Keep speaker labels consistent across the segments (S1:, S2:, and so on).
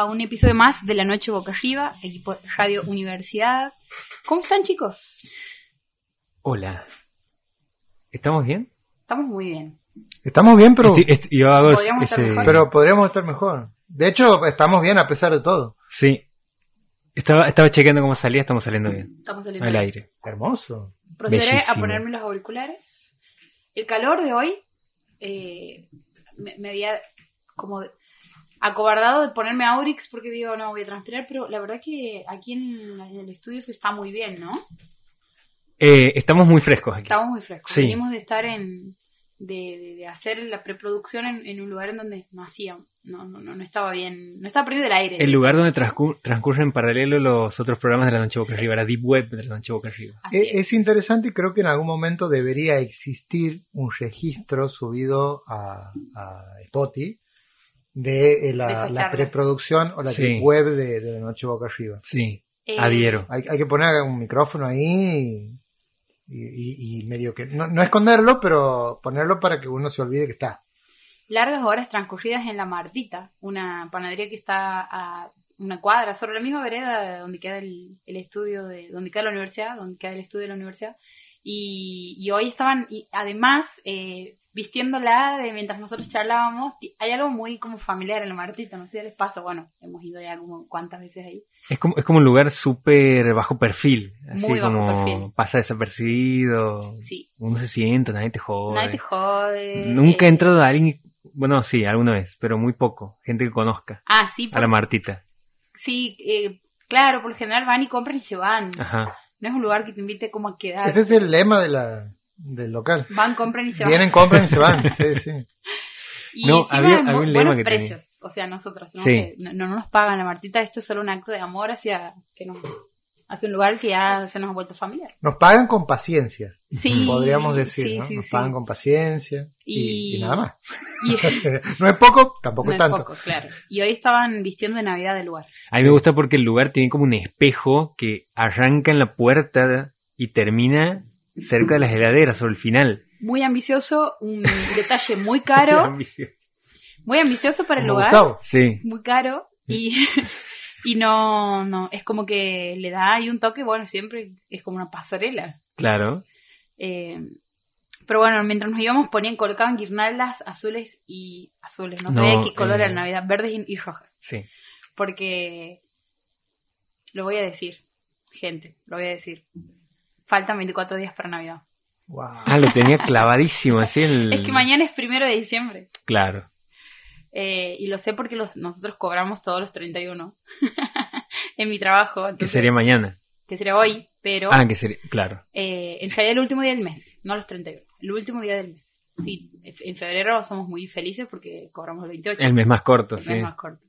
S1: a un episodio más de La Noche Boca Arriba, equipo Radio Universidad. ¿Cómo están, chicos?
S2: Hola. ¿Estamos bien?
S1: Estamos muy bien.
S3: Estamos bien, pero,
S2: Este- este- yo hago
S1: Podríamos estar mejor.
S3: pero podríamos estar mejor. De hecho, estamos bien a pesar de todo.
S2: Sí. Estaba, estaba chequeando cómo salía, estamos saliendo bien.
S1: Estamos saliendo
S2: Al
S1: bien.
S2: aire.
S3: Hermoso.
S1: Procederé a ponerme los auriculares. El calor de hoy eh, me, me había como acobardado de ponerme Aurix porque digo, no, voy a transpirar, pero la verdad que aquí en, en el estudio se está muy bien, ¿no?
S2: Eh, estamos muy frescos aquí.
S1: Estamos muy frescos.
S2: Sí.
S1: Venimos de estar en. De, de- de hacer la preproducción en, en un lugar en donde no hacía. No, no, no, no estaba bien. No estaba perdido el aire.
S2: El lugar donde transcur- transcurren en paralelo los otros programas de la Noche Boca Arriba, la Deep Web de la Noche Boca Arriba.
S3: E-
S1: es.
S3: Es interesante y creo que en algún momento debería existir un registro subido a, a Spotify de eh, la, la preproducción o la
S2: Sí.
S3: web de, de la noche boca arriba.
S2: Sí,
S1: Eh,
S2: adhiero.
S3: Hay, hay que poner un micrófono ahí y, y- y medio que... No, no esconderlo, pero ponerlo para que uno se olvide que está.
S1: Largas horas transcurridas en La Martita, una panadería que está a una cuadra, sobre la misma vereda donde queda el, el estudio, de donde queda la universidad, donde queda el estudio de la universidad. Y, y hoy estaban, y además, eh, vistiéndola de mientras nosotros charlábamos, hay algo muy como familiar en La Martita, no sé si les pasa, bueno, hemos ido ya como cuántas veces ahí.
S2: Es como, es como un lugar súper bajo perfil. Así
S1: Muy bajo
S2: como
S1: perfil.
S2: pasa desapercibido.
S1: Sí,
S2: Uno se sienta, nadie te jode.
S1: nadie te jode.
S2: Nunca
S1: eh,
S2: he entrado a alguien. Bueno, sí, alguna vez, pero muy poco. Gente que conozca.
S1: Ah, sí,
S2: A la Martita.
S1: sí, eh, claro, por lo general van y compran y se van.
S2: Ajá.
S1: No es un lugar que te invite como a quedar.
S3: Ese es el lema de la, del local.
S1: Van, compran y se van.
S3: Vienen, compran y se van. Sí, sí.
S1: Y
S2: No,
S1: encima
S2: había-
S1: bu-
S2: había un lema
S1: buenos
S2: que tenía.
S1: precios. O sea, nosotros, ¿no?
S2: Sí.
S1: Que no, no nos pagan la Martita, esto es solo un acto de amor hacia, que nos, hacia un lugar que ya se nos ha vuelto familiar.
S3: Nos pagan con paciencia.
S1: Sí,
S3: podríamos decir,
S1: sí,
S3: ¿no?
S1: sí,
S3: Nos
S1: sí.
S3: pagan con paciencia y,
S1: Y-
S3: y nada más.
S1: Y,
S3: no es poco, tampoco
S1: no
S3: es
S1: es
S3: tanto.
S1: poco, claro. Y hoy estaban vistiendo de Navidad del lugar.
S2: A mí me gusta porque el lugar tiene como un espejo que arranca en la puerta y termina cerca de las heladeras, sobre el final.
S1: Muy ambicioso, un detalle muy caro,
S2: Ambicioso.
S1: muy ambicioso para el
S3: Como
S1: lugar.
S3: Gustavo.
S2: Sí,
S1: muy caro y, y no, no, es como que le da ahí un toque, bueno, siempre es como una pasarela.
S2: claro.
S1: Eh, pero bueno, mientras nos íbamos ponían, colocaban guirnaldas azules y azules, no,
S2: No,
S1: sabía qué color
S2: eh.
S1: era Navidad, verdes y, y rojas.
S2: Sí.
S1: Porque, lo voy a decir, gente, lo voy a decir. Faltan 24 días para Navidad.
S3: Wow.
S2: Ah, lo tenía clavadísimo así el...
S1: Es que mañana es primero de diciembre.
S2: Claro.
S1: Eh, y lo sé porque los, nosotros cobramos todos los 31 en mi trabajo.
S2: Que
S1: entonces-
S2: sería mañana.
S1: que será hoy, pero
S2: Ah, que sería... Claro.
S1: eh, en realidad el último día del mes, no los 31, el último día del mes. Sí, en febrero somos muy felices porque cobramos el 28,
S2: El mes más corto,
S1: el
S2: sí.
S1: mes más corto.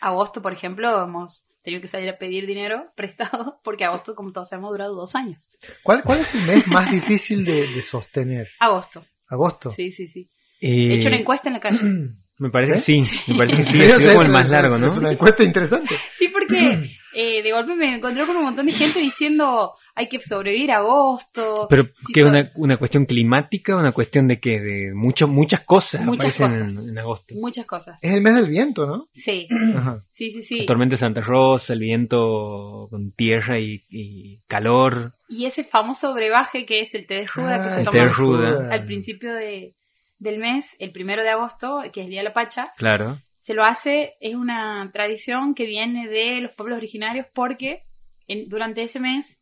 S1: Agosto, por ejemplo, hemos tenido que salir a pedir dinero prestado porque agosto, como todos sabemos, ha durado dos años.
S3: ¿Cuál, ¿Cuál es el mes más difícil de, de sostener?
S1: Agosto,
S3: ¿Agosto?
S1: sí, sí, sí.
S2: Eh,
S1: He hecho una encuesta en la calle.
S2: Me parece que sí. Me parece que sí.
S3: Sí, sea,
S2: como el
S3: es-
S2: más
S3: es-
S2: largo,
S3: es
S2: ¿no?
S3: una encuesta interesante.
S1: Sí, porque eh, de golpe me encontré con un montón de gente diciendo hay que sobrevivir a agosto.
S2: Pero
S1: si
S2: que es
S1: so-
S2: una, una cuestión climática, una cuestión de que de mucho, muchas cosas
S1: Muchas
S2: aparecen
S1: cosas.
S2: En, en agosto.
S1: Muchas cosas.
S3: Es el mes del viento, ¿no?
S1: Sí,
S3: Ajá.
S1: sí, sí, sí.
S2: La tormenta de Santa Rosa, el viento con tierra y, y calor.
S1: Y ese famoso brebaje que es el té de ruda que
S3: Ah,
S1: se
S2: el
S1: toma
S2: té de ruda.
S1: al principio de, del mes, el primero de agosto, que es el Día de la Pacha,
S2: Claro.
S1: se lo hace, es una tradición que viene de los pueblos originarios porque en- durante ese mes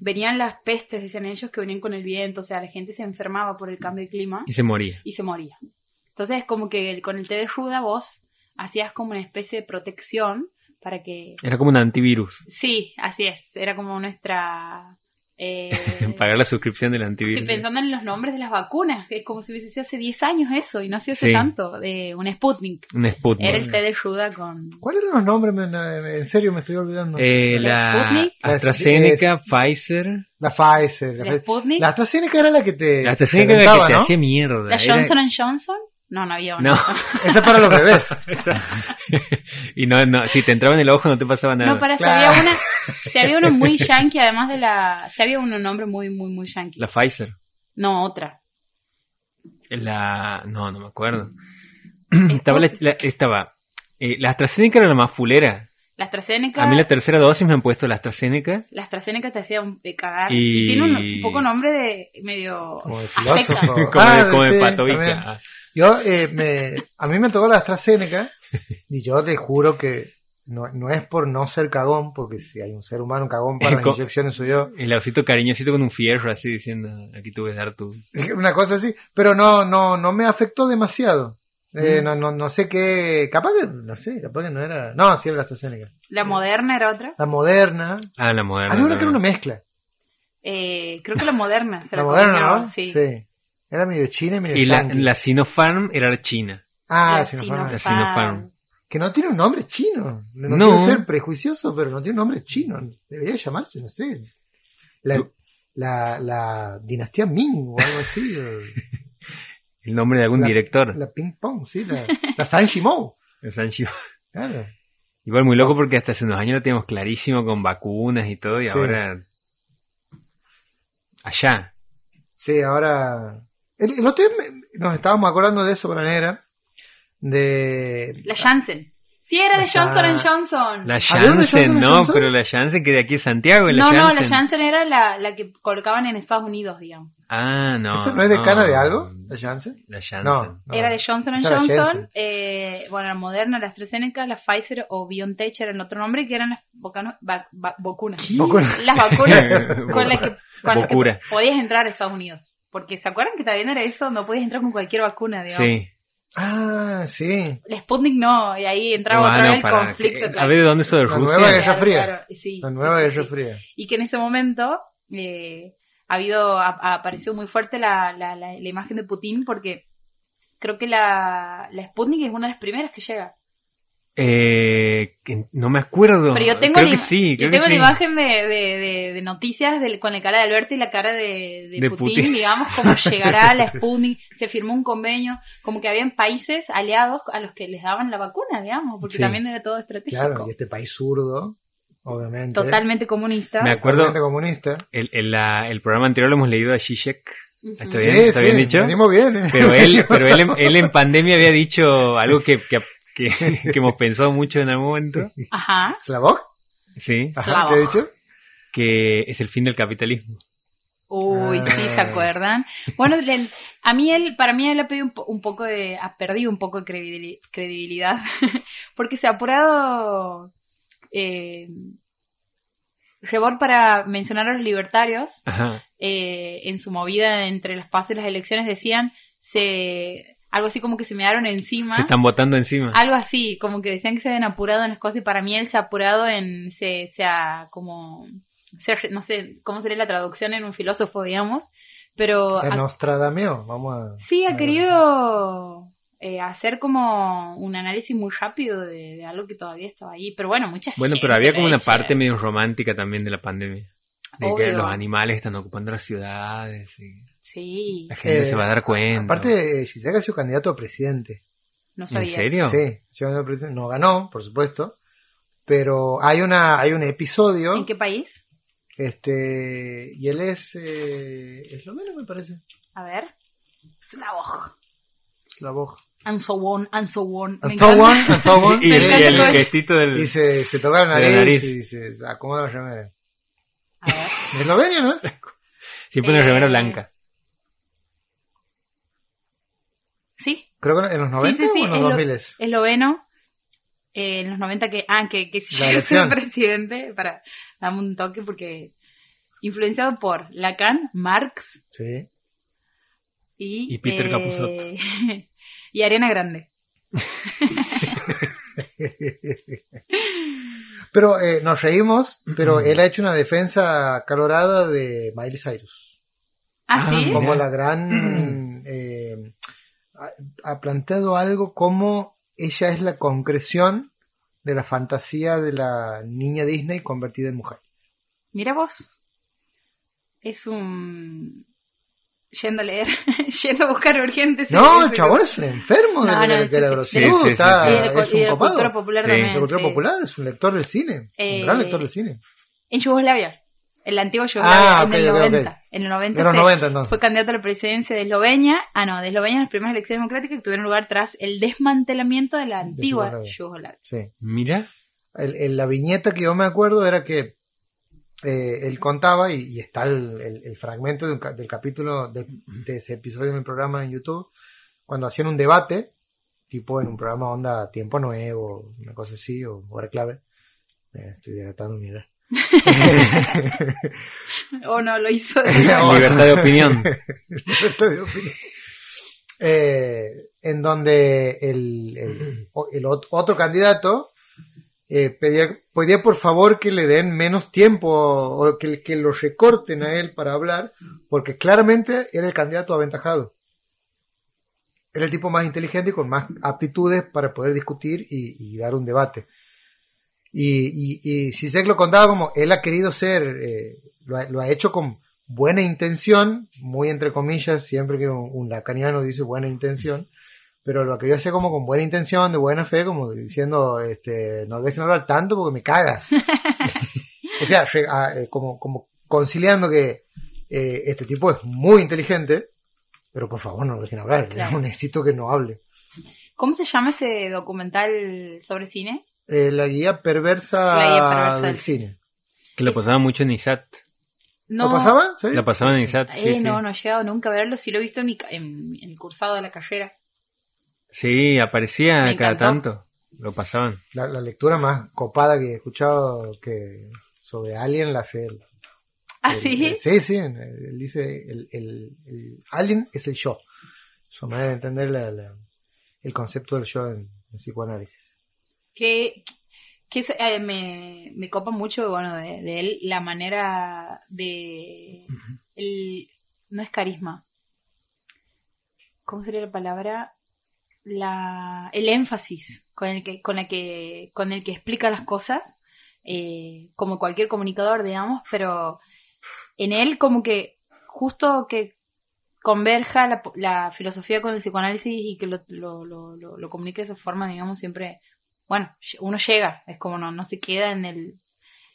S1: venían las pestes, decían ellos, que venían con el viento, o sea, la gente se enfermaba por el cambio de clima
S2: Y se moría.
S1: y se moría. Entonces es como que con el té de ruda vos hacías como una especie de protección para que...
S2: Era como un antivirus.
S1: Sí, así es, era como nuestra... eh,
S2: Pagar la suscripción del antivirus.
S1: Estoy pensando en los nombres de las vacunas, que es como si hubiese sido hace 10 años eso, y no ha sido hace
S2: Sí.
S1: tanto, de un Sputnik.
S2: Un Sputnik.
S1: Era el té de Ruda con...
S3: ¿Cuáles eran los nombres? Me- En serio, me estoy olvidando.
S2: Eh, la
S1: Sputnik.
S2: AstraZeneca, Pfizer.
S3: la Pfizer. La,
S1: ¿La. Sputnik?
S3: La AstraZeneca era la que te.
S2: La AstraZeneca era la que te
S3: ¿no?
S2: hacía mierda.
S1: ¿La
S2: Era-
S1: Johnson Johnson? No, no había una.
S2: No.
S3: Esa es para los bebés.
S2: y no, no, si te entraba en el ojo no te pasaba nada.
S1: No, para si
S3: Claro.
S1: había una, si había uno muy yankee, además de la, si había un nombre muy, muy, muy yankee.
S2: La Pfizer.
S1: No, otra.
S2: La... No, no me acuerdo. estaba, la- la- estaba Eh, la AstraZeneca era la más fulera.
S1: La AstraZeneca,
S2: A mí la tercera dosis me han puesto la AstraZeneca.
S1: la AstraZeneca te hacía un- cagar.
S2: Y-
S1: Y... tiene un, un poco nombre de medio
S3: Como de filósofo.
S2: Como,
S3: Ah,
S2: de, como de
S3: sí,
S2: patoica.
S3: también.
S2: Ah.
S3: Yo, eh, me, a mí me tocó la AstraZeneca y yo te juro que no, no es por no ser cagón, porque si hay un ser humano cagón para las inyecciones soy yo,
S2: El osito cariñosito con un fierro así diciendo, aquí tú ves dar tu...
S3: una cosa así, pero no, no, no me afectó demasiado.
S2: Mm.
S3: Eh, no, no, no sé qué, capaz que, no sé, capaz que no era, no, sí era la AstraZeneca.
S1: La moderna era otra.
S3: La moderna,
S2: Ah, la moderna.
S3: había una que era una mezcla.
S1: Eh, creo que la moderna. Se
S3: La
S1: la,
S3: moderna, ¿no?
S1: Sí.
S3: Era medio china y medio
S2: Y la, la Sinopharm era la china.
S3: Ah,
S1: La
S3: Sinopharm.
S2: La
S1: Sinopharm.
S2: Sinopharm.
S3: Que no tiene un nombre chino. No,
S2: No.
S3: quiero ser prejuicioso, pero no tiene un nombre chino. Debería llamarse, no sé. La, la, la dinastía Ming o algo así.
S2: El nombre de algún
S3: La-
S2: director.
S3: La Ping Pong, sí. La, la San Shimou.
S2: de Sanchi.
S3: Claro.
S2: Igual muy loco porque hasta hace unos años lo teníamos clarísimo con vacunas y todo y
S3: Sí.
S2: ahora... Allá.
S3: Sí, ahora. El, el otro día me- nos estábamos acordando de eso con la negra. De.
S1: La Janssen. Sí, era de Johnson Johnson.
S2: La
S3: ¿Había una
S2: Janssen,
S3: Johnson
S2: no,
S3: Johnson?
S2: pero la Janssen que de aquí es Santiago. La
S1: no, no, la
S2: Janssen.
S1: Era la, la que colocaban en Estados Unidos, digamos.
S2: Ah, no.
S3: ¿Esa no es de cana de algo? ¿La Janssen?
S2: La Janssen.
S3: No. no.
S1: Era de Johnson Johnson.
S3: Janssen.
S1: eh, bueno, la Moderna, la AstraZeneca, la Pfizer o BioNTech era el otro nombre, que eran las bocano- va- va- vacunas.
S3: Bocuna.
S1: Las vacunas con las que, con las que podías entrar a Estados Unidos. Porque ¿se acuerdan que también era eso? No podías entrar con cualquier vacuna, digamos.
S2: Sí.
S3: Ah, sí.
S1: La Sputnik no, y ahí entraba
S2: Bueno,
S1: otra vez el conflicto.
S2: que-
S1: claro.
S2: A ver, ¿de dónde eso de
S3: La
S2: Rusia?
S3: nueva Guerra Fría.
S1: claro, sí,
S3: La nueva
S1: sí,
S3: Guerra
S1: sí.
S3: Fría.
S1: Y que en ese momento eh, ha habido, ha, ha aparecido muy fuerte la, la, la, la imagen de Putin porque creo que la, la Sputnik es una de las primeras que llega.
S2: Eh, que no me acuerdo.
S1: Pero yo tengo,
S2: creo
S1: la,
S2: que sí, creo
S1: yo
S2: que
S1: tengo la
S2: sí.
S1: imagen de, de, de, de noticias con la cara de Alberto y la cara de, de
S2: De
S1: Putin,
S2: Putin.
S1: digamos, cómo llegará la Sputnik, se firmó un convenio, como que habían países aliados a los que les daban la vacuna, digamos, porque
S2: Sí.
S1: también era todo estratégico.
S3: Claro, y este país zurdo, obviamente.
S1: Totalmente comunista.
S2: Me acuerdo,
S3: Totalmente comunista.
S2: el, el, la- el programa anterior lo hemos leído a Zizek. ¿Está
S3: Sí,
S2: bien? ¿Está
S3: sí,
S2: bien dicho?
S3: venimos bien. ¿eh?
S2: Pero él, pero él, en- él en pandemia había dicho algo que, que, que, que hemos pensado mucho en algún momento.
S1: Ajá.
S3: ¿Slavoj?
S2: Sí.
S3: Ajá,
S1: Slavoj.
S3: ¿qué he dicho?
S2: Que es el fin del capitalismo.
S1: Uy, sí, ¿se
S3: Ah.
S1: acuerdan? Bueno, a mí él, para mí él ha perdido un, po- un poco de, ha perdido un poco de credibili- credibilidad, porque se ha apurado eh, Rebord para mencionar a los libertarios,
S2: Ajá.
S1: eh, en su movida entre las pasos y las elecciones decían, se, algo así como que se me dieron encima.
S2: Se están votando encima.
S1: Algo así, como que decían que se habían apurado en las cosas y para mí él se ha apurado en, se, se ha como, se no sé cómo sería la traducción en un filósofo, digamos, pero ha-
S3: Nostradamio, vamos a...
S1: sí ha querido eh, hacer como un análisis muy rápido de, de algo que todavía estaba ahí, pero bueno, mucha
S2: Bueno,
S1: gente
S2: pero había como una parte medio romántica también de la pandemia. De que los animales están ocupando las ciudades y
S1: Sí,
S2: la gente
S3: Eh,
S2: se va a dar cuenta.
S3: Aparte, Gisela ha sido candidato a presidente.
S1: no
S2: ¿En
S1: sabía.
S2: serio?
S1: eso.
S3: Sí, ha sido candidato a presidente. No ganó, por supuesto. Pero hay una hay un episodio.
S1: ¿En qué país?
S3: Este, y él es eh, esloveno, me parece.
S1: A ver. Slavoj.
S3: Slavoj.
S1: And so on, and so on.
S3: Antowan,
S1: encanta.
S3: Antowan.
S2: y,
S1: Me
S2: el, y el gestito del...
S3: Y se, se toca la nariz,
S2: la nariz.
S3: y se acomoda la remera.
S1: A ver.
S3: Eslovenia, ¿no es?
S2: Siempre una
S1: Eh,
S2: remera blanca.
S1: Sí,
S3: Creo que en los 90
S1: sí, sí,
S3: o en los
S1: es lo-
S3: 2000
S1: esloveno. eh, en los 90 que, ah, que, que ser presidente, para darme un toque, porque influenciado por Lacan, Marx
S3: Sí.
S1: y,
S2: Y Peter
S1: eh, y Ariana Grande.
S3: Pero eh, nos reímos,
S2: Mm.
S3: pero él ha hecho una defensa acalorada de Miley Cyrus.
S1: Ah,
S2: Ah,
S1: sí.
S3: Como la gran... eh, ha, ha planteado algo como ella es la concreción de la fantasía de la niña Disney convertida en mujer.
S1: Mira vos. Es un. Yendo a leer, yendo a buscar urgentes.
S3: No, el chabón es un enfermo de,
S1: No,
S3: la-
S1: no,
S3: de
S1: sí,
S3: la
S1: sí.
S3: es un
S1: cultura
S3: copado.
S1: popular
S2: Sí.
S1: también.
S3: De cultura
S1: sí.
S3: popular, es un lector del cine.
S1: Eh,
S3: un gran lector del cine.
S1: En Yugoslavia. El antiguo
S3: Ah,
S1: Yugoslavia,
S3: ok,
S1: en el
S3: ok, ok.
S1: 90. En el 90,
S3: En los
S1: se-
S3: 90 entonces.
S1: fue candidato a la presidencia de Eslovenia. Ah, no, de Eslovenia en las primeras elecciones democráticas que tuvieron lugar tras el desmantelamiento de la antigua
S3: Yugoslavia.
S1: Yugoslavia.
S3: Sí.
S2: Mira.
S3: El- el- la viñeta que yo me acuerdo era que eh, él contaba, y, y está el, el- el fragmento de un del capítulo de, de ese episodio en el programa en YouTube, cuando hacían un debate, tipo en un programa onda Tiempo Nuevo, una cosa así, o Hora Clave. Eh, estoy dilatando mi edad.
S1: O no, lo hizo
S3: No.
S2: Libertad de opinión.
S3: Libertad de opinión. Eh, en donde el, otro candidato eh, pedía, pedía por favor que le den menos tiempo o que, que lo recorten a él para hablar, porque claramente era el candidato aventajado. Era el tipo más inteligente y con más aptitudes para poder discutir y, y dar un debate. Y, y, y Zizek lo contaba como él ha querido ser, eh, lo, ha, lo ha hecho con buena intención, muy entre comillas, siempre que un, un lacaniano dice buena intención, pero lo ha querido hacer como con buena intención, de buena fe, como diciendo, este, no dejen hablar tanto porque me caga. o sea, ah, eh, como, como conciliando que eh, este tipo es muy inteligente, pero por favor no lo dejen hablar,
S1: Claro.
S3: necesito que no hable.
S1: ¿Cómo se llama ese documental sobre cine?
S3: Eh, la guía perversa,
S1: La guía perversa
S3: del
S1: del
S3: cine.
S2: Que lo pasaba mucho en ISAT.
S1: No,
S3: ¿Lo pasaba? ¿Sí?
S2: La pasaban en ISAT, sí,
S1: eh,
S2: sí.
S1: no, no he llegado nunca a verlo. Sí lo he visto en, mi en- en el cursado de la carrera.
S2: Sí, aparecía
S1: Me
S2: cada
S1: encantó.
S2: tanto. Lo pasaban.
S3: La, la lectura más copada que he escuchado que sobre Alien la hace él.
S1: ¿Ah,
S3: El-
S1: sí?
S3: el- sí, sí. Él dice, el, el- el Alien es el yo. Su manera de entender la- la- el concepto del yo en, en psicoanálisis.
S1: Que, que eh, me, me copa mucho bueno de, de él la manera de el, no es carisma. Cómo sería la palabra la el énfasis con el que con la que con el que explica las cosas eh, como cualquier comunicador digamos pero en él como que justo que converja la, la filosofía con el psicoanálisis y que lo, lo, lo, lo, lo comunique de esa forma digamos siempre bueno, uno llega, es como no, no se queda en el,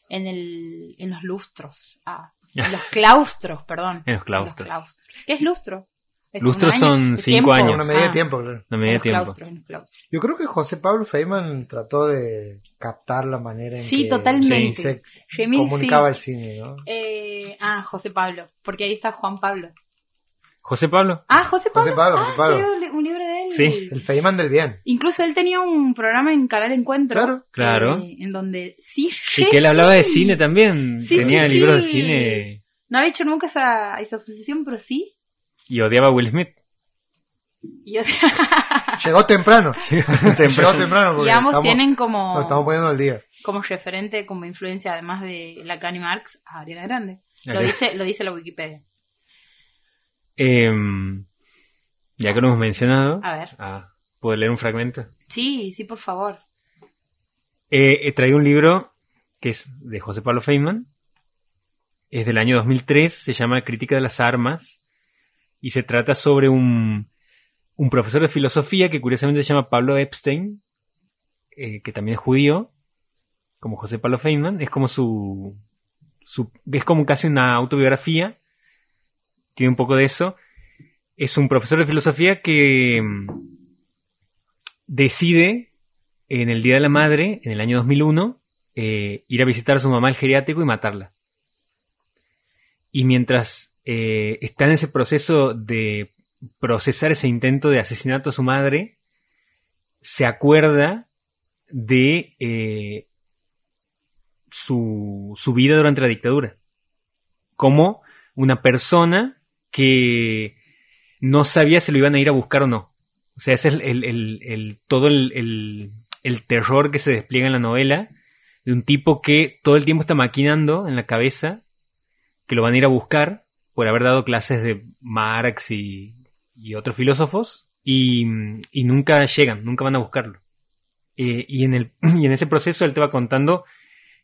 S1: en el, en los lustros, ah, en los claustros, perdón.
S2: En los claustros.
S1: ¿Qué es lustro? Es
S2: Lustros son cinco
S1: tiempo.
S2: años.
S3: Una medida de
S1: Ah,
S3: tiempo, claro.
S2: No
S1: en
S2: me dio
S1: los
S2: tiempo.
S1: claustros, en los claustros.
S3: Yo creo que José Pablo Feynman trató de captar la manera en
S1: Sí,
S3: que
S1: totalmente.
S3: se
S1: Remil,
S3: comunicaba
S1: sí.
S3: el cine, ¿no?
S1: Eh, ah, José Pablo, porque ahí está Juan Pablo.
S2: José Pablo.
S1: Ah, José Pablo.
S3: José Pablo,
S1: ah,
S3: José Pablo.
S1: sí,
S2: Sí.
S3: El Feynman del bien.
S1: Incluso él tenía un programa en Canal Encuentro.
S3: Claro.
S2: Claro.
S1: eh, en donde sí.
S2: Y que él hablaba de cine también.
S1: Sí,
S2: Tenía
S1: sí,
S2: libros de cine
S1: No había hecho nunca esa, esa asociación, pero sí.
S2: y odiaba a Will Smith.
S1: Y,
S3: Llegó temprano. Llegó
S2: Temprano.
S3: temprano. porque
S1: y ambos
S3: estamos-
S1: tienen como,
S3: Nos estamos poniendo al día.
S1: como referente, como influencia, además de Lacan y Marx, a Ariana Grande. Lo dice, lo dice la Wikipedia.
S2: Em, ya que lo hemos mencionado,
S1: A ver.
S2: ah, ¿puedo leer un fragmento?
S1: Sí, sí, por favor.
S2: Eh, he traído un libro que es de José Pablo Feynman. Es del año 2003, se llama Crítica de las Armas. Y se trata sobre un, un profesor de filosofía que curiosamente se llama Pablo Epstein, eh, que también es judío, como José Pablo Feynman. Es como su, su. Es como casi una autobiografía. Tiene un poco de eso. Es un profesor de filosofía que mm, decide en el Día de la Madre, en el año 2001, eh, ir a visitar a su mamá al geriátrico y matarla. Y mientras eh, está en ese proceso de procesar ese intento de asesinato a su madre, se acuerda de eh, su, su vida durante la dictadura. Como una persona que no sabía si lo iban a ir a buscar o no. O sea, ese es el, todo el, terror que se despliega en la novela de un tipo que todo el tiempo está maquinando en la cabeza que lo van a ir a buscar por haber dado clases de Marx y, otros filósofos y, y nunca llegan, nunca van a buscarlo. Eh, y, en el, y en ese proceso él te va contando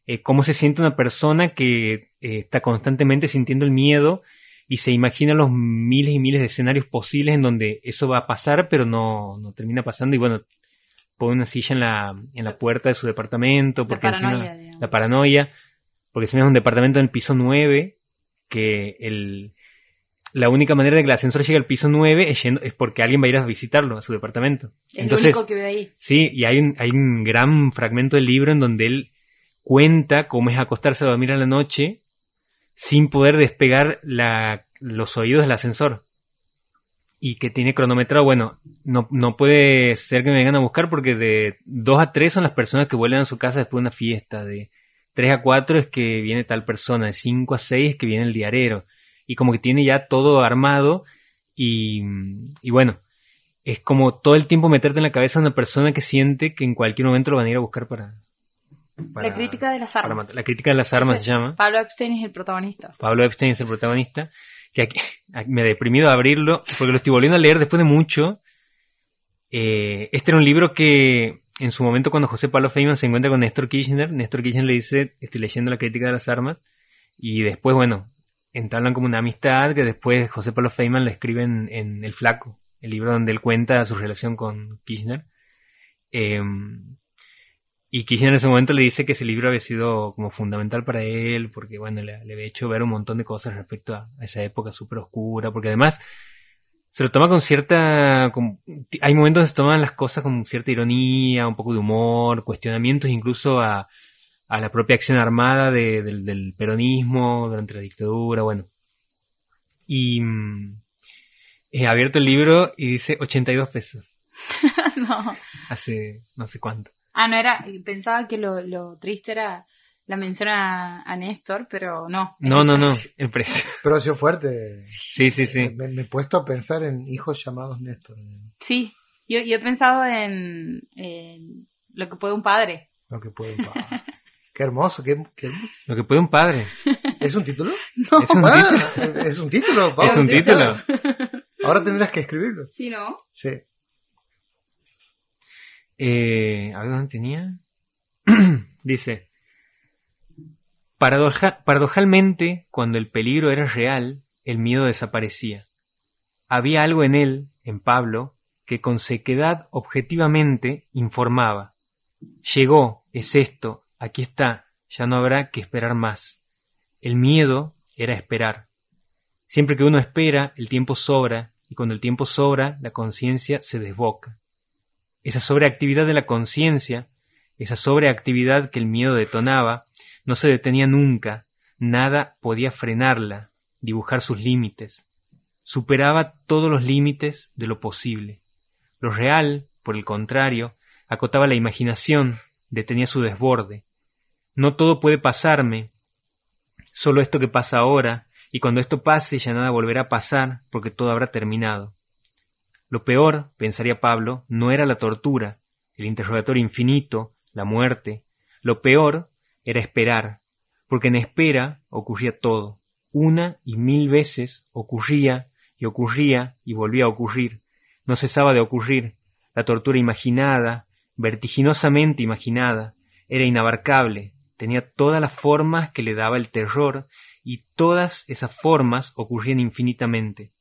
S2: eh, cómo se siente una persona que eh, está constantemente sintiendo el miedo y se imagina los miles y miles de escenarios posibles en donde eso va a pasar, pero no, no termina pasando. Y bueno, pone una silla en la, en la puerta de su departamento, porque encima-
S1: paranoia, digamos.
S2: la paranoia, porque no es un departamento en el piso 9, que el, la única manera de que el ascensor llegue al piso 9 es, yendo- es porque alguien va a ir a visitarlo, a su departamento.
S1: Es
S2: Entonces,
S1: lo único que veo ahí.
S2: sí, y hay un, hay un gran fragmento del libro en donde él cuenta cómo es acostarse a dormir a la noche sin poder despegar la, los oídos del ascensor. Y que tiene cronometrado, bueno, no, no puede ser que me vengan a buscar porque de 2 a 3 son las personas que vuelven a su casa después de una fiesta, de 3 a 4 es que viene tal persona, de 5 a 6 es que viene el diarero. Y como que tiene ya todo armado y, y bueno, es como todo el tiempo meterte en la cabeza a una persona que siente que en cualquier momento lo van a ir a buscar para... para-
S1: la crítica de las
S2: para
S1: armas.
S2: matar. La crítica de las armas
S1: Ese-
S2: se llama.
S1: Pablo Epstein es el protagonista.
S2: Pablo Epstein es el protagonista. Que aquí, me he deprimido abrirlo porque lo estoy volviendo a leer después de mucho. Eh, este era un libro que en su momento cuando José Pablo Feynman se encuentra con Néstor Kirchner, Néstor Kirchner le dice, estoy leyendo la crítica de las armas. Y después, bueno, entablan como una amistad que después José Pablo Feynman le escribe en, en El Flaco, el libro donde él cuenta su relación con Kirchner. Eh, y Kirchner en ese momento le dice que ese libro había sido como fundamental para él, porque bueno, le, le había hecho ver un montón de cosas respecto a, esa época súper oscura, porque además se lo toma con cierta... con- hay momentos donde se toman las cosas con cierta ironía, un poco de humor, cuestionamientos incluso a, a la propia acción armada de- del, del peronismo durante la dictadura, bueno. Y mm, he abierto el libro y dice 82 pesos,
S1: no.
S2: hace no sé cuánto.
S1: Ah, no era. Pensaba que lo, lo triste era la mención a, a Néstor, pero no.
S2: No, no, no,
S1: precio.
S2: el precio.
S3: Pero ha sido fuerte.
S2: Sí, sí, sí.
S3: Me, me he puesto a pensar en hijos llamados Néstor.
S1: Sí, yo, yo he pensado en, en lo que puede un padre.
S3: Lo que pueden pagar. Qué hermoso, qué, qué hermoso.
S2: Lo que puede un padre.
S3: ¿Es un título?
S1: No.
S2: Es un
S3: Ah,
S2: título.
S3: es un título. Pablo,
S2: Es un título.
S3: Ahora tendrás que escribirlo.
S1: Sí, ¿no?
S3: Sí.
S2: Eh, a ver dónde tenía. Dice: "Paradoja- Paradojalmente, cuando el peligro era real, el miedo desaparecía. Había algo en él, en Pablo, que con sequedad objetivamente informaba. Llegó, es esto, aquí está, ya no habrá que esperar más. El miedo era esperar. Siempre que uno espera, el tiempo sobra, y cuando el tiempo sobra, la conciencia se desboca. Esa sobreactividad de la conciencia, esa sobreactividad que el miedo detonaba, no se detenía nunca, nada podía frenarla, dibujar sus límites. Superaba todos los límites de lo posible. Lo real, por el contrario, acotaba la imaginación, detenía su desborde. No todo puede pasarme, solo esto que pasa ahora, y cuando esto pase ya nada volverá a pasar porque todo habrá terminado. Lo peor, pensaría Pablo, no era la tortura, el interrogatorio infinito, la muerte. Lo peor era esperar, porque en espera ocurría todo. Una y mil veces ocurría y ocurría y volvía a ocurrir. No cesaba de ocurrir. La tortura imaginada, vertiginosamente imaginada, era inabarcable, tenía todas las formas que le daba el terror, y todas esas formas ocurrían infinitamente.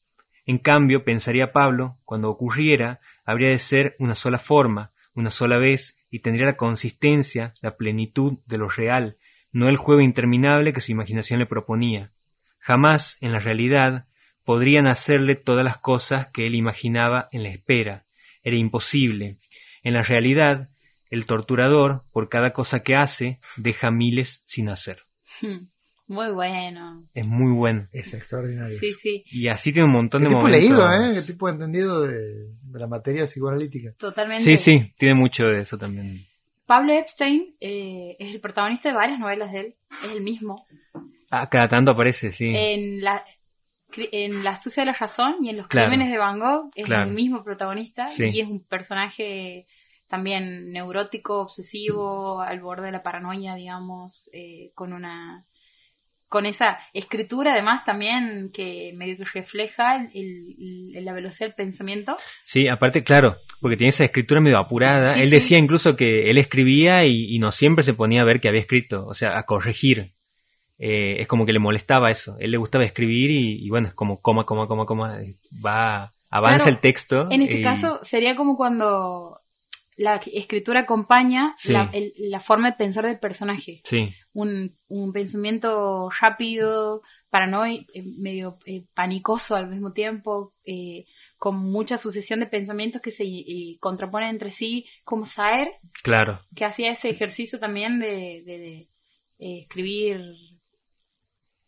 S2: En cambio, pensaría Pablo, cuando ocurriera, habría de ser una sola forma, una sola vez, y tendría la consistencia, la plenitud de lo real, no el juego interminable que su imaginación le proponía. Jamás, en la realidad, podrían hacerle todas las cosas que él imaginaba en la espera. Era imposible. En la realidad, el torturador, por cada cosa que hace, deja miles sin hacer.
S1: Muy bueno.
S2: Es muy bueno.
S3: Es extraordinario.
S1: Sí, sí,
S2: Y así tiene un montón
S3: Qué
S2: de
S3: tipo
S2: momentos.
S3: leído, ¿eh? Qué tipo entendido de, de la materia psicoanalítica.
S1: totalmente.
S2: Sí, sí, tiene mucho de eso también.
S1: Pablo Epstein eh, es el protagonista de varias novelas de él. Es el mismo.
S2: Ah, cada tanto aparece, sí.
S1: En la, en La astucia de la razón y en Los
S2: Claro.
S1: crímenes de Van Gogh es
S2: Claro.
S1: el mismo protagonista
S2: Sí.
S1: y es un personaje también neurótico, obsesivo, al borde de la paranoia, digamos, eh, con una con esa escritura además también que medio que refleja el- el- la velocidad del pensamiento.
S2: Sí, aparte, claro, porque tiene esa escritura medio apurada.
S1: Sí,
S2: él
S1: sí.
S2: decía incluso que él escribía y, y no siempre se ponía a ver que había escrito, o sea, a corregir. Eh, es como que le molestaba eso. Él le gustaba escribir y, y bueno, es como coma, coma, coma, coma, va, avanza
S1: Claro,
S2: el texto.
S1: En este
S2: y-
S1: caso sería como cuando la escritura acompaña
S2: Sí.
S1: la, el- la forma de pensar del personaje.
S2: Sí,
S1: Un, un pensamiento rápido, paranoico, medio eh, panicoso al mismo tiempo, eh, con mucha sucesión de pensamientos que se eh, contraponen entre sí, como Saer,
S2: claro.
S1: que hacía ese ejercicio también de, de- de, eh, escribir,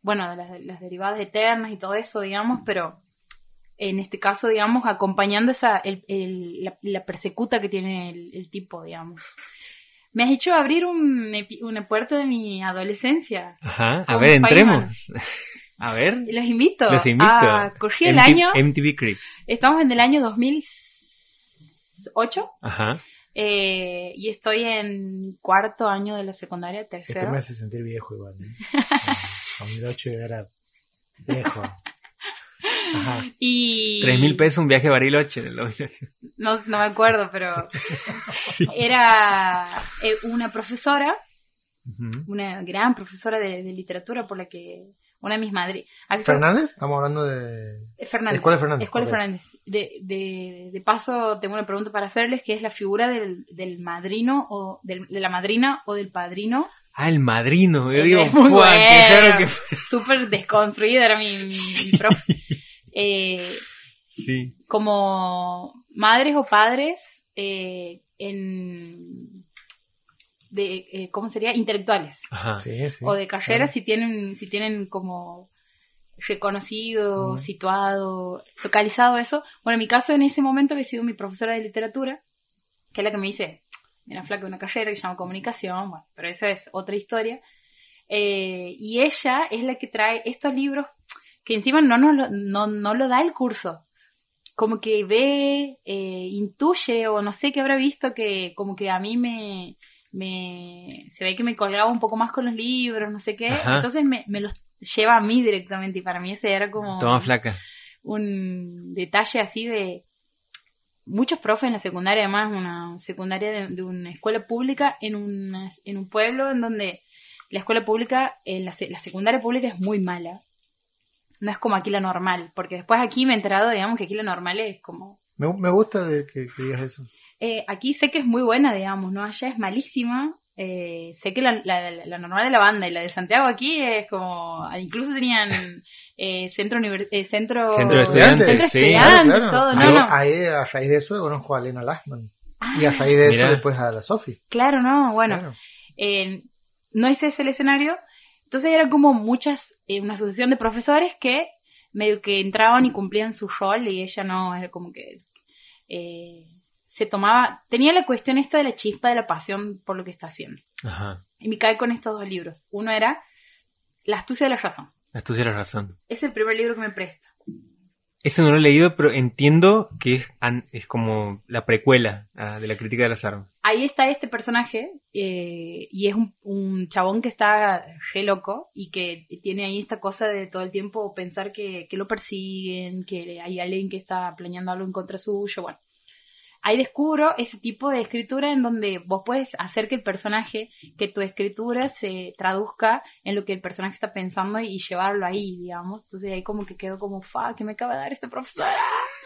S1: bueno, de las, las derivadas eternas y todo eso, digamos, pero en este caso, digamos, acompañando esa, el- el- la, la persecuta que tiene el, el tipo, digamos. Me has hecho abrir un, una puerta de mi adolescencia.
S2: Ajá. A ver, entremos. A ver.
S1: Los invito.
S2: Los invito.
S1: A, corrí el
S2: MT-
S1: año.
S2: MTV Crips.
S1: Estamos en el año 2008
S2: Ajá.
S1: eh, y estoy en cuarto año de la secundaria,
S3: Esto
S1: tercero.
S3: me hace sentir viejo igual. ¿eh? 2008 era viejo. Ajá.
S1: Y
S2: Tres mil pesos un viaje a Bariloche. en el 2008.
S1: No, no me acuerdo, pero
S2: Sí.
S1: era eh, una profesora, una gran profesora de, de literatura por la que una de mis madres.
S3: ¿Fernández? Estamos hablando de.
S1: Fernández.
S3: Escuela Fernández,
S1: Escuela
S3: correcto.
S1: Fernández. De, de, de paso, tengo una pregunta para hacerles, que es la figura del, del madrino o del- de la madrina o del padrino.
S2: Ah, el madrino. Yo
S1: Eh,
S2: digo,
S1: muy
S2: "Fua, qué
S1: bueno.
S2: raro que fue".
S1: Súper desconstruida era mi, mi, mi profe. Eh,
S2: Sí.
S1: como madres o padres eh, en de eh, cómo sería intelectuales
S2: Ajá.
S3: Sí, sí.
S1: o de carrera
S3: claro.
S1: si tienen si tienen como reconocido situado localizado eso bueno en mi caso en ese momento había sido mi profesora de literatura que es la que me dice mira flaca una carrera que se llama comunicación bueno pero eso es otra historia Eh, y ella es la que trae estos libros que encima no, nos lo, no, no lo da el curso como que ve, eh, intuye o no sé qué habrá visto que como que a mí me, me se ve que me colgaba un poco más con los libros, no sé qué,
S2: Ajá.
S1: entonces me, me los lleva a mí directamente y para mí ese era como
S2: Toma flaca.
S1: un detalle así de muchos profes en la secundaria, además una secundaria de, de una escuela pública en, una- en un pueblo en donde la escuela pública, en la, la secundaria pública es muy mala. No es como aquí la normal, porque después aquí me he enterado, digamos, que aquí la normal es como...
S3: Me, me gusta de que, que digas eso.
S1: Eh, aquí sé que es muy buena, digamos, ¿no? Allá es malísima. Eh, sé que la, la- la normal de la banda y la de Santiago aquí es como... Incluso tenían eh, centro, eh, centro...
S2: Centro de
S3: estudiantes,
S1: Centro de
S2: sí.
S1: estudiantes, todo. No,
S3: ahí,
S1: no.
S3: ahí, a raíz de eso conozco a Lena Lachman. Y a raíz de eso después a la Sofi.
S1: Claro, no, bueno.
S3: Claro.
S1: eh, no ese el escenario. Entonces eran como muchas, eh, una asociación de profesores que medio que entraban y cumplían su rol y ella no, era como que eh, se tomaba, tenía la cuestión esta de la chispa, de la pasión por lo que está haciendo.
S2: Ajá.
S1: Y me cae con estos dos libros. Uno era La astucia de la razón.
S2: Tú tienes razón.
S1: Es el primer libro que me presta.
S2: Ese no lo he leído, pero entiendo que es, es como la precuela ah, de la crítica de las armas.
S1: ahí está este personaje eh, y es un, un chabón que está re loco y que tiene ahí esta cosa de todo el tiempo pensar que, que lo persiguen, que hay alguien que está planeando algo en contra suyo, bueno. Ahí descubro ese tipo de escritura en donde vos puedes hacer que el personaje, que tu escritura se traduzca en lo que el personaje está pensando y llevarlo ahí, digamos. Entonces ahí como que quedo como, fa, que me acaba de dar este profesor.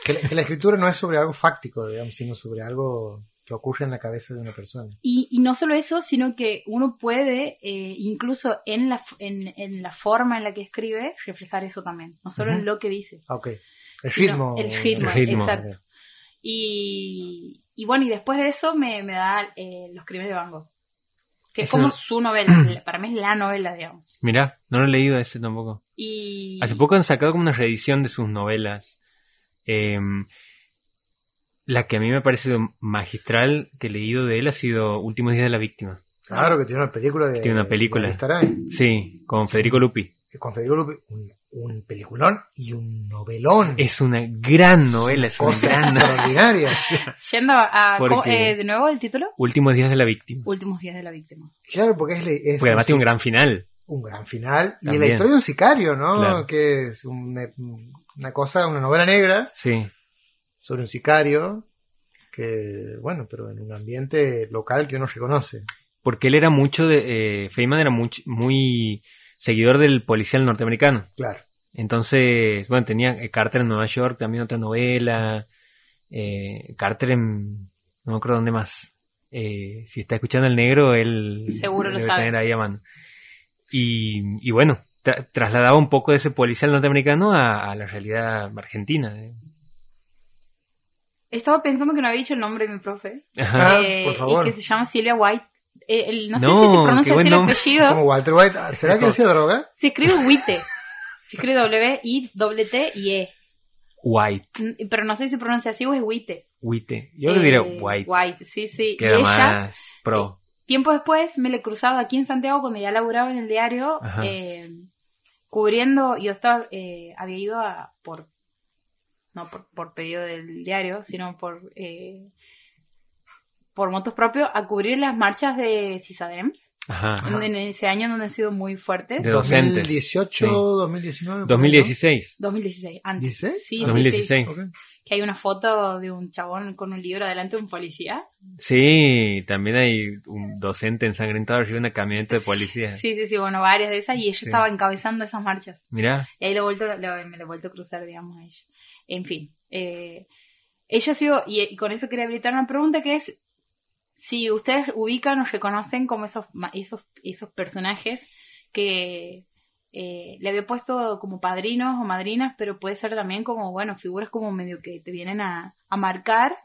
S3: Que, la- que la escritura no es sobre algo fáctico, digamos, sino sobre algo que ocurre en la cabeza de una persona.
S1: Y, y no solo eso, sino que uno puede, eh, incluso en la, en, en la forma en la que escribe, reflejar eso también. No solo en
S3: Ujú.
S1: lo que dice.
S3: Ah, ok. El ritmo.
S1: el ritmo,
S2: El ritmo.
S1: exacto. Y, y bueno, y después de eso me, me da eh, Los Crímenes de Van Gogh. Que es como
S2: no-
S1: su novela. Para mí es la novela, digamos.
S2: Mirá, no lo he leído ese tampoco.
S1: Y
S2: Hace poco han sacado como una reedición de sus novelas. Em, la que a mí me ha parecido magistral que he leído de él ha sido Últimos días de la víctima.
S3: Claro que tiene una película de.
S2: Tiene una película.
S3: de.
S2: Sí, con Federico Lupi.
S3: Con Federico Lupi. Un, un peliculón y un novelón.
S2: Es una gran novela, es una
S3: Cosas
S2: gran
S3: extraordinarias.
S1: yendo a...
S2: Porque-
S1: ¿cómo- eh, de nuevo el título.
S2: Últimos días de la víctima.
S1: Últimos días de la víctima.
S3: Claro, porque es, es
S2: Porque además tiene un gran final.
S3: un gran final. Y
S2: También.
S3: la historia de un sicario, ¿no?
S2: Claro.
S3: Que es una, una cosa, una novela negra
S2: Sí,
S3: sobre un sicario. Que, bueno, pero en un ambiente local que uno reconoce.
S2: porque él era mucho de... Eh, Feynman era muy seguidor del policial norteamericano.
S3: Claro.
S2: Entonces, bueno, tenía eh, Carter en Nueva York, también otra novela. eh, Carter en... No me acuerdo dónde más. Eh, si está escuchando el negro, él
S1: Seguro lo sabe.
S2: tener ahí a mano. Y, y bueno, tra- trasladaba un poco de ese policial norteamericano a, a la realidad argentina. eh.
S1: Estaba pensando que no había dicho el nombre de mi profe.
S2: Ajá.
S3: Ah,
S1: Eh,
S3: por favor.
S1: Y que se llama Silvia White. Eh, el- no, sé
S2: No,
S1: si se pronuncia así el
S2: nombre.
S1: apellido.
S3: Como Walter White. Ah, ¿Será que hacía droga?
S1: Se escribe Witte. Se escribe W-I-T-T y E.
S2: White,
S1: Mm, Pero no sé si se pronuncia así o es Witte.
S2: White. Yo le diré
S1: Eh,
S2: White.
S1: White, sí, sí.
S2: Queda
S1: y ella,
S2: más pro.
S1: tiempo después, me le cruzaba aquí en Santiago cuando ya laburaba en el diario, eh, cubriendo, yo estaba, eh, había ido a, por, no por, por pedido del diario, sino por, eh, por motos propios, a cubrir las marchas de CISADEMS,
S2: Ajá.
S1: en, en ese año donde han sido muy fuertes.
S2: De docentes.
S3: 2018,
S2: Sí.
S3: 2019. por ahí,
S2: 2016.
S1: 2016, antes.
S3: ¿16?
S1: Sí, sí, sí.
S2: 2016.
S3: ¿no? Ok.
S1: Que hay una foto de un chabón con un libro delante de un policía.
S2: Sí, también hay un docente ensangrentado de una camioneta de policía.
S1: Sí, sí, sí, bueno, varias de esas y ella
S2: Sí.
S1: estaba encabezando esas marchas.
S2: Mirá,
S1: Y ahí lo vuelto, lo- me lo he vuelto a cruzar, digamos, a ella. En fin, eh, ella ha sido, y, y con eso quería habilitar una pregunta que es, si ustedes ubican o reconocen como esos, ma- esos, esos personajes que eh, le había puesto como padrinos o madrinas, pero puede ser también como, bueno, figuras como medio que te vienen a, a marcar.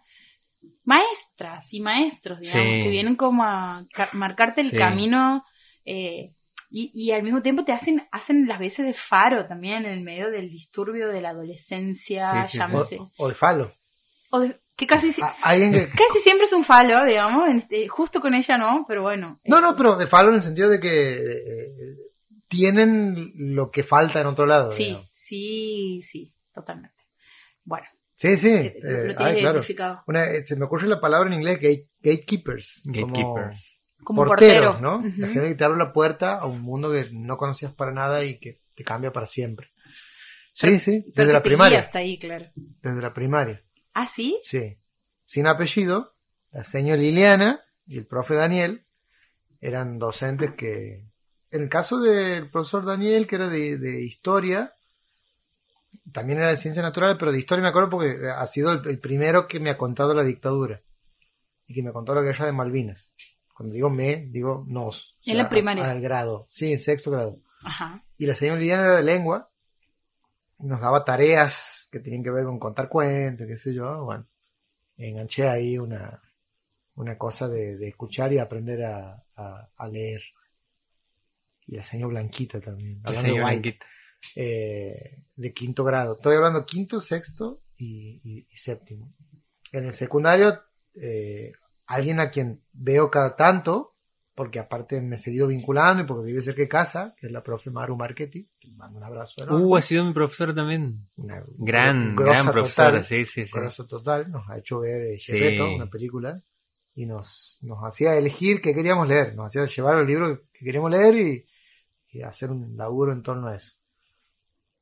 S1: Maestras y maestros, digamos,
S2: Sí.
S1: que vienen como a ca- marcarte el
S2: Sí.
S1: camino eh, y, y al mismo tiempo te hacen, hacen las veces de faro también en el medio del disturbio de la adolescencia,
S2: Sí, sí, sí.
S1: llámese.
S3: O, o de falo.
S1: O de- que casi, si-
S3: A- alguien que,
S1: casi siempre es un falo, digamos, en este- justo con ella no, pero bueno.
S3: No,
S1: eh,
S3: no, pero de falo en el sentido de que eh, tienen lo que falta en otro lado.
S1: Sí,
S3: digamos.
S1: sí, sí, totalmente. Bueno,
S3: sí, sí.
S1: eh, lo,
S3: eh,
S1: lo
S3: ay, claro.
S1: identificado.
S3: Una, eh, se me ocurre la palabra en inglés gate- gatekeepers. como
S2: gatekeepers.
S1: Como
S3: porteros,
S1: portero.
S3: ¿no? La gente que te abre la puerta a un mundo que no conocías para nada y que te cambia para siempre. Sí,
S1: Pero-
S3: sí, desde la primaria.
S1: hasta ahí, claro.
S3: Desde la primaria.
S1: ¿Ah, sí?
S3: Sí. Sin apellido, la señora Liliana y el profe Daniel eran docentes que, en el caso del profesor Daniel, que era de, de historia, también era de ciencia natural, pero de historia me acuerdo porque ha sido el, el primero que me ha contado la dictadura y que me contó la guerra de Malvinas. Cuando digo me, digo nos.
S1: En la primaria.
S3: Al grado, sí, en sexto grado.
S1: Ajá.
S3: Y la señora Liliana era de lengua. Nos daba tareas que tenían que ver con contar cuentos, qué sé yo. Bueno, enganché ahí una, una cosa de, de escuchar y aprender a, a- a leer. Y la señora Blanquita también.
S2: El señor
S3: White,
S2: Blanquita.
S3: eh, de quinto grado. Estoy hablando quinto, sexto y, y- y séptimo. En el secundario, eh, alguien a quien veo cada tanto, porque aparte me he seguido vinculando y porque vive cerca de casa, que es la profe Maru Marchetti. Le mando un abrazo enorme.
S2: Uh, ha sido mi profesor también.
S3: Una
S2: Gran, gran profesora,
S3: total,
S2: sí, sí, sí.
S3: grosa total. Nos ha hecho ver eh,
S2: Sí.
S3: Una película, y nos, nos hacía elegir qué queríamos leer. Nos hacía llevar los libros que queríamos leer y, y hacer un laburo en torno a eso.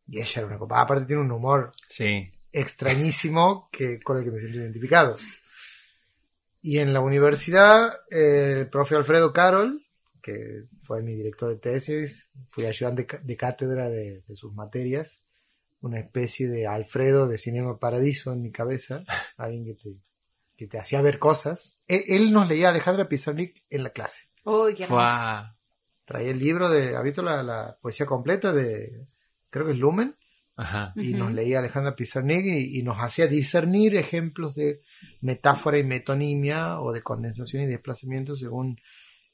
S3: Y ella era una copa. Aparte tiene un humor
S2: Sí.
S3: extrañísimo que, con el que me siento identificado. Y en la universidad, el profe Alfredo Carol, que fue mi director de tesis, fui ayudante de cátedra de, de sus materias, una especie de Alfredo de Cinema Paradiso en mi cabeza, alguien que te, que te hacía ver cosas. Él, él nos leía a Alejandra Pizarnik en la clase.
S1: Uy, qué.
S3: Traía el libro de, ¿ha visto la, la poesía completa de, creo que es Lumen?
S2: Ajá.
S3: y nos leía Alejandra Pizarnik y, y nos hacía discernir ejemplos de metáfora y metonimia o de condensación y desplazamiento según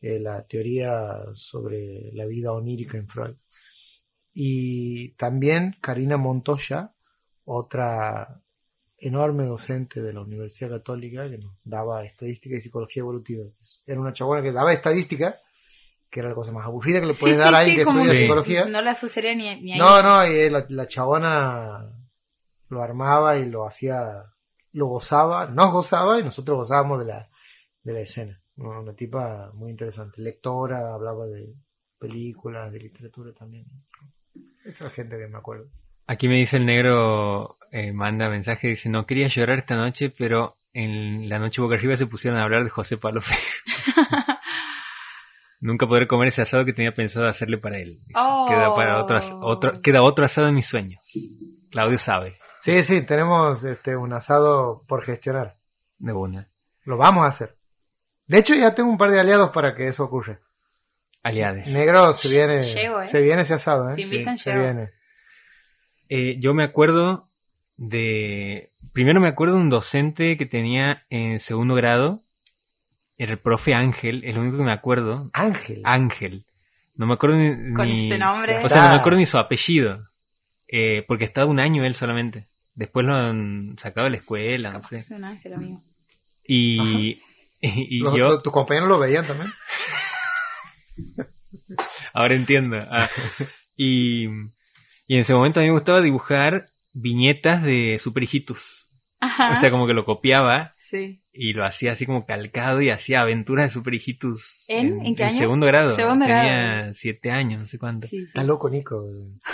S3: eh, la teoría sobre la vida onírica en Freud. Y también Karina Montoya, otra enorme docente de la Universidad Católica que nos daba estadística y psicología evolutiva. Era una chabona que daba estadística, que era la cosa más aburrida que le puedes
S1: Sí,
S3: dar
S1: sí,
S3: a alguien
S1: sí,
S3: que estudia psicología.
S1: No la asociaría ni, ni ahí.
S3: No, no, y la, la chabona lo armaba y lo hacía, lo gozaba, nos gozaba y nosotros gozábamos de la, de la escena. Una, una tipa muy interesante, lectora, hablaba de películas, de literatura también. Esa es la gente que me acuerdo.
S2: Aquí me dice el negro, eh, manda mensaje, dice, no quería llorar esta noche, pero en la noche boca arriba se pusieron a hablar de José Pablo. Nunca podré comer ese asado que tenía pensado hacerle para él. dice.
S1: Oh.
S2: Queda para otro, as- otro, queda otro asado en mis sueños. Claudio sabe,
S3: Sí, sí, tenemos este, un asado por gestionar.
S2: de una.
S3: Lo vamos a hacer. De hecho, ya tengo un par de aliados para que eso ocurra.
S2: Aliades.
S3: Negro se viene,
S1: Llego, ¿eh?
S3: se viene ese asado, ¿eh?
S1: Si invitan,
S3: se
S1: llego.
S3: viene.
S2: Eh, yo me acuerdo de. Primero me acuerdo de un docente que tenía en segundo grado. Era el profe Ángel, es lo único que me acuerdo.
S3: Ángel.
S2: Ángel. No me acuerdo ni.
S1: Con
S2: ni-
S1: ese nombre.
S2: O sea, no me acuerdo ni su apellido. Eh, porque estaba un año él solamente. Después lo han sacado de la escuela, no
S1: Capaz
S2: sé.
S1: soy un ángel, amigo.
S2: Y, y, y
S3: Los-
S2: yo.
S3: tus compañeros lo veían también.
S2: Ahora entiendo. Ah, y, y en ese momento a mí me gustaba dibujar viñetas de Super Hijitus.
S1: Ajá.
S2: O sea, como que lo copiaba
S1: sí.
S2: Y lo hacía así como calcado y hacía aventuras de Super Hijitus.
S1: ¿En? ¿En qué año?
S2: segundo grado.
S1: Segundo
S2: Tenía
S1: grado.
S2: siete años, no sé cuánto.
S1: Sí, sí.
S3: Está loco, Nico.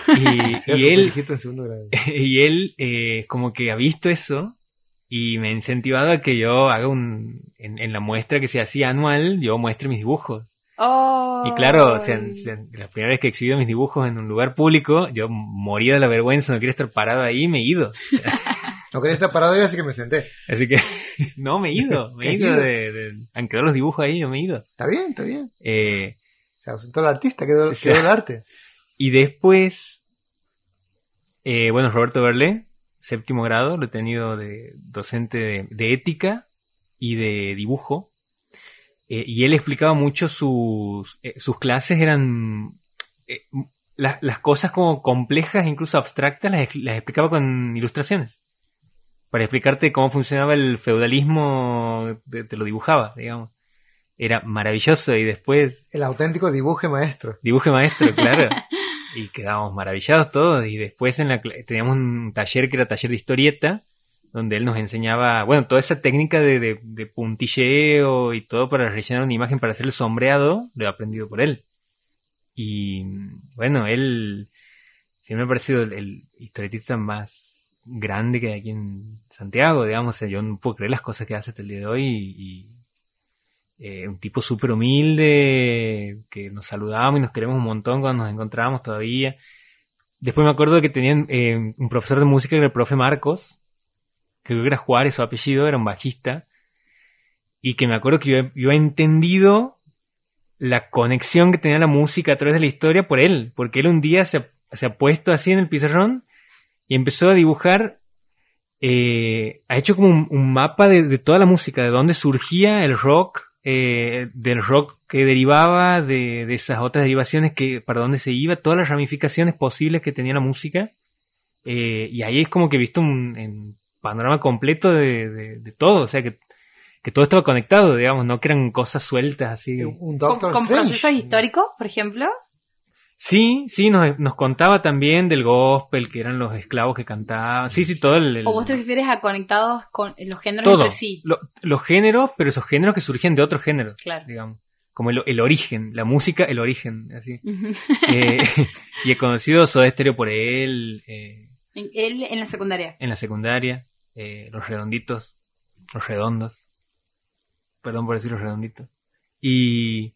S2: Y, y él,
S3: en segundo grado.
S2: y él eh, como que ha visto eso y me ha incentivado a que yo haga un... En, en la muestra que se hacía anual, yo muestre mis dibujos.
S1: Oh,
S2: Y claro, o sea, o sea, la primera vez que exhibido mis dibujos en un lugar público, yo moría de la vergüenza, no quería estar parado ahí y me he ido. O sea,
S3: No quería estar parado y así que me senté.
S2: así que, no, me he ido, me he
S3: ¿Te
S2: ido de, de- Han quedado los dibujos ahí, yo me he ido.
S3: Está bien, está bien.
S2: Eh,
S3: Se ausentó el artista, quedó, quedó el arte.
S2: y después, eh, bueno, Roberto Berlé, séptimo grado, lo he tenido de docente de, de ética y de dibujo. Eh, y él explicaba mucho sus, eh, sus clases, eran eh, la- las cosas como complejas, incluso abstractas, las, las explicaba con ilustraciones. Para explicarte cómo funcionaba el feudalismo, te, te lo dibujaba, digamos. Era maravilloso y después
S3: El auténtico dibuje maestro.
S2: Dibuje maestro, claro. y quedábamos maravillados todos. Y después en la, teníamos un taller que era taller de historieta, donde él nos enseñaba, bueno, toda esa técnica de, de- de puntilleo y todo para rellenar una imagen para hacer el sombreado, lo he aprendido por él. Y bueno, él siempre me ha parecido el, el historietista más grande que hay aquí en Santiago, digamos. Sea, yo no puedo creer las cosas que hace hasta el día de hoy y, eh, un tipo súper humilde, que nos saludábamos y nos queremos un montón cuando nos encontrábamos todavía. Después me acuerdo que tenían eh, un profesor de música que era el profe Marcos, que creo que era Juárez su apellido, era un bajista, y que me acuerdo que yo, yo he entendido la conexión que tenía la música a través de la historia por él, porque él un día se, se ha puesto así en el pizarrón y empezó a dibujar, eh, ha hecho como un, un mapa de, de toda la música, de dónde surgía el rock, eh, del rock que derivaba de, de esas otras derivaciones, que para dónde se iba, todas las ramificaciones posibles que tenía la música. Eh, y ahí es como que he visto un, un panorama completo de, de- de todo, o sea que, que todo estaba conectado, digamos, no que eran cosas sueltas así.
S3: Un
S1: ¿Con,
S3: Doctor
S1: con
S3: Strange.
S1: procesos históricos, por ejemplo?
S2: Sí, sí, nos, nos contaba también del gospel, que eran los esclavos que cantaban. Sí, sí, todo el... el-
S1: ¿O vos te refieres a conectados con los géneros
S2: todo.
S1: entre sí?
S2: Lo- los géneros, pero esos géneros que surgían de otros géneros,
S1: Claro.
S2: digamos. Como el, el origen, la música, el origen, así. Eh, y he conocido Soda Stereo por él, eh,
S1: En- Él en la secundaria.
S2: en la secundaria, eh, los redonditos, los redondos. Perdón por decir los redonditos. Y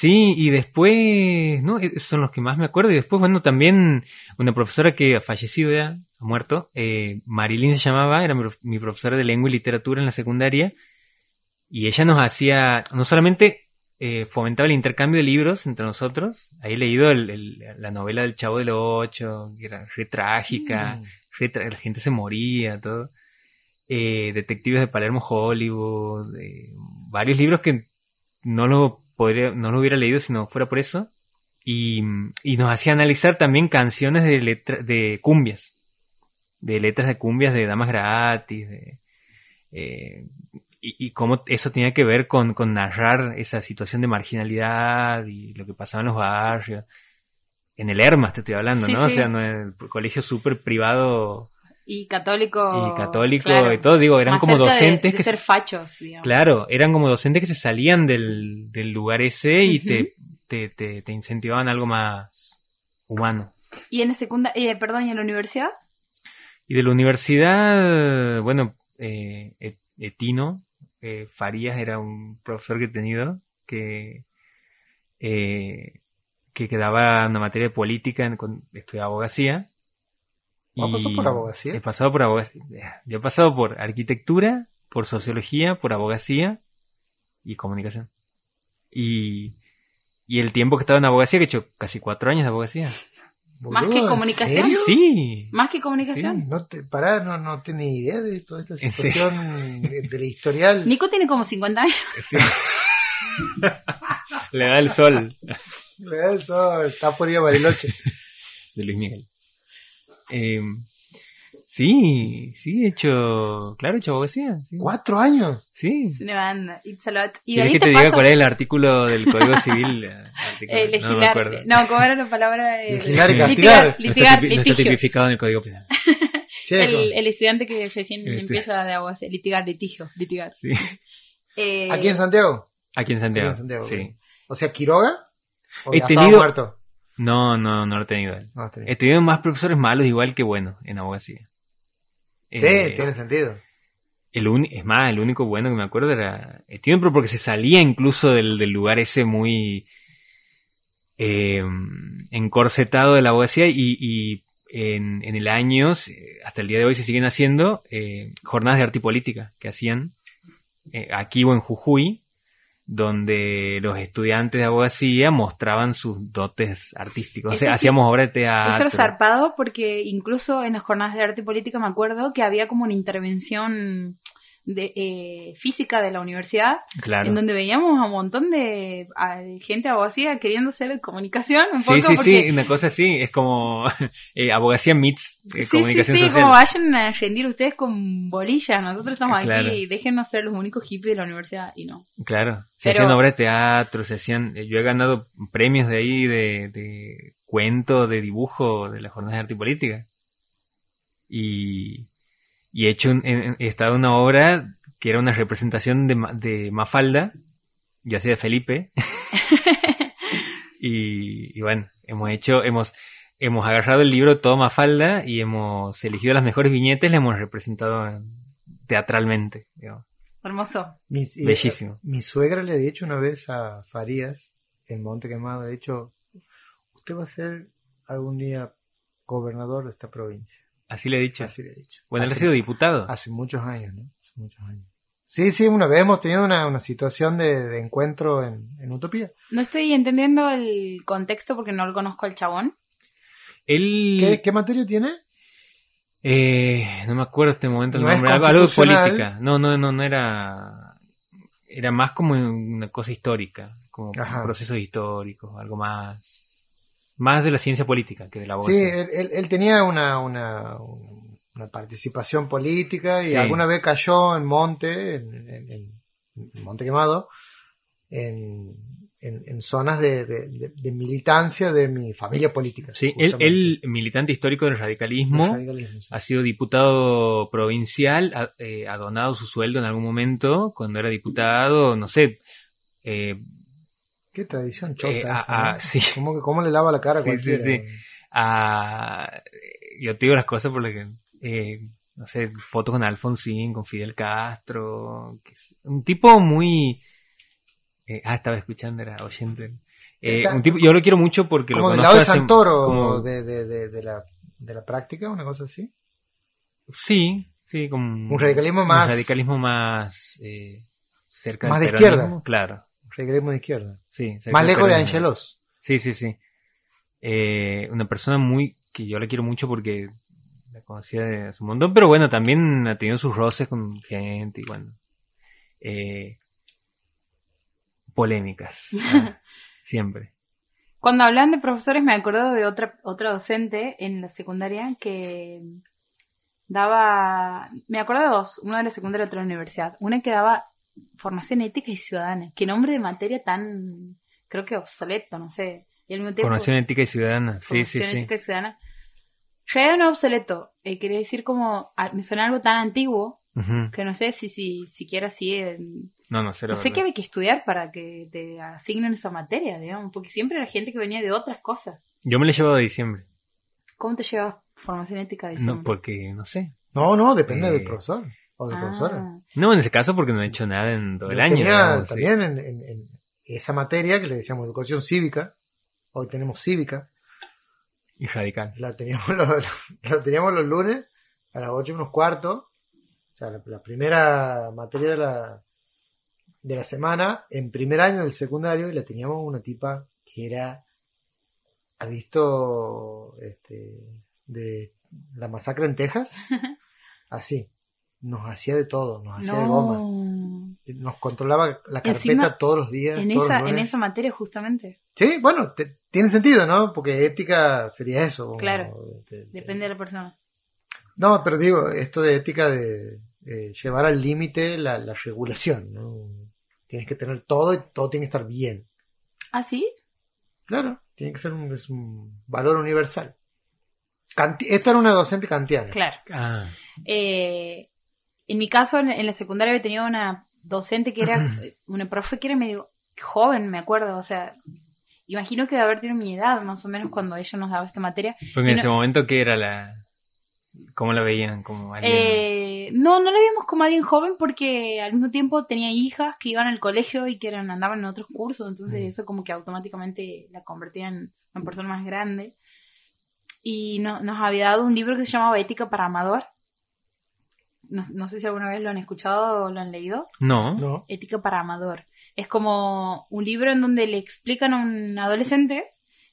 S2: sí, y después, ¿no? Esos son los que más me acuerdo. Y después, bueno, también una profesora que ha fallecido ya, ha muerto, eh, Marilyn se llamaba, era mi, prof- mi profesora de lengua y literatura en la secundaria. Y ella nos hacía, no solamente eh, fomentaba el intercambio de libros entre nosotros, ahí he leído el- el- la novela del Chavo del Ocho, que era re trágica, re tra- la gente se moría, todo. Eh, Detectives de Palermo Hollywood, eh, varios libros que no lo, podría, no lo hubiera leído si no fuera por eso. Y, y nos hacía analizar también canciones de, letra, de cumbias, de letras de cumbias de Damas Gratis, de, eh, y, y cómo eso tenía que ver con, con narrar esa situación de marginalidad y lo que pasaba en los barrios. En el Hermas te estoy hablando,
S1: Sí,
S2: ¿no? O sea, no el colegio súper privado
S1: Y católico.
S2: y católico
S1: claro.
S2: y todo, digo, eran
S1: Más
S2: como
S1: de-
S2: docentes
S1: de
S2: que
S1: ser
S2: se,
S1: fachos, digamos.
S2: claro, eran como docentes que se salían del, del lugar ese y te, te, te, te incentivaban algo más humano.
S1: Y en la secundaria, eh, perdón, ¿y en la universidad?
S2: Y de la universidad, bueno, eh, Et- Etino eh, Farías era un profesor que he tenido que, eh, que quedaba una materia de política estudiaba abogacía.
S3: Ah, ¿pasó
S2: Y
S3: por abogacía?
S2: He pasado por abogacía. Yo he pasado por arquitectura, por sociología, por abogacía y comunicación. Y, y el tiempo que estaba en abogacía, que he hecho casi cuatro años de abogacía.
S1: ¿Más
S3: Boludo,
S1: que
S3: ¿en
S1: comunicación?
S3: serio?
S2: Sí.
S1: Más que comunicación.
S3: No te, pará, no, no tenés idea de toda esta
S2: ¿En
S3: situación de, de la historial.
S1: Nico tiene como 50 años.
S2: sí. Le da el sol
S3: Le da el sol, está por ir a Bariloche.
S2: de Luis Miguel. Eh, sí, sí, he hecho, claro, he hecho abogacía. Sí.
S3: ¿Cuatro años?
S2: Sí.
S1: Es una banda. It's a lot. Y de
S2: ¿Quieres
S1: ahí
S2: que
S1: te,
S2: te diga cuál es el artículo del Código Civil? Artículo-
S1: eh,
S2: no me
S1: legislar.
S2: acuerdo.
S1: No, ¿cómo era la palabra? Eh,
S3: Legislar y
S1: litigar,
S3: castigar.
S2: No está
S1: Litigar,
S2: no está
S1: litigio.
S2: tipificado en el Código Penal.
S1: El, el estudiante que recién
S2: El
S1: empieza de abogacía. Litigar, litigio, litigar.
S2: Sí.
S1: Eh,
S3: ¿Aquí en Santiago?
S2: Aquí en
S3: Aquí
S2: Santiago.
S3: en Santiago.
S2: Sí.
S3: O sea, Quiroga. ¿O
S2: He
S3: ya estaba
S2: tenido-
S3: muerto?
S2: No, no, no lo he tenido él.
S3: No.
S2: He tenido más profesores malos igual que buenos en abogacía.
S3: Sí,
S2: Eh,
S3: tiene sentido.
S2: el es más, el único bueno que me acuerdo era Steven, pero porque se salía incluso del, del lugar ese muy eh, encorsetado de la abogacía y, y en, en el año, hasta el día de hoy se siguen haciendo eh, jornadas de arte y política que hacían eh, aquí o en Jujuy, donde los estudiantes de abogacía mostraban sus dotes artísticos. O sea,
S1: sí.
S2: hacíamos obras de teatro.
S1: Eso era zarpado porque incluso en las jornadas de arte y política me acuerdo que había como una intervención de, eh, física de la universidad
S2: Claro.
S1: en donde veíamos a un montón de, a- de gente abogacía queriendo hacer comunicación un
S2: Sí,
S1: poco
S2: sí,
S1: porque
S2: sí, una cosa así, es como eh, abogacía meets eh,
S1: Sí, sí,
S2: comunicación
S1: sí,
S2: social.
S1: como vayan a rendir ustedes con bolillas, nosotros estamos
S2: Claro.
S1: aquí, déjenos ser los únicos hippies de la universidad y no.
S2: Claro, se
S1: Pero-
S2: hacían obras de teatro, se hacían, eh, yo he ganado premios de ahí de, de cuento, de dibujo, de las jornadas de arte y política. Y, y he hecho, un- en- he estado en una obra que era una representación de, Ma- de Mafalda, yo hacía de Felipe. y, y bueno, hemos hecho, hemos, hemos agarrado el libro todo Mafalda y hemos elegido las mejores viñetas y las hemos representado teatralmente. digamos.
S1: Hermoso.
S3: Mi, eh,
S2: Bellísimo.
S3: Mi suegra le ha dicho una vez a Farías, en Monte Quemado, le ha dicho, usted va a ser algún día gobernador de esta provincia.
S2: Así le he dicho.
S3: Así le he dicho.
S2: Bueno, él ha sido diputado.
S3: Hace muchos años, ¿no? Hace muchos años. Sí, sí, una vez hemos tenido una, una situación de, de encuentro en, en Utopía.
S1: No estoy entendiendo el contexto porque no lo conozco al chabón.
S2: Él.
S3: ¿Qué, qué materia tiene?
S2: eh, no me acuerdo este momento el
S3: No
S2: nombre. Algo, algo de política. No, no, no, no era. Era más como una cosa histórica. Como
S3: Ajá.
S2: procesos históricos, algo más. Más de la ciencia política que de la
S3: Sí,
S2: abogacía.
S3: él, él- él tenía una, una, una participación política y
S2: Sí.
S3: alguna vez cayó en Monte, en, en- en- Monte Quemado, en, en- zonas de, de- de- de militancia de mi familia política.
S2: Sí, él, él, militante histórico del radicalismo,
S3: Radicalismo, sí.
S2: ha sido diputado provincial, ha, eh, ha donado su sueldo en algún momento, cuando era diputado, no sé, eh,
S3: Qué tradición chota
S2: Eh,
S3: esa,
S2: ah,
S3: ¿no?
S2: ah, sí.
S3: ¿Cómo, que, ¿Cómo le lava la cara a
S2: Sí,
S3: cualquiera?
S2: sí, sí. a- yo te digo las cosas por las que, eh, no sé, fotos con Alfonsín, con Fidel Castro, que es un tipo muy... eh, ah, estaba escuchando, era oyente. Eh, un tipo, yo lo quiero mucho porque
S3: Como
S2: lo
S3: del
S2: conozco
S3: lado de Santoro,
S2: como-
S3: de, de, de, de la, de la práctica, una cosa así.
S2: Sí, sí, como...
S3: Un radicalismo más-
S2: Un radicalismo más... cerca
S3: Más
S2: del
S3: de izquierda.
S2: Claro,
S3: De izquierda.
S2: sí.
S3: Más lejos de. Angelos.
S2: Sí, sí, sí. Eh, una persona muy que yo la quiero mucho porque la conocía de hace un montón, pero bueno, también ha tenido sus roces con gente y bueno. eh, polémicas. ah, siempre.
S1: Cuando hablan de profesores me acuerdo de otra, otra docente en la secundaria que daba, me acuerdo de dos, una de la secundaria y otra de la universidad. Una que daba formación ética y ciudadana. Qué nombre de materia tan, creo que obsoleto, no sé. Y al mismo tiempo,
S2: Formación ética y ciudadana. Sí, sí,
S1: formación
S2: sí.
S1: ética y ciudadana. Ya no obsoleto, eh, quería decir como, ah, me suena algo tan antiguo que no sé si, si siquiera así en,
S2: No, no sé. la
S1: no sé qué había que estudiar para que te asignen esa materia, digamos, porque siempre era gente que venía de otras cosas.
S2: Yo me la he llevado de diciembre.
S1: ¿Cómo te llevas formación ética de
S2: No,
S1: diciembre?
S2: porque no sé.
S3: No, no, depende
S2: Eh,
S3: del profesor o de
S1: Ah,
S3: profesora.
S2: No, en ese caso porque no he hecho nada en todo el año.
S3: tenía
S2: digamos, sí.
S3: también en, en- en esa materia que le decíamos educación cívica, hoy tenemos cívica,
S2: Y radical.
S3: la teníamos los, la teníamos los lunes a las 8 menos cuarto, o sea, la, la primera materia de la, de la semana en primer año del secundario y la teníamos una tipa que era. ¿Ha visto este, de la masacre en Texas? Así. Nos hacía de todo, nos hacía de goma.
S1: No.
S3: Nos controlaba la carpeta
S1: Encima,
S3: todos los días.
S1: En
S3: todos
S1: esa,
S3: los
S1: en esa materia, justamente.
S3: Sí, bueno, te- tiene sentido, ¿no? Porque ética sería eso.
S1: Claro.
S3: de- de-
S1: Depende de la persona.
S3: No, pero digo, esto de ética de eh, llevar al límite la, la regulación, ¿no? Tienes que tener todo y todo tiene que estar bien.
S1: ¿Ah, sí?
S3: Claro, tiene que ser un, es un valor universal. Esta era una docente kantiana.
S1: Claro.
S2: Ah,
S1: Eh, en mi caso, en, en la secundaria había tenido una docente que era, una profe que era medio joven, me acuerdo, o sea, imagino que debe haber tenido mi edad, más o menos, cuando ella nos daba esta materia. Y
S2: en
S1: no-
S2: ese momento, ¿qué era la. ¿Cómo la veían? Como alguien.
S1: Eh, no, no la vimos como alguien joven porque al mismo tiempo tenía hijas que iban al colegio y que eran, andaban en otros cursos, entonces
S3: Mm.
S1: eso como que automáticamente la convertía en una persona más grande. Y no- nos había dado un libro que se llamaba Ética para Amador. No, no sé si alguna vez lo han escuchado o lo han leído.
S2: No.
S3: ¿No?
S1: Ética para Amador. Es como un libro en donde le explican a un adolescente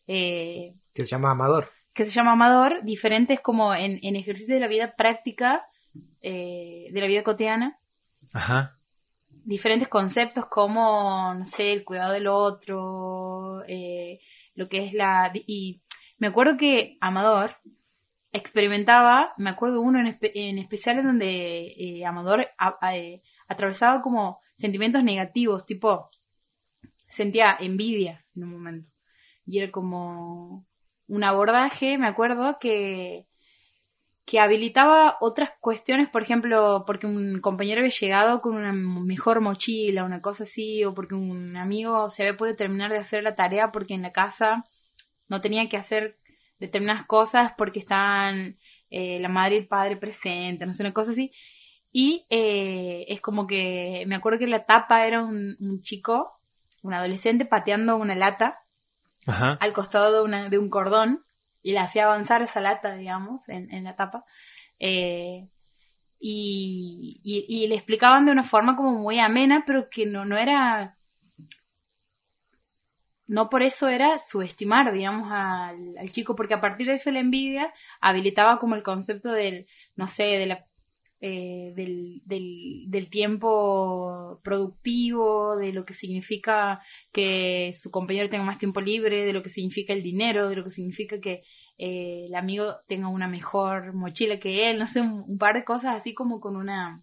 S1: eh,
S3: Que se llama Amador.
S1: que se llama Amador, diferentes como en, en ejercicios de la vida práctica, eh, de la vida cotidiana,
S2: Ajá.
S1: diferentes conceptos como, no sé, el cuidado del otro, eh, lo que es la... Y me acuerdo que Amador experimentaba, me acuerdo uno en, espe- especial en donde eh, Amador eh, atravesaba como sentimientos negativos, tipo, sentía envidia en un momento. Y era como un abordaje, me acuerdo, que, que habilitaba otras cuestiones, por ejemplo, porque un compañero había llegado con una mejor mochila, una cosa así, o porque un amigo se había podido terminar de hacer la tarea porque en la casa no tenía que hacer determinadas cosas porque estaban eh, la madre y el padre presentes, no sé, una cosa así. Y eh, es como que me acuerdo que la tapa era un, un chico, un adolescente pateando una lata
S2: Ajá.
S1: al costado de, una, de un cordón y le hacía avanzar esa lata, digamos, en, en la tapa. Eh, y, y- y le explicaban de una forma como muy amena, pero que no, no era... No por eso era subestimar, digamos, al, al chico, porque a partir de eso la envidia habilitaba como el concepto del, no sé, de la eh, del, del, del tiempo productivo, de lo que significa que su compañero tenga más tiempo libre, de lo que significa el dinero, de lo que significa que eh, el amigo tenga una mejor mochila que él, no sé, un, un par de cosas así como con una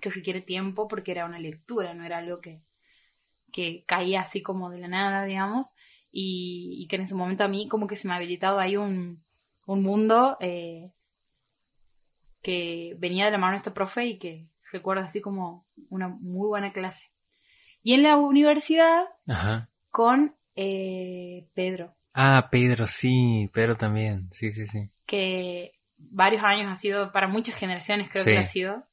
S1: que requiere tiempo porque era una lectura, no era algo que, que caía así como de la nada, digamos, y, y que en ese momento a mí como que se me ha habilitado ahí un, un mundo eh, que venía de la mano de este profe y que recuerdo así como una muy buena clase. Y en la universidad
S2: Ajá.
S1: con eh, Pedro,
S2: Ah, Pedro, sí, Pedro también. Sí, sí, sí.
S1: que varios años ha sido, para muchas generaciones creo
S2: Sí.
S1: que ha sido,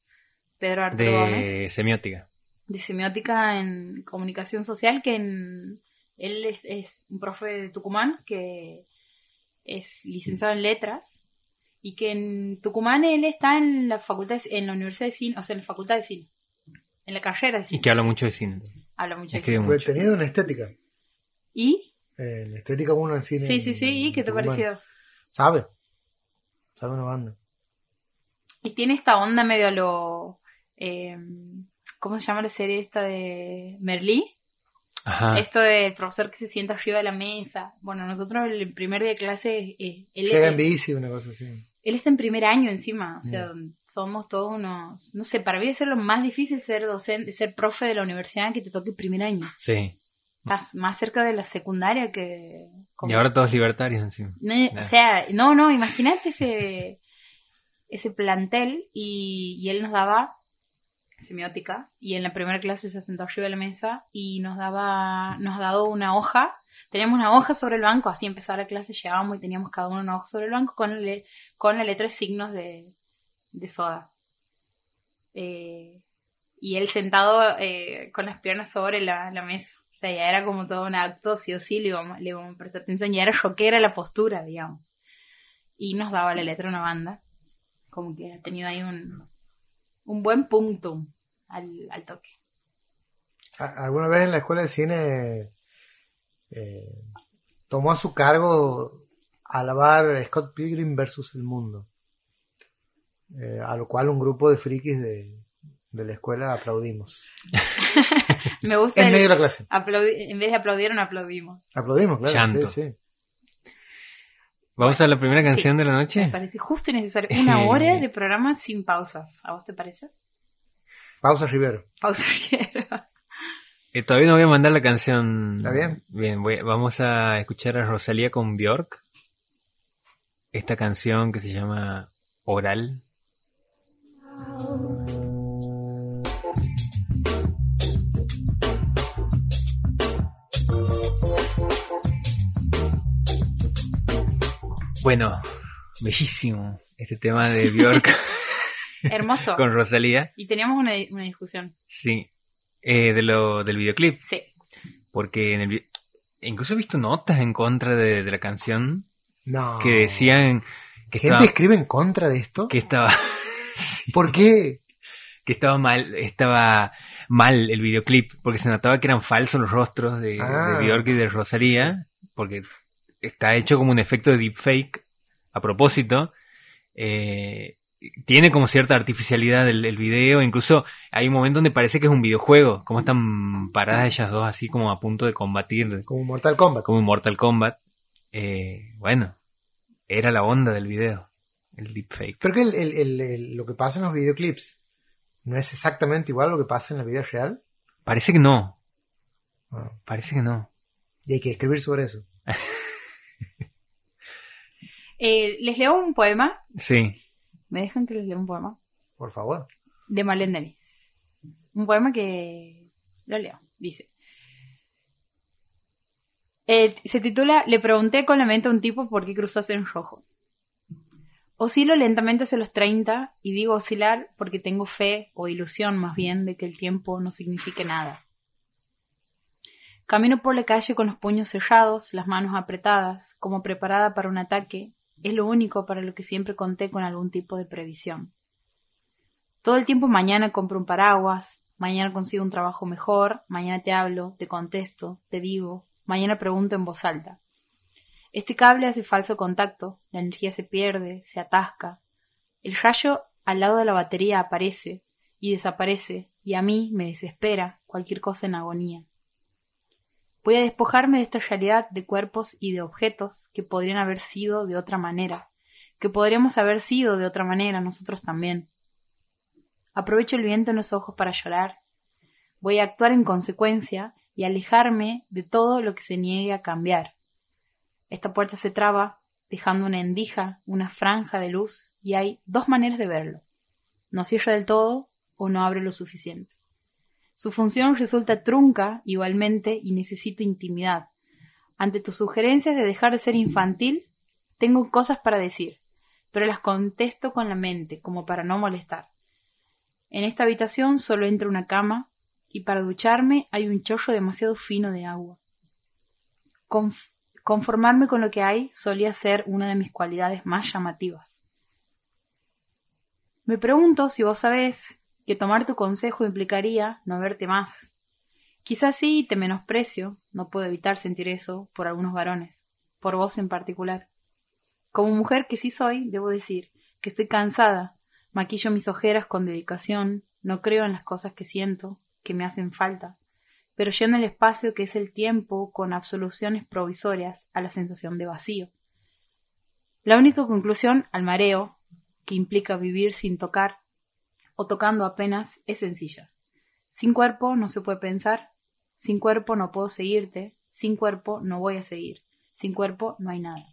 S1: Pedro Arturo Gómez,
S2: De semiótica.
S1: De semiótica en comunicación social, que en, él es, es un profe de Tucumán que es licenciado en letras y que en Tucumán él está en la facultad, de- en la Universidad de Cine, o sea, en la facultad de cine, en la carrera de
S2: Y
S1: cine.
S2: que habla mucho de cine.
S1: Habla mucho de cine.
S2: Mucho.
S3: tenido una estética.
S1: ¿Y?
S3: Eh, en estética uno en cine.
S1: Sí, sí, sí. ¿Y qué te ha
S3: Tucumán.
S1: parecido?
S3: Sabe. Sabe una banda.
S1: Y tiene esta onda medio a lo... eh, ¿Cómo se llama la serie esta de Merlí?
S2: Ajá.
S1: Esto del profesor que se sienta arriba de la mesa. Bueno, nosotros el primer día de clase, eh, él,
S3: Llega en bici, una cosa así.
S1: él está en primer año encima. O sea, somos todos unos... No sé, para mí es ser lo más difícil ser docente, ser profe de la universidad que te toque primer año.
S2: Sí.
S1: Estás más cerca de la secundaria que... como-
S2: Y ahora todos libertarios encima.
S1: No. O sea, no, no, imagínate ese, ese plantel y, y él nos daba semiótica y en la primera clase se sentó arriba de la mesa y nos daba, nos ha dado una hoja, teníamos una hoja sobre el banco, así empezaba la clase, llegábamos y teníamos cada uno una hoja sobre el banco con, le- con la letra signos de, de soda. Eh, y él sentado eh, con las piernas sobre la, la mesa. O sea, ya era como todo un acto, sí o sí, le íbamos, le íbamos a prestar atención, ya era rockera la postura, digamos. Y nos daba la letra una banda, como que ha tenido ahí un, un buen punto al, al toque.
S3: Alguna vez en la escuela de cine eh, tomó a su cargo alabar Scott Pilgrim versus el mundo. Eh, a lo cual un grupo de frikis de, de la escuela aplaudimos.
S1: Me gusta
S3: En
S1: el-
S3: medio de la clase.
S1: en vez de aplaudieron, aplaudimos.
S3: Aplaudimos, claro.
S2: Llanto.
S3: Sí, sí.
S2: Vamos a la primera
S1: Sí.
S2: canción de la
S1: Me
S2: noche.
S1: parece justo y necesario. Una hora de programa sin pausas. ¿A vos te parece?
S3: Pausa Rivero.
S1: Pausa Rivero.
S2: Eh, todavía no voy a mandar la canción.
S3: ¿Está bien?
S2: Bien, voy- vamos a escuchar a Rosalía con Bjork. Esta canción que se llama Oral. Bueno, bellísimo este tema de Bjork
S1: Hermoso.
S2: con Rosalía.
S1: Y teníamos una, una discusión.
S2: Sí, eh, de lo, del videoclip.
S1: Sí.
S2: Porque en el incluso he visto notas en contra de, de la canción
S3: No.
S2: que decían que
S3: ¿Gente
S2: estaba,
S3: escribe en contra de esto?
S2: que estaba
S3: ¿Por qué?
S2: que estaba mal, estaba mal el videoclip, porque se notaba que eran falsos los rostros de,
S3: Ah.
S2: de Bjork y de Rosalía, porque está hecho como un efecto de deepfake a propósito. Eh, tiene como cierta artificialidad el, el video, incluso hay un momento donde parece que es un videojuego, como están paradas ellas dos así como a punto de combatir,
S3: Como Mortal Kombat.
S2: como Mortal Kombat. Eh, bueno, era la onda del video, el deepfake.
S3: Pero que el- el- el- el- lo que pasa en los videoclips no es exactamente igual a lo que pasa en la vida real.
S2: Parece que no,
S3: Ah,
S2: parece que no.
S3: y hay que escribir sobre eso.
S1: Eh, les leo un poema.
S2: Sí,
S1: ¿Me dejan que les lea un poema?
S3: Por favor.
S1: De Marlene Denis. Un poema que lo leo. Dice. Eh, se titula Le pregunté con la mente a un tipo por qué cruzase en rojo. Oscilo lentamente hacia los 30 y digo oscilar porque tengo fe o ilusión más bien de que el tiempo no signifique nada. Camino por la calle con los puños cerrados, las manos apretadas, como preparada para un ataque. Es lo único para lo que siempre conté con algún tipo de previsión. Todo el tiempo mañana compro un paraguas, mañana consigo un trabajo mejor, mañana te hablo, te contesto, te digo, mañana pregunto en voz alta. Este cable hace falso contacto, la energía se pierde, se atasca. El rayo al lado de la batería aparece y desaparece, y a mí me desespera cualquier cosa en agonía. Voy a despojarme de esta realidad de cuerpos y de objetos que podrían haber sido de otra manera, que podríamos haber sido de otra manera nosotros también. Aprovecho el viento en los ojos para llorar. Voy a actuar en consecuencia y alejarme de todo lo que se niegue a cambiar. Esta puerta se traba, dejando una endija, una franja de luz, y hay dos maneras de verlo. No cierra del todo o no abre lo suficiente. Su función resulta trunca igualmente y necesito intimidad. Ante tus sugerencias de dejar de ser infantil, tengo cosas para decir, pero las contesto con la mente, como para no molestar. En esta habitación solo entra una cama y para ducharme hay un chorro demasiado fino de agua. Conf- conformarme con lo que hay solía ser una de mis cualidades más llamativas. Me pregunto si vos sabés que tomar tu consejo implicaría no verte más. Quizás sí te menosprecio, no puedo evitar sentir eso por algunos varones, por vos en particular. Como mujer que sí soy, debo decir que estoy cansada, maquillo mis ojeras con dedicación, no creo en las cosas que siento, que me hacen falta, pero lleno el espacio que es el tiempo con absoluciones provisorias a la sensación de vacío. La única conclusión al mareo, que implica vivir sin tocar, o tocando apenas, es sencilla. Sin cuerpo no se puede pensar, sin cuerpo no puedo seguirte, sin cuerpo no voy a seguir, sin cuerpo no hay nada.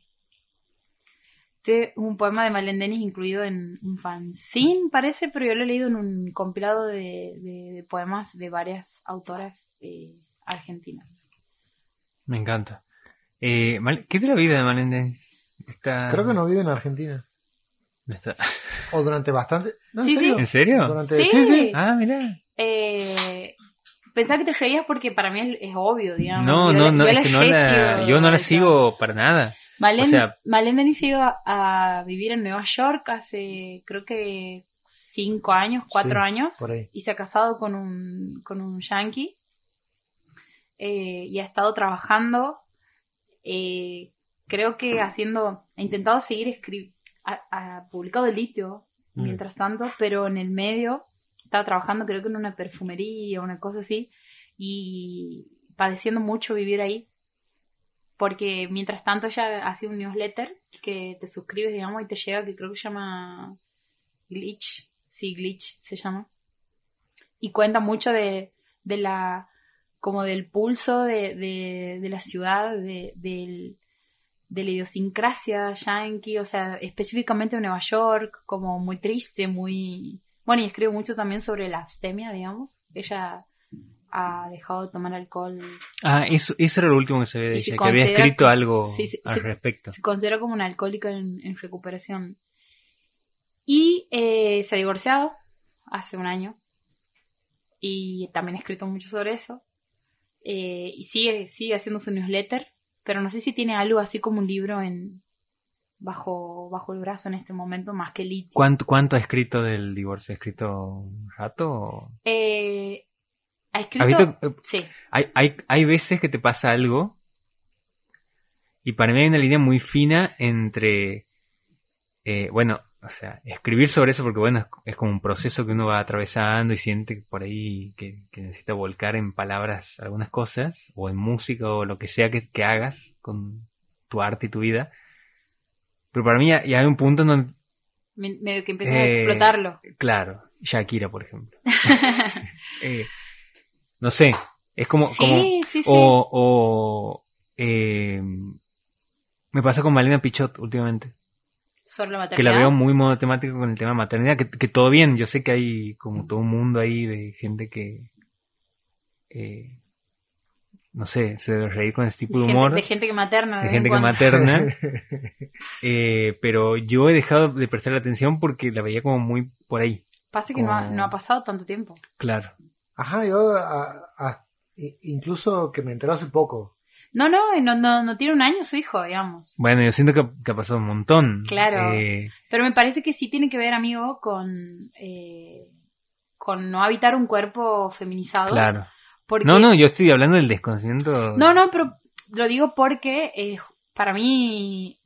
S1: Este es un poema de Marlene Denis incluido en un fanzine, parece, pero yo lo he leído en un compilado de, de- de poemas de varias autoras eh, argentinas.
S2: me encanta. Eh, ¿Qué es la vida de? Está...
S3: Creo que no vive en Argentina. O durante bastante. No, ¿en
S1: Sí,
S3: serio?
S1: sí.
S2: ¿En serio?
S3: Durante-
S1: Sí.
S3: sí, sí.
S2: Ah, mira.
S1: Eh, pensaba que te reías porque para mí es, es obvio, digamos.
S2: No,
S1: Yo
S2: no,
S1: la-
S2: no,
S1: yo
S2: es
S1: la
S2: que no la, yo no la sigo para nada.
S1: Malén,
S2: O sea-
S1: Malén Denis se iba a vivir en Nueva York hace creo que cinco años, cuatro
S3: Sí,
S1: años,
S3: por ahí.
S1: y se ha casado con un, con un yankee. eh, y ha estado trabajando, eh, creo que haciendo, ha intentado seguir escribiendo, ha, ha publicado el litio
S2: Mm.
S1: mientras tanto, pero en el medio estaba trabajando creo que en una perfumería o una cosa así y padeciendo mucho vivir ahí porque mientras tanto ella hace un newsletter que te suscribes digamos y te llega que creo que se llama Glitch sí Glitch se llama y cuenta mucho de, de la como del pulso de, de, de la ciudad de, del de la idiosincrasia yankee, o sea, específicamente de Nueva York, como muy triste, muy... Bueno, y escribe mucho también sobre la abstemia, digamos. Ella ha dejado de tomar alcohol,
S2: Ah, eso, eso era lo último que se había dicho, que había escrito algo
S1: sí, sí,
S2: al respecto.
S1: se considera como una alcohólica en, en recuperación. Y eh, se ha divorciado hace un año. Y también ha escrito mucho sobre eso. Eh, y sigue, sigue haciendo su newsletter. Pero no sé si tiene algo así como un libro en bajo, bajo el brazo en este momento, más que litio.
S2: ¿Cuánto, ¿Cuánto ha escrito del divorcio? ¿Ha escrito un rato?
S1: Eh, ha escrito...
S2: Eh,
S1: Sí,
S2: Hay, hay, hay veces que te pasa algo y para mí hay una línea muy fina entre, eh, bueno, o sea, escribir sobre eso porque, bueno, es, como un proceso que uno va atravesando y siente por ahí que, que necesita volcar en palabras algunas cosas o en música o lo que sea que, que hagas con tu arte y tu vida. Pero para mí ya, ya hay un punto en donde,
S1: me- medio que empieza a
S2: Eh,
S1: explotarlo.
S2: claro, Shakira, por ejemplo. Eh, no sé, es como...
S1: sí,
S2: como
S1: sí, sí.
S2: o, o eh, me pasa con Malena Pichot últimamente,
S1: sobre la
S2: que la
S1: maternidad.
S2: veo muy monotemática con el tema de maternidad, que, que todo bien, yo sé que hay como todo un mundo ahí de gente que, eh, no sé, se debe reír con ese tipo de humor,
S1: de gente que materna.
S2: de gente
S1: en
S2: que materna, eh, pero yo he dejado de prestar atención porque la veía como muy por ahí,
S1: Pasa que no ha, no ha pasado tanto tiempo.
S2: claro.
S3: Ajá, yo a- a- i- incluso que me enteré hace poco.
S1: No, no, no, no, no tiene un año su hijo, digamos.
S2: Bueno, yo siento que, que ha pasado un montón.
S1: Claro.
S2: Eh,
S1: Pero me parece que sí tiene que ver, amigo, con, eh, con no habitar un cuerpo feminizado.
S2: claro.
S1: Porque,
S2: No, no, yo estoy hablando del desconocimiento.
S1: No, no, pero lo digo porque eh, para mí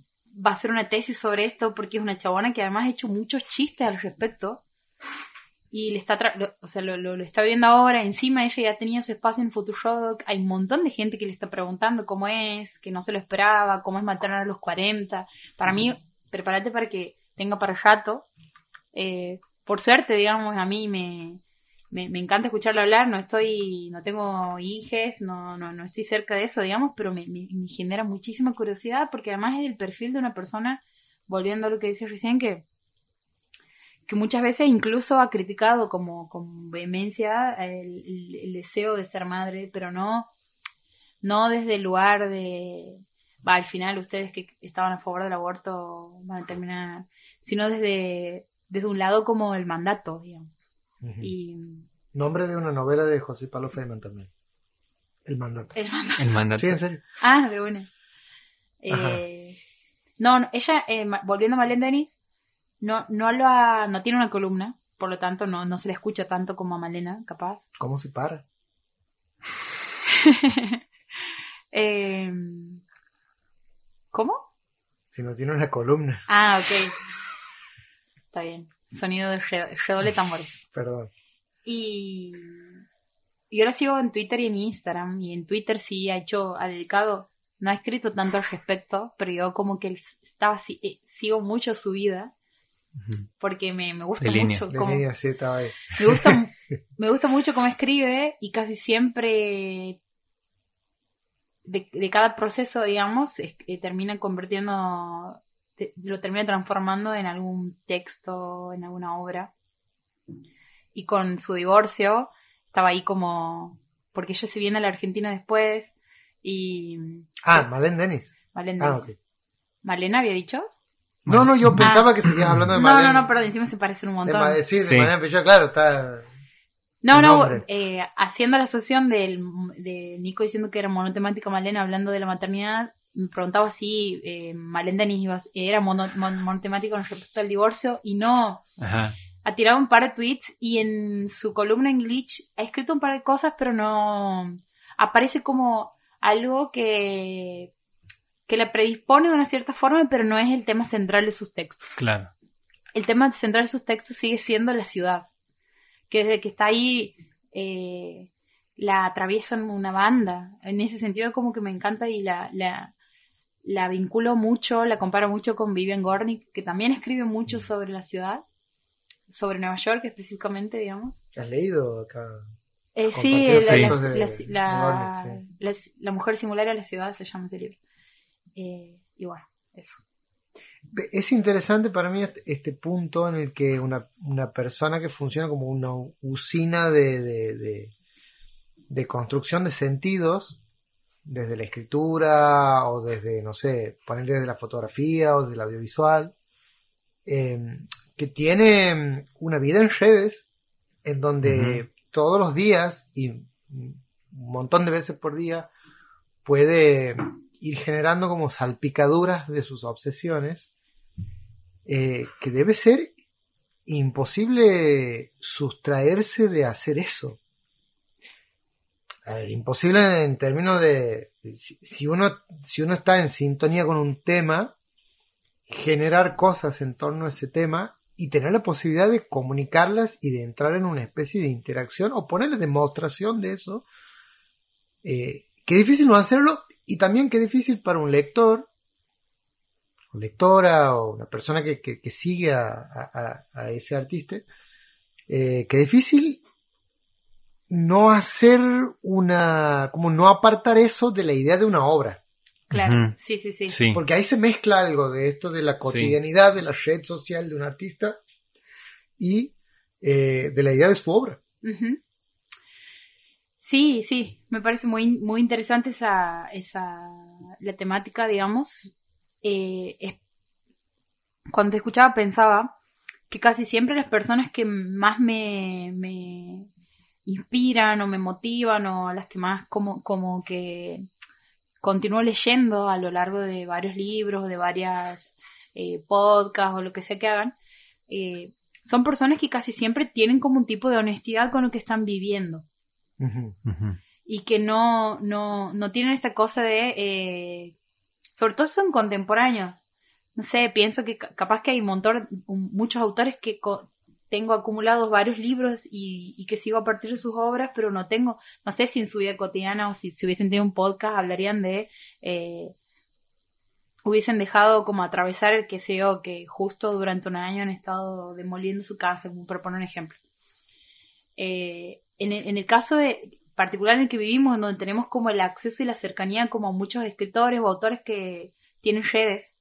S1: va a ser una tesis sobre esto porque es una chabona que además ha hecho muchos chistes al respecto y le está, o sea, lo, está viendo ahora. Encima ella ya tenía su espacio en Futurock. Hay un montón de gente que le está preguntando cómo es, que no se lo esperaba, cómo es maternar a los 40. Para mí, prepárate para que tenga para rato. Eh, por suerte, digamos, a mí me, me, encanta escucharla hablar, no estoy, no tengo hijes, no, no, no estoy cerca de eso, digamos, pero me, me- me genera muchísima curiosidad porque además es el perfil de una persona, volviendo a lo que decía recién, que, que muchas veces incluso ha criticado como con vehemencia el, el- el deseo de ser madre, pero no, no desde el lugar de, va, al final ustedes que estaban a favor del aborto van a terminar, sino desde, desde un lado como el mandato, digamos. Y
S3: Nombre de una novela de José Pablo Feynman también. El mandato.
S1: el mandato.
S2: El mandato.
S3: Sí, en serio.
S1: Ah, de una. Eh, no, ella, eh, ma- volviendo a Marlene Denis, no, no lo ha- no tiene una columna, por lo tanto no, no se le escucha tanto como a Malena, capaz.
S3: ¿Cómo se para?
S1: Eh, ¿Cómo?
S3: Si no tiene una columna.
S1: Ah, ok. Está bien. Sonido de re- redoble tambores.
S3: Perdón.
S1: Y, y ahora sigo en Twitter y en Instagram. Y en Twitter sí ha hecho, ha dedicado, no ha escrito tanto al respecto, pero yo como que estaba, eh, sigo mucho su vida. Porque me, me gusta
S2: De línea.
S1: mucho
S3: De
S1: cómo,
S3: línea, sí, estaba ahí.
S1: me gusta, me gusta mucho cómo escribe y casi siempre de, de cada proceso, digamos, es- eh, termina convirtiendo, te- lo termina transformando en algún texto, en alguna obra. Y con su divorcio estaba ahí como, porque ella se viene a la Argentina después y...
S3: Ah, Malén Denis.
S1: Malena,
S3: Ah.
S1: ¿Malena había dicho?
S3: No, no, yo pensaba que seguías hablando de
S1: Ah. No, no, no, perdón, encima se parecen un
S3: De
S1: montón.
S3: Ma- sí, de
S2: Sí.
S3: Pichot, claro, está.
S1: No, no, eh, haciendo la asociación del, de Nico diciendo que era monotemática Malena hablando de la maternidad, me preguntaba si eh, Malena Denis era mono, mon- monotemático con respecto al divorcio y no.
S2: Ajá.
S1: Ha tirado un par de tweets y en su columna en Glitch ha escrito un par de cosas, pero no. aparece como algo que, que la predispone de una cierta forma, pero no es el tema central de sus textos.
S2: Claro.
S1: El tema central de sus textos sigue siendo la ciudad, que desde que está ahí eh, la atraviesan una banda. En ese sentido como que me encanta y la, la, la vinculo mucho, la comparo mucho con Vivian Gornick, que también escribe mucho sobre la ciudad, sobre Nueva York específicamente, digamos.
S3: ¿Has leído acá?
S1: Eh, sí,
S3: de- Gornick,
S1: la mujer singular de la ciudad se llama ese libro. Eh, y bueno, eso.
S3: Es interesante para mí este, este punto en el que una, una persona que funciona como una usina de, de, de- de construcción de sentidos, desde la escritura o desde, no sé, poner desde la fotografía o desde el audiovisual, eh, que tiene una vida en redes en donde todos los días y un montón de veces por día puede ir generando como salpicaduras de sus obsesiones, eh, que debe ser imposible sustraerse de hacer eso. A imposible en términos de si, uno si uno está en sintonía con un tema, generar cosas en torno a ese tema y tener la posibilidad de comunicarlas y de entrar en una especie de interacción o ponerle demostración de eso. Eh, qué difícil no hacerlo y también qué difícil para un lector o lectora o una persona que, que- que sigue a, a- a ese artista, eh, qué difícil no hacer una, como no apartar eso de la idea de una obra.
S1: Claro, sí, sí, sí.
S2: Sí.
S3: Porque ahí se mezcla algo de esto de la cotidianidad, de la red social de un artista y eh, de la idea de su obra.
S1: Sí, sí, me parece muy, muy interesante esa, esa, la temática, digamos. Eh, es- cuando te escuchaba pensaba que casi siempre las personas que más me, me inspiran o me motivan o las que más como, como que continúo leyendo a lo largo de varios libros, de varias eh, podcasts o lo que sea que hagan, eh, son personas que casi siempre tienen como un tipo de honestidad con lo que están viviendo. Y que no, no, no tienen esta cosa de, eh, sobre todo son contemporáneos. No sé, pienso que ca- capaz que hay montón, muchos autores que tengo acumulados varios libros y, y que sigo a partir de sus obras, pero no tengo, no sé si en su vida cotidiana o si, si hubiesen tenido un podcast hablarían de, eh, hubiesen dejado como atravesar el que sé que justo durante un año han estado demoliendo su casa, por poner un ejemplo. Eh, en, en el caso de particular en el que vivimos, en donde tenemos como el acceso y la cercanía como a muchos escritores o autores que tienen redes,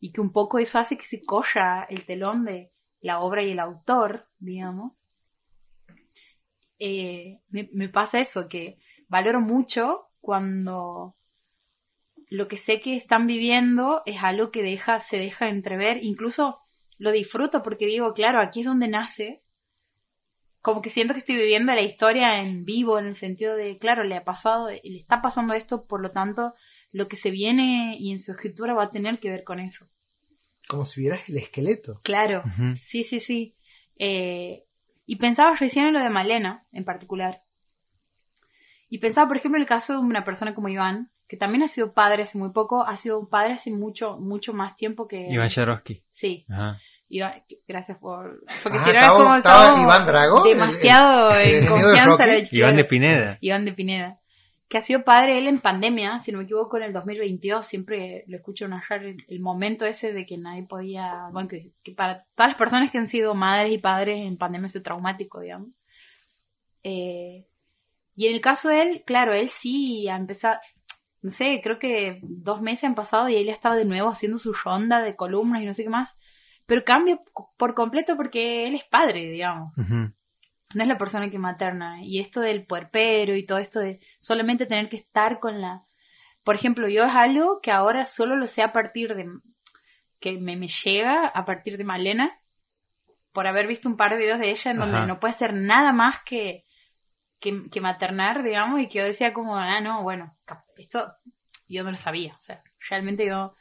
S1: y que un poco eso hace que se colla el telón de la obra y el autor, digamos, eh, me, me pasa eso, que valoro mucho cuando lo que sé que están viviendo es algo que deja, se deja entrever, incluso lo disfruto porque digo, claro, aquí es donde nace, como que siento que estoy viviendo la historia en vivo, en el sentido de, claro, le ha pasado, le está pasando esto, por lo tanto, lo que se viene y en su escritura va a tener que ver con eso.
S3: Como si vieras el esqueleto.
S1: Claro, sí, sí, sí. Eh, y pensaba recién en lo de Malena, en particular. Y pensaba, por ejemplo, en el caso de una persona como Iván, que también ha sido padre hace muy poco, ha sido padre hace mucho, mucho más tiempo que...
S2: Iván Jarosky.
S1: Sí,
S2: Ajá.
S1: Iván, gracias por... Porque
S3: Ah,
S1: si no es como
S3: estaba Iván Drago, el-
S1: demasiado
S3: el- el
S1: en
S3: de
S1: confianza.
S3: Rocky.
S1: la-
S2: Iván de. Pineda.
S1: Iván de Pineda, que ha sido padre él en pandemia, si no me equivoco, en el 2022, siempre lo escucho narrar el, el momento ese de que nadie podía, bueno, que, que para todas las personas que han sido madres y padres en pandemia es traumático, digamos. Eh, y en el caso de él, claro, él sí ha empezado, no sé, creo que dos meses han pasado y él ya estaba de nuevo haciendo su ronda de columnas y no sé qué más, pero cambia por completo porque él es padre, digamos no es la persona que materna. Y esto del puerpero y todo esto de solamente tener que estar con la... Por ejemplo, yo es algo que ahora solo lo sé a partir de... que me, me llega a partir de Malena, por haber visto un par de videos de ella en donde no puede hacer nada más que, que, que maternar, digamos, y que yo decía como, ah, no, bueno, esto yo no lo sabía. O sea, realmente yo...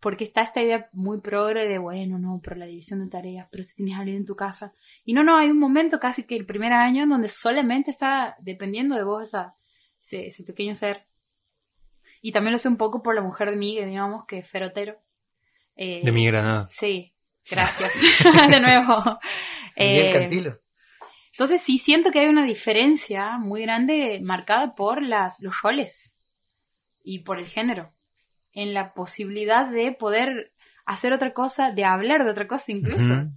S1: Porque está esta idea muy progre de, bueno, no, pero la división de tareas, pero si tienes a alguien en tu casa, y no, no, hay un momento casi que el primer año en donde solamente está dependiendo de vos esa, ese, ese pequeño ser. Y también lo sé un poco por la mujer de Miguel, digamos, que es ferotero. Eh,
S2: De mi granada.
S1: Sí, gracias. de nuevo.
S3: Miguel
S1: Eh,
S3: Cantilo.
S1: entonces sí siento que hay una diferencia muy grande marcada por las, los roles y por el género. En la posibilidad de poder hacer otra cosa, de hablar de otra cosa incluso.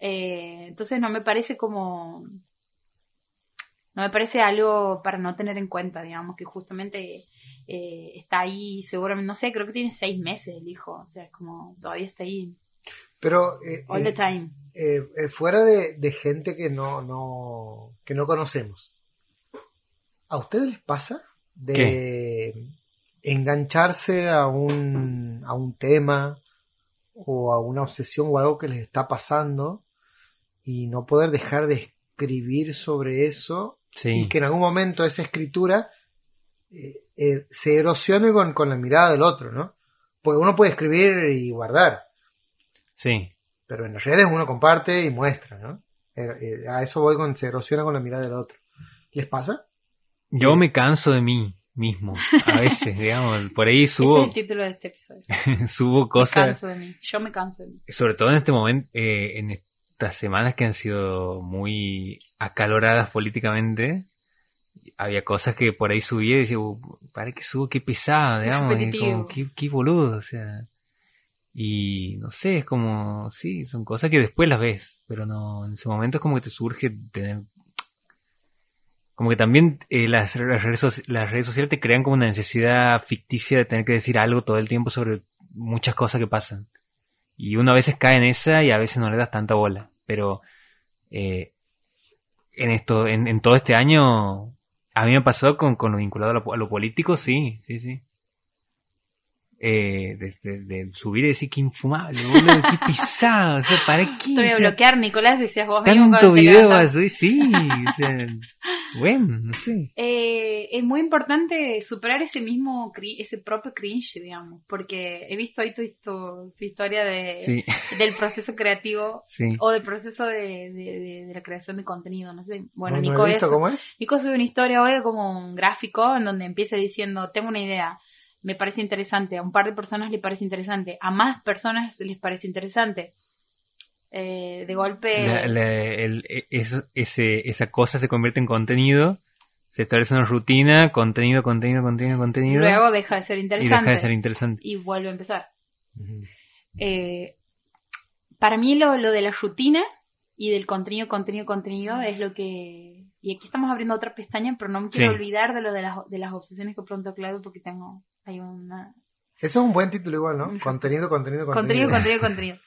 S1: Eh, entonces no me parece como... No me parece algo para no tener en cuenta, digamos, que justamente eh, está ahí, seguramente, no sé, creo que tiene seis meses el hijo, o sea, es como todavía está ahí
S3: Pero eh,
S1: all
S3: eh,
S1: the time.
S3: eh, eh, fuera de, de gente que no, no, que no conocemos, ¿a ustedes les pasa de engancharse a un, a un tema o a una obsesión o algo que les está pasando y no poder dejar de escribir sobre eso
S2: Sí.
S3: y que en algún momento esa escritura eh, eh, se erosione con, con la mirada del otro, ¿no? Porque uno puede escribir y guardar,
S2: Sí.
S3: pero en las redes uno comparte y muestra, ¿no? Eh, eh, a eso voy con se erosiona con la mirada del otro. ¿Les pasa?
S2: Yo me canso de mí mismo. A veces, digamos. Por ahí
S1: Ese es
S2: subo,
S1: el título de este episodio.
S2: subo
S1: Me
S2: cosas.
S1: canso de mí. Yo me canso de mí.
S2: Sobre todo en este momento, eh, en estas semanas que han sido muy acaloradas políticamente. Había cosas que por ahí subía y decía, "Uh, para que subo, qué pesado,
S1: Qué
S2: digamos. como, qué, qué boludo, o sea. Y no sé, es como, sí, son cosas que después las ves, pero no, en ese momento es como que te surge tener. Como que también eh, las, las, redes, sociales te crean como una necesidad ficticia de tener que decir algo todo el tiempo sobre muchas cosas que pasan. Y uno a veces cae en esa y a veces no le das tanta bola. Pero eh, en esto, en, todo este año, a mí me pasó con, con lo vinculado a a lo político, sí, sí, sí. Eh, desde de, subir y decir que infumable, boludo, qué pisado, o sea, ¿para qué?
S1: Te voy a bloquear, Nicolás, decías vos
S2: tanto video para subir, sí, o sea, bueno, no sé.
S1: Eh, es muy importante superar ese mismo, ese propio cringe, digamos, porque he visto ahí tu, tu- tu historia de,
S2: Sí,
S1: del proceso creativo
S2: sí.
S1: o del proceso de, de- de- de la creación de contenido, no sé. Bueno,
S3: ¿No- no
S1: Nico,
S3: he visto
S1: es-
S3: cómo es?
S1: Nico sube una historia hoy como un gráfico en donde empieza diciendo, tengo una idea, me parece interesante, a un par de personas le parece interesante, a más personas les parece interesante. Eh, de golpe...
S2: La- la- el- e- eso- ese, esa cosa se convierte en contenido, se establece una rutina, contenido, contenido, contenido, contenido.
S1: Luego deja de ser
S2: y
S1: interesante.
S2: deja de ser interesante.
S1: y vuelve a empezar. Eh, para mí lo, lo de la rutina y del contenido, contenido, contenido es lo que... Y aquí estamos abriendo otra pestaña, pero no me quiero
S2: Sí.
S1: olvidar de lo de las, de las obsesiones que pronto Claudio porque tengo... Hay una...
S3: Eso es un buen título igual, ¿no? Contenido, contenido,
S1: Contenido,
S3: contenido.
S1: contenido, contenido.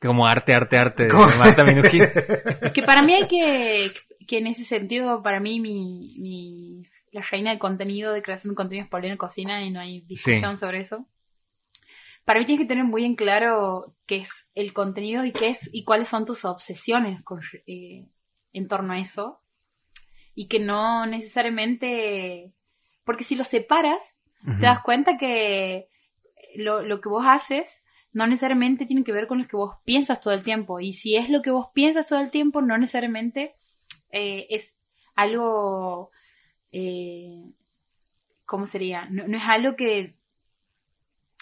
S2: Como arte, arte, arte de
S3: ¿Cómo?
S2: Marta Minujín.
S1: Que para mí hay que... Que en ese sentido, para mí, mi, mi- la reina de contenido, de creación de contenido es Paulina Cocina y no hay discusión sobre eso. Para mí tienes que tener muy en claro qué es el contenido y qué es y cuáles son tus obsesiones con- eh, en torno a eso. Y que no necesariamente... Porque si lo separas, Te das cuenta que lo, lo que vos haces no necesariamente tiene que ver con lo que vos piensas todo el tiempo. Y si es lo que vos piensas todo el tiempo, no necesariamente eh, es algo... eh, ¿Cómo sería? No, no es algo que...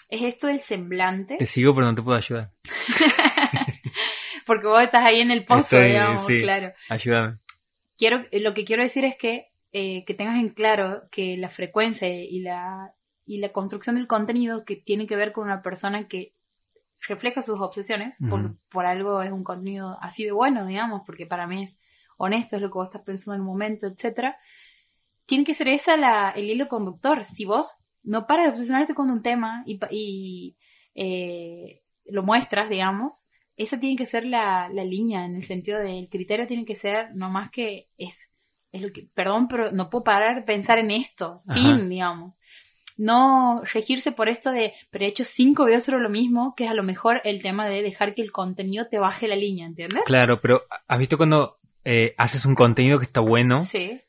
S1: Es esto del semblante,
S2: Te sigo, pero no te puedo ayudar.
S1: porque vos estás ahí en el pozo,
S2: Estoy,
S1: digamos,
S2: sí.
S1: claro.
S2: Ayúdame.
S1: quiero, lo que quiero decir es que, eh, que tengas en claro que la frecuencia y la, y la construcción del contenido que tiene que ver con una persona que refleja sus obsesiones, porque
S2: Ujú.
S1: por algo es un contenido así de bueno, digamos, porque para mí es honesto, es lo que vos estás pensando en el momento, etcétera. Tiene que ser esa la, el hilo conductor. Si vos no paras de obsesionarte con un tema y, y, eh, lo muestras, digamos, esa tiene que ser la, la línea, en el sentido del criterio tiene que ser no más que es, es lo que, perdón, pero no puedo parar de pensar en esto,
S2: Ajá.
S1: fin, digamos. No regirse por esto de, pero he hecho cinco videos sobre lo mismo, que es a lo mejor el tema de dejar que el contenido te baje la línea, ¿entiendes?
S2: Claro, pero ¿has visto cuando eh, haces un contenido que está bueno
S1: Sí,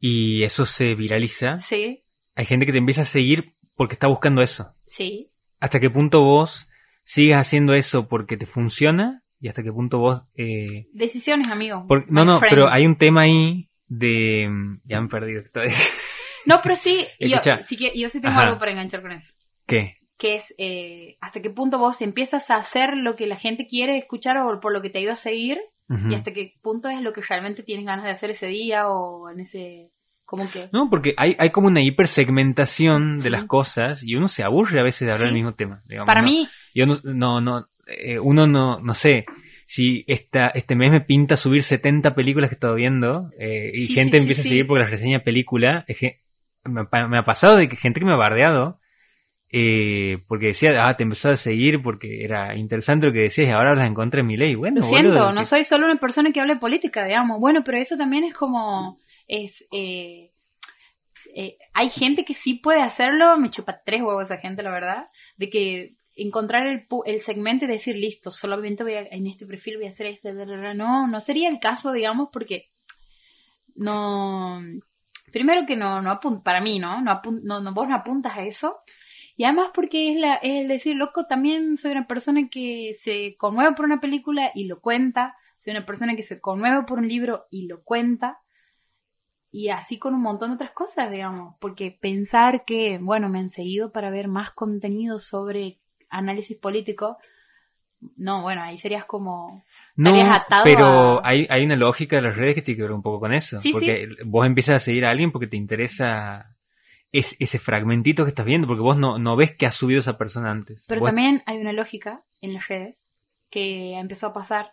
S2: y eso se viraliza?
S1: sí,
S2: Hay gente que te empieza a seguir porque está buscando eso.
S1: sí.
S2: ¿Hasta qué punto vos sigues haciendo eso porque te funciona? ¿Y hasta qué punto vos... eh,
S1: Decisiones, amigo.
S2: por- no, no,
S1: friend.
S2: pero hay un tema ahí de... Ya me he perdido vez.
S1: No, pero sí, yo, sí que, yo sí tengo
S2: Ajá.
S1: algo para enganchar con eso.
S2: ¿Qué?
S1: Que es eh, hasta qué punto vos empiezas a hacer lo que la gente quiere escuchar o por lo que te ha ido a seguir y hasta qué punto es lo que realmente tienes ganas de hacer ese día o en ese... Como que...
S2: No, porque hay, hay como una hipersegmentación de
S1: Sí.
S2: las cosas y uno se aburre a veces de hablar
S1: Sí.
S2: del mismo tema. digamos,
S1: Para
S2: ¿no?
S1: mí,
S2: Yo no, no, no, eh, uno no, no sé, si esta, este mes me pinta subir 70 películas que he estado viendo eh, y
S1: Sí,
S2: gente
S1: sí,
S2: empieza
S1: sí.
S2: a seguir porque las reseña película, es que me, ha pa- me ha pasado de que gente que me ha bardeado eh, porque decía, ah, te empezó a seguir porque era interesante lo que decías y ahora las encontré en mi ley. Bueno,
S1: lo siento,
S2: boludo,
S1: no
S2: que-
S1: soy solo una persona que hable de política, digamos. Bueno, pero eso también es como... es eh, Hay gente que sí puede hacerlo, me chupa tres huevos esa gente, la verdad, de que encontrar el, el segmento y decir, listo, solamente voy a, en este perfil voy a hacer este, bla, bla, bla". no, no sería el caso, digamos, porque no... Primero que no, no para mí, ¿no? No, apun- no, no- vos no apuntas a eso. Y además porque es, la, es el decir, loco, también soy una persona que se conmueve por una película y lo cuenta. Soy una persona que se conmueve por un libro y lo cuenta. Y así con un montón de otras cosas, digamos. Porque pensar que, bueno, me han seguido para ver más contenido sobre análisis político. No, bueno, ahí serías como...
S2: No,
S1: atado
S2: pero
S1: a-
S2: hay, hay una lógica de las redes que tiene que ver un poco con eso.
S1: Sí,
S2: porque vos empiezas a seguir a alguien porque te interesa es- ese fragmentito que estás viendo, porque vos no, no ves que ha subido esa persona antes.
S1: Pero
S2: Vos-
S1: también hay una lógica en las redes que empezó a pasar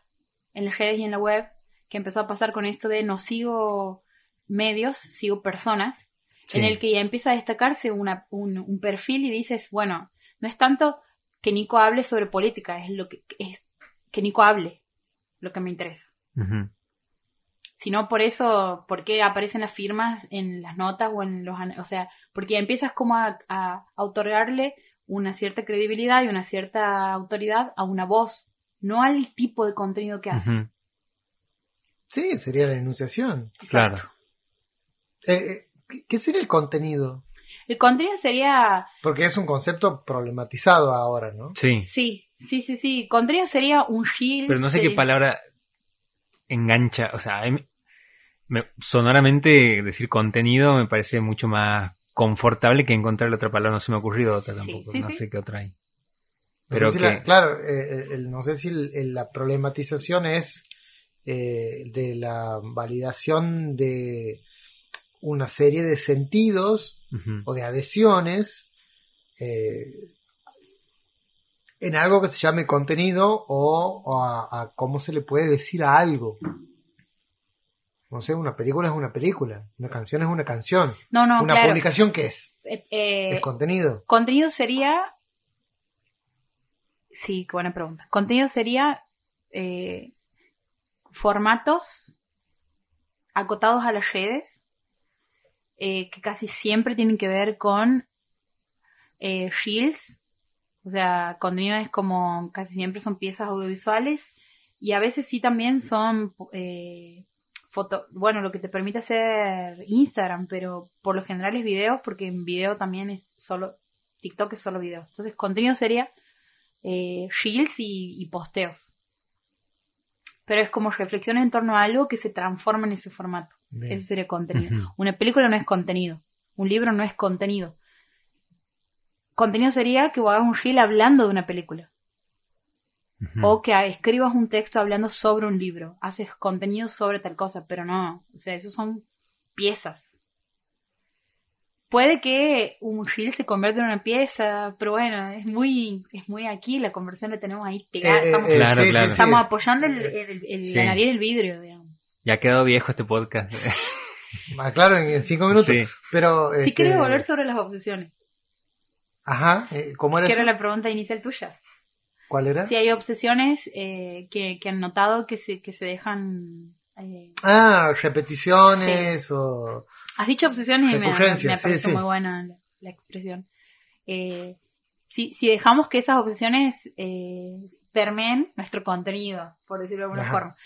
S1: en las redes y en la web, que empezó a pasar con esto de no sigo medios, sigo personas,
S2: Sí.
S1: en el que ya empieza a destacarse una- un, un perfil y dices, bueno, no es tanto que Nico hable sobre política, es lo que es que Nico hable lo que me interesa.
S2: Ujú.
S1: Sino por eso, ¿por qué aparecen las firmas en las notas o en los... O sea, porque empiezas como a, a otorgarle una cierta credibilidad y una cierta autoridad a una voz, no al tipo de contenido que hace.
S3: Sí, sería la enunciación.
S2: Claro.
S3: Eh, eh, ¿qué- ¿Qué sería el contenido?
S1: El contenido sería...
S3: Porque es un concepto problematizado ahora, ¿no?
S2: Sí.
S1: Sí, sí, sí, sí. Contenido sería un reel.
S2: Pero no sé qué palabra engancha. O sea, a mí- me- sonoramente decir contenido me parece mucho más confortable que encontrar otra palabra. No se me ha ocurrido otra
S1: Sí,
S2: tampoco.
S1: sí,
S2: no
S1: sí.
S2: sé qué otra hay.
S3: No
S2: Pero
S3: si
S2: que-
S3: la- claro, eh, el- no sé si el- el- la problematización es eh, de la validación de una serie de sentidos o de adhesiones eh, en algo que se llame contenido o, o a, a cómo se le puede decir a algo. No sé, una película es una película, una canción es una canción,
S1: No, no,
S3: una
S1: claro.
S3: publicación ¿qué es?
S1: Eh, eh,
S3: Es contenido.
S1: Contenido sería. Sí, qué buena pregunta. Contenido sería eh, formatos acotados a las redes eh, que casi siempre tienen que ver con eh, reels. O sea, contenido es como casi siempre son piezas audiovisuales y a veces sí también son eh, foto, bueno, lo que te permite hacer Instagram, pero por lo general es videos porque en video también es solo, TikTok es solo videos. Entonces, contenido sería eh, reels y posteos. Pero es como reflexiones en torno a algo que se transforma en ese formato.
S3: Bien.
S1: Eso sería contenido. Una película no es contenido. Un libro no es contenido. Contenido sería que vos hagas un reel hablando de una película. O que escribas un texto hablando sobre un libro. Haces contenido sobre tal cosa, pero no. O sea, esos son piezas. Puede que un reel se convierta en una pieza, pero bueno, es muy, es muy aquí, la conversión la tenemos ahí pegada.
S3: Eh, eh,
S1: estamos
S3: eh,
S2: Claro,
S3: sí, sí,
S2: claro.
S3: sí.
S1: estamos apoyando el, el, el-
S2: Sí.
S1: la nariz del vidrio, digamos.
S2: Ya ha quedado viejo este podcast.
S3: Ah, claro, en, en cinco minutos.
S2: Sí.
S3: Pero.
S1: Si
S3: este,
S1: quieres volver sobre las obsesiones,
S3: Ajá, eh, ¿cómo era
S1: que
S3: eso?
S1: era la pregunta inicial tuya.
S3: ¿Cuál era?
S1: Si hay obsesiones eh, que, que han notado que se, que se dejan... eh,
S3: Ah, repeticiones o.
S1: Has dicho obsesiones y me, me
S3: Recurrencias, sí,
S1: parece
S3: sí.
S1: muy buena la, la expresión. Eh, si, si dejamos que esas obsesiones eh, permeen nuestro contenido, por decirlo de alguna
S3: Ajá.
S1: forma.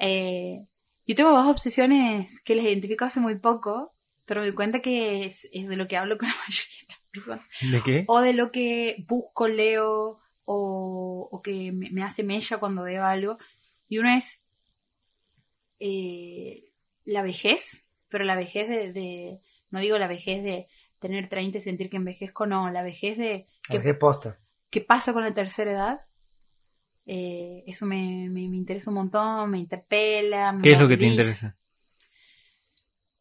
S1: Eh, yo tengo dos obsesiones que les identifico hace muy poco, pero me doy cuenta que es, es de lo que hablo con la mayoría de las personas.
S2: ¿De qué?
S1: O de lo que busco, leo, o, o que me, me hace mella cuando veo algo. Y uno es eh, la vejez, pero la vejez de, de- No digo la vejez de tener 30 y sentir que envejezco, no, la vejez de
S3: ¿A qué posta?
S1: qué pasa con la tercera edad. Eh, eso me, me, me interesa un montón, me interpela. me
S2: ¿Qué es lo que te interesa?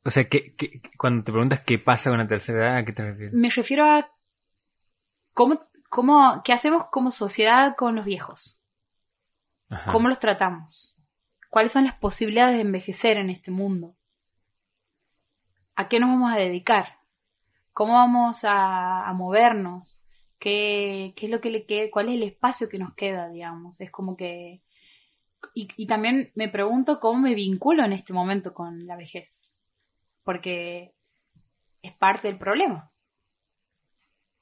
S2: O sea, ¿qué, qué- cuando te preguntas qué pasa con la tercera edad, ¿a qué te refieres?
S1: Me refiero a cómo, cómo, qué hacemos como sociedad con los viejos.
S2: Ajá.
S1: ¿Cómo los tratamos? ¿Cuáles son las posibilidades de envejecer en este mundo? ¿A qué nos vamos a dedicar? ¿Cómo vamos a, a movernos? ¿Qué, ¿Qué es lo que le queda? ¿Cuál es el espacio que nos queda, digamos? Es como que... Y, y también me pregunto cómo me vinculo en este momento con la vejez. Porque es parte del problema.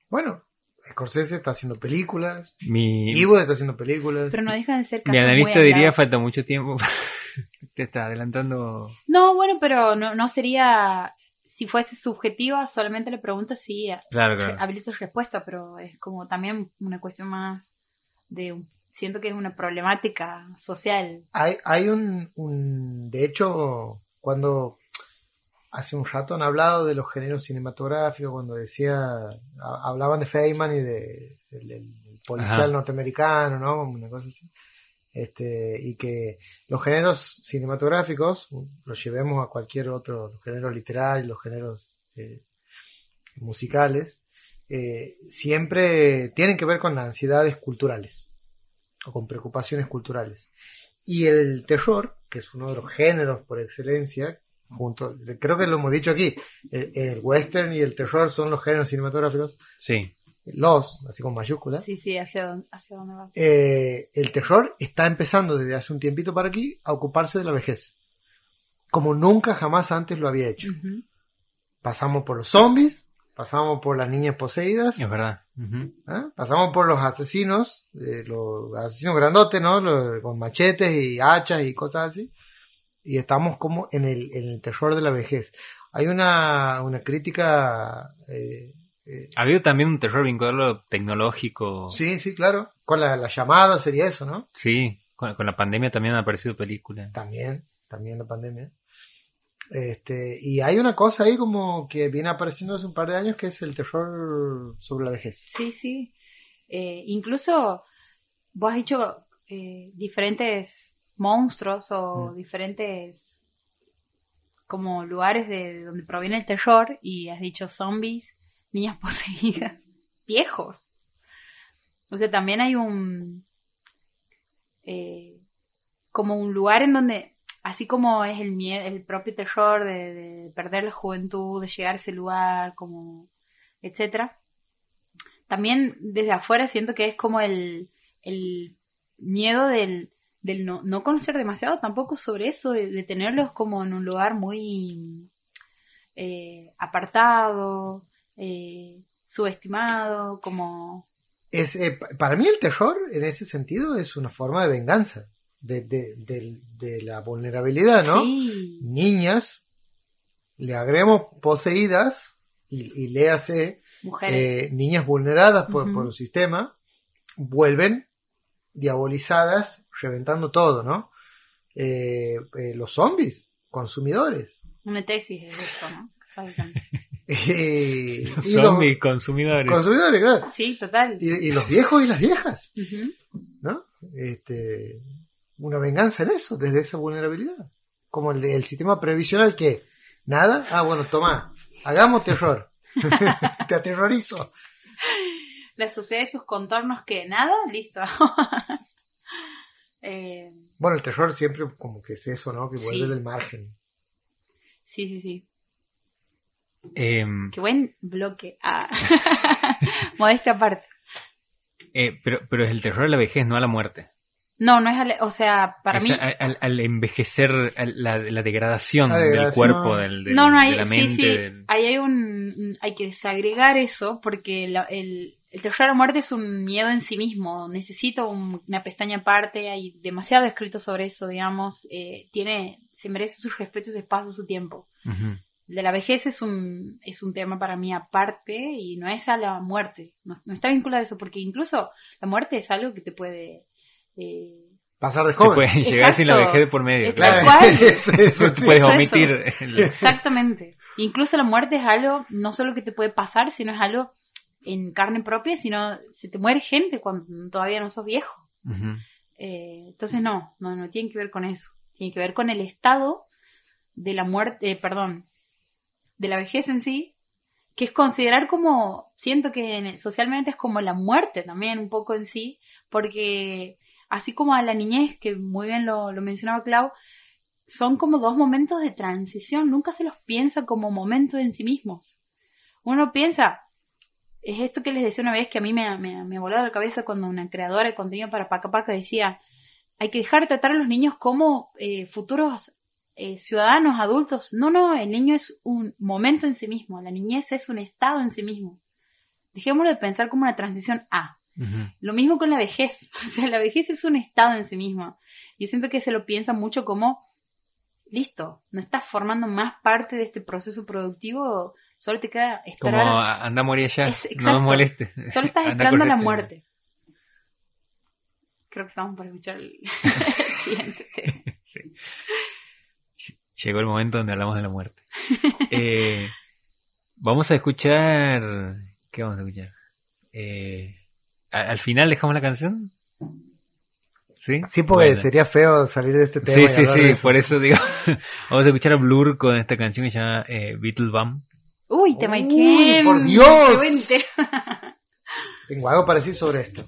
S3: Bueno, Scorsese está haciendo películas,
S2: Mi,
S3: Ivo está haciendo películas.
S1: Pero no dejan de ser
S2: mi
S1: casos muy
S2: analista diría falta mucho tiempo. te está adelantando.
S1: No, bueno, pero no, no sería... Si fuese subjetiva, solamente le pregunto si
S2: Claro, claro.
S1: habilito respuesta, pero es como también una cuestión más de... un- Siento que es una problemática social.
S3: Hay, hay un, un- De hecho, cuando hace un rato han hablado de los géneros cinematográficos, cuando decía. ha- Hablaban de Feynman y de, del, del policial
S2: Ajá.
S3: norteamericano, ¿no? Una cosa así. Este, y que los géneros cinematográficos, los llevemos a cualquier otro, los géneros literarios, los géneros eh, musicales, eh, siempre tienen que ver con ansiedades culturales o con preocupaciones culturales. Y el terror, que es uno de los géneros por excelencia, junto, creo que lo hemos dicho aquí, el, el western y el terror son los géneros cinematográficos,
S2: Sí.
S3: Los, así con mayúsculas.
S1: Sí, sí, hacia dónde, hacia dónde vas.
S3: Eh, el terror está empezando desde hace un tiempito para aquí a ocuparse de la vejez, como nunca jamás antes lo había hecho. Pasamos por los zombies, pasamos por las niñas poseídas,
S2: Es verdad.
S3: ¿ah? pasamos por los asesinos, eh, los asesinos grandotes, ¿no? Los- con machetes y hachas y cosas así. Y estamos como en el, en el terror de la vejez. Hay una, una crítica. eh, eh,
S2: Ha habido también un terror vinculado a lo tecnológico.
S3: sí, sí, claro. Con la, la llamada sería eso, ¿no?
S2: Sí, con, con la pandemia también han aparecido películas.
S3: También, también la pandemia. Este, y hay una cosa ahí como que viene apareciendo hace un par de años que es el terror sobre la vejez.
S1: Sí, sí. Eh, incluso vos has dicho eh, diferentes monstruos o
S3: Mm.
S1: diferentes como lugares de donde proviene el terror y has dicho zombies, niñas poseídas, viejos. O sea, también hay un eh, como un lugar en donde así como es el miedo, el propio terror de, de perder la juventud, de llegar a ese lugar, como etcétera. También desde afuera siento que es como el, el miedo del, del no, no conocer demasiado tampoco sobre eso, de, de tenerlos como en un lugar muy eh, apartado, eh, subestimado, como...
S3: Es, eh, pa- para mí el terror en ese sentido es una forma de venganza de, de- de la vulnerabilidad, ¿no?
S1: Sí,
S3: Niñas, le agregamos poseídas y, y léase eh, niñas vulneradas por,
S1: Ujú.
S3: por el sistema, vuelven diabolizadas, reventando todo, ¿no? Eh, eh, los zombies, consumidores.
S1: Una tesis es esto, ¿no?
S3: Eh, los
S2: Zombies, consumidores.
S3: consumidores, claro.
S1: Sí, total.
S3: Y, y los viejos y las viejas. ¿no? Este, una venganza en eso, desde esa vulnerabilidad. Como el, el sistema previsional que, nada, ah, bueno, toma, hagamos terror. Te aterrorizo.
S1: La sociedad y sus contornos que nada, listo. Eh,
S3: Bueno, el terror siempre como que es eso, ¿no? Que vuelve
S1: Sí.
S3: del margen.
S1: sí, sí, sí.
S2: Em,
S1: Qué buen bloque. Ah. Modestia aparte.
S2: eh, pero, pero es el terror a la vejez, no a la muerte.
S1: No, no es, ale- o sea, para
S2: Es
S1: mí,
S2: al, al- al envejecer, al- la, la degradación
S3: La
S2: del cuerpo, del, del-
S1: no, no
S2: de
S1: hay,
S2: la
S1: sí,
S2: mente.
S1: sí,
S2: del-
S1: ahí hay un, hay que desagregar eso porque la- el, el terror a la muerte es un miedo en sí mismo, necesita un- una pestaña aparte, hay demasiado escrito sobre eso, digamos, eh, tiene, se merece su respeto, su espacio, su tiempo.
S2: Ujú.
S1: De la vejez es un, es un tema para mí aparte y no es a la muerte, no, no está vinculado a eso porque incluso la muerte es algo que te puede... eh,
S3: Pasar de
S2: Te
S3: joven.
S2: puedes llegar sin la vejez de por medio. Claro.
S3: Eso, eso, sí.
S2: puedes
S1: Eso,
S2: omitir. el-
S1: Exactamente. Incluso la muerte es algo no solo que te puede pasar, sino es algo en carne propia, sino se te muere gente cuando todavía no sos viejo. Eh, entonces no, no, no tiene que ver con eso. Tiene que ver con el estado de la muerte, eh, perdón, de la vejez en sí, que es considerar como, siento que en- socialmente es como la muerte también un poco en sí, porque así como a la niñez, que muy bien lo, lo mencionaba Clau, son como dos momentos de transición, nunca se los piensa como momentos en sí mismos. Uno piensa, es esto que les decía una vez que a mí me, me, me voló la cabeza cuando una creadora de contenido para Paca Paca decía, hay que dejar de tratar a los niños como eh, futuros eh, ciudadanos, adultos. No, no, el niño es un momento en sí mismo, la niñez es un estado en sí mismo. Dejémoslo de pensar como una transición a. Lo mismo con la vejez. O sea, la vejez es un estado en sí mismo. Yo siento que se lo piensa mucho como, listo, no estás formando más parte de este proceso productivo, solo te queda
S2: Como
S1: esperar.
S2: a- anda a morir allá.
S1: Es-
S2: no nos moleste.
S1: Solo estás esperando la muerte. Creo que estamos por escuchar el, el siguiente tema.
S2: Sí. Llegó el momento donde hablamos de la muerte. Eh, vamos a escuchar. ¿Qué vamos a escuchar? Eh, ¿a- ¿Al final dejamos la canción? ¿Sí?
S3: Sí, porque
S2: Bueno.
S3: sería feo salir de este tema.
S2: Sí,
S3: y
S2: sí, sí,
S3: eso.
S2: por eso digo. vamos a escuchar a Blur con esta canción que se llama eh, Beatle Bum.
S1: Uy, te
S3: Uy,
S1: maiqué.
S3: por Dios. Tengo algo para decir sobre esto.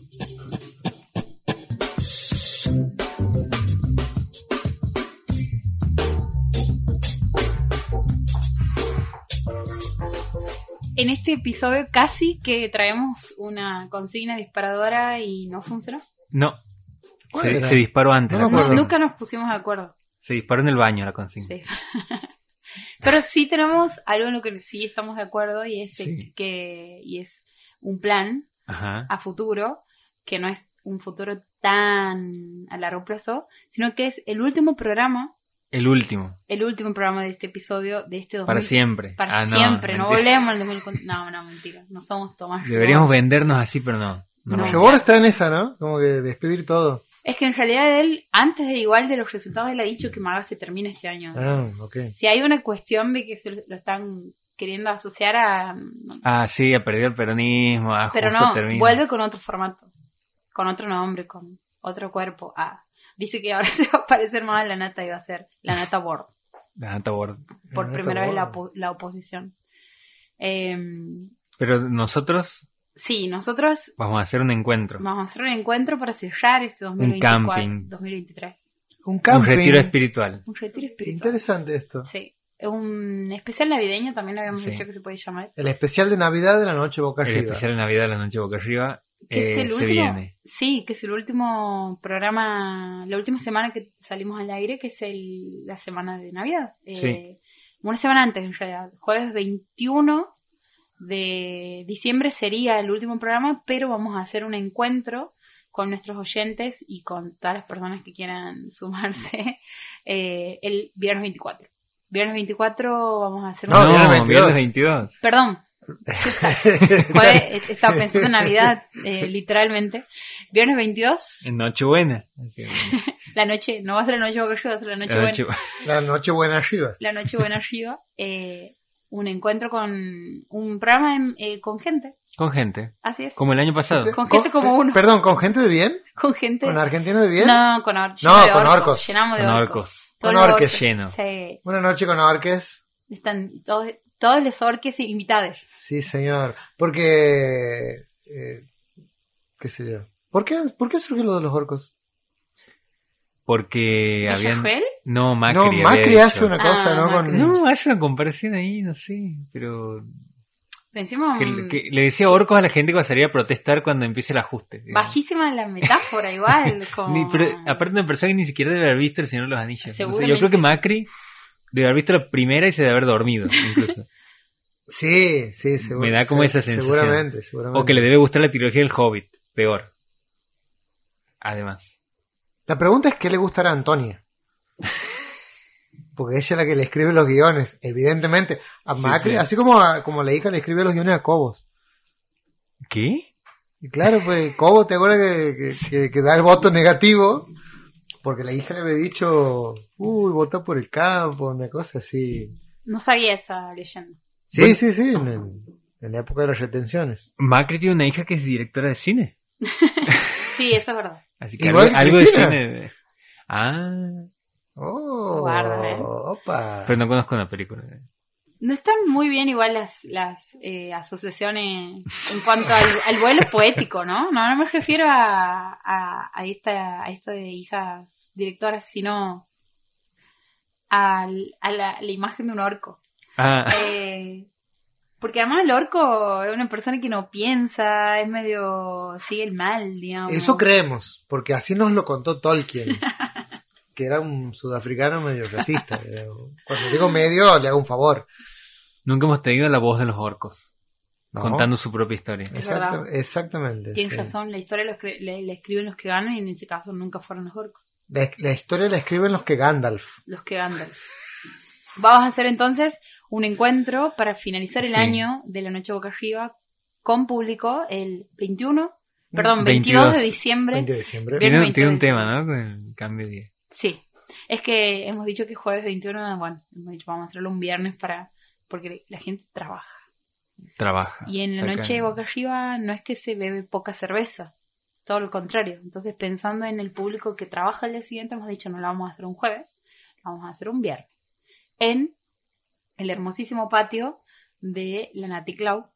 S1: En este episodio casi que traemos una consigna disparadora y no funcionó.
S2: No.
S3: ¿Cuál
S2: Se, disparó antes.
S3: No.
S1: Nunca nos pusimos de acuerdo.
S2: Se disparó en el baño la consigna.
S1: Sí. Pero sí tenemos algo en lo que sí estamos de acuerdo y es
S2: Sí.
S1: que y es un plan
S2: Ajá.
S1: a futuro que no es un futuro tan a largo plazo, sino que es el último programa,
S2: El último.
S1: el último programa de este episodio de este 2000,
S2: Para siempre.
S1: Para
S2: Ah, no,
S1: siempre, no,
S2: mentira.
S1: volvemos al 2000. No, no, mentira, no somos Tomás.
S2: Deberíamos vendernos así, pero no. No,
S1: No.
S2: no.
S3: Está en esa, ¿no? Como que despedir todo.
S1: Es que en realidad él, antes de igual de los resultados, él ha dicho que Maga se termina este año.
S3: Ah, ok.
S1: Si hay una cuestión de que se lo, lo están queriendo asociar a...
S2: Ah, sí, ha perdido el peronismo. Ah,
S1: Pero
S2: justo
S1: no,
S2: termina.
S1: vuelve con otro formato, con otro nombre, con otro cuerpo. Ah, dice que ahora se va a parecer más a la nata y va a ser la nata board.
S2: La Nata Board.
S1: Por
S3: La
S1: primera vez la,
S3: Board.
S1: opo- la oposición. Em,
S2: Pero nosotros
S1: sí, nosotros
S2: vamos a hacer un encuentro.
S1: vamos a hacer un encuentro para cerrar este 2024,
S2: camping.
S1: 2023.
S3: Un
S2: Un
S3: camping.
S2: retiro espiritual.
S1: Un retiro espiritual.
S3: Interesante esto.
S1: Sí. Un especial navideño también habíamos
S2: Sí.
S1: dicho que se puede llamar.
S3: El especial de Navidad de la noche boca
S2: El
S3: arriba.
S2: especial de Navidad de la noche boca arriba
S1: Que es
S2: eh,
S1: el
S2: se
S1: último.
S2: viene.
S1: Sí, que es el último programa, la última semana que salimos al aire, que es el, la semana de Navidad. Eh,
S2: Sí.
S1: Una semana antes, en realidad. Jueves 21 de diciembre sería el último programa, pero vamos a hacer un encuentro con nuestros oyentes y con todas las personas que quieran sumarse eh, el viernes 24. Viernes 24 vamos a hacer un...
S3: No,
S2: No,
S3: viernes 22.
S2: viernes 22.
S1: Perdón. Jueves- estaba pensando en Navidad, eh, literalmente. Viernes 22,
S2: En Nochebuena.
S1: La noche, no va a ser la noche boca arriba, va a ser la noche
S2: la
S1: buena.
S2: noche-
S3: La noche buena arriba.
S1: La noche buena arriba. eh, un encuentro con un programa en- eh, con gente.
S2: Con gente.
S1: Así es.
S2: Como el año pasado.
S1: Con gente como uno.
S3: Perdón, ¿con gente de bien?
S1: Con gente.
S3: ¿Con argentinos de bien?
S1: No, con, or-
S3: No, con orcos.
S1: Llenamos de
S2: Con
S1: orcos.
S2: orcos.
S3: Con orques.
S2: Lleno.
S1: Sí.
S3: Una noche con orques.
S1: Están todos, todos los orques invitados.
S3: Sí, señor. Porque... eh, ¿Qué sé yo? ¿Por qué, ¿Por qué surgió lo de los orcos?
S2: Porque
S1: ¿Ella
S2: habían.
S1: él?
S2: No, Macri.
S3: no,
S2: había
S3: Macri
S2: hecho.
S3: hace una cosa,
S1: Ah,
S3: ¿no? Con...
S2: No, hace una comparación ahí, no sé. Pero.
S1: Encima,
S2: Que, que le decía orcos a la gente que va a salir a protestar cuando empiece el ajuste. digamos.
S1: bajísima la metáfora, igual. Como...
S2: Ni- pero aparte una persona que ni siquiera debe haber visto El Señor de los Anillos. No sé, yo creo que Macri debe haber visto la primera y se debe haber dormido, incluso.
S3: Sí, sí, seguro.
S2: Me da como esa sensación.
S3: Seguramente, seguramente.
S2: o que le debe gustar la trilogía del Hobbit, peor. Además.
S3: La pregunta es qué le gustará a Antonia. Porque ella es la que le escribe los guiones, evidentemente. A
S2: Sí,
S3: Macri,
S2: sí.
S3: así como, a- como la hija le escribe los guiones a Cobos.
S2: ¿Qué?
S3: Y claro, pues Cobos te acuerdas que, que- que- que da el voto negativo. Porque la hija le había dicho, uy, vota por el campo, una cosa así.
S1: No sabía esa leyenda.
S3: Sí,
S2: Bueno.
S3: sí, sí, en, en- en la época de las retenciones.
S2: Macri tiene una hija que es directora de cine.
S1: Sí, eso es verdad.
S2: Así que
S3: Igual
S2: algo,
S3: que
S2: algo de cine. Ah,
S3: Oh,
S1: Guarda, ¿eh?
S3: opa.
S2: pero no conozco la película.
S1: No están muy bien igual las, las eh, asociaciones en cuanto al, al vuelo poético, ¿no? No, no me refiero a, a, a esta, a esto de hijas directoras, sino al- a, la, la imagen de un orco.
S2: Ah,
S1: Eh, porque además el orco es una persona que no piensa, es medio... sigue el mal, digamos.
S3: Eso creemos, porque así nos lo contó Tolkien, que era un sudafricano medio racista. Eh, Cuando digo medio, le hago un favor.
S2: Nunca hemos tenido la voz de los orcos
S3: ¿no?
S2: contando su propia historia.
S1: Verdad.
S3: exactamente.
S1: Tienes
S3: sí.
S1: razón, la historia la, escri- la- escriben los que ganan y en ese caso nunca fueron los orcos.
S3: La, la historia la escriben los que Gandalf.
S1: los que andan. Vamos a hacer entonces un encuentro para finalizar el
S2: Sí.
S1: año de la Noche Boca Arriba con público el 21, perdón,
S2: 22.
S1: 22 de diciembre.
S3: 20 de diciembre.
S2: Tiene,
S1: 20
S2: tiene un
S1: de
S2: tema, ¿no? Con el cambio de día.
S1: Sí, es que hemos dicho que jueves 21, bueno, hemos dicho vamos a hacerlo un viernes para porque la gente trabaja.
S2: Trabaja.
S1: Y en la
S2: saca-
S1: Noche Boca Arriba no es que se bebe poca cerveza, todo lo contrario. Entonces, pensando en el público que trabaja el día siguiente, hemos dicho no la vamos a hacer un jueves, la vamos a hacer un viernes. En el hermosísimo patio de la Nati Clau,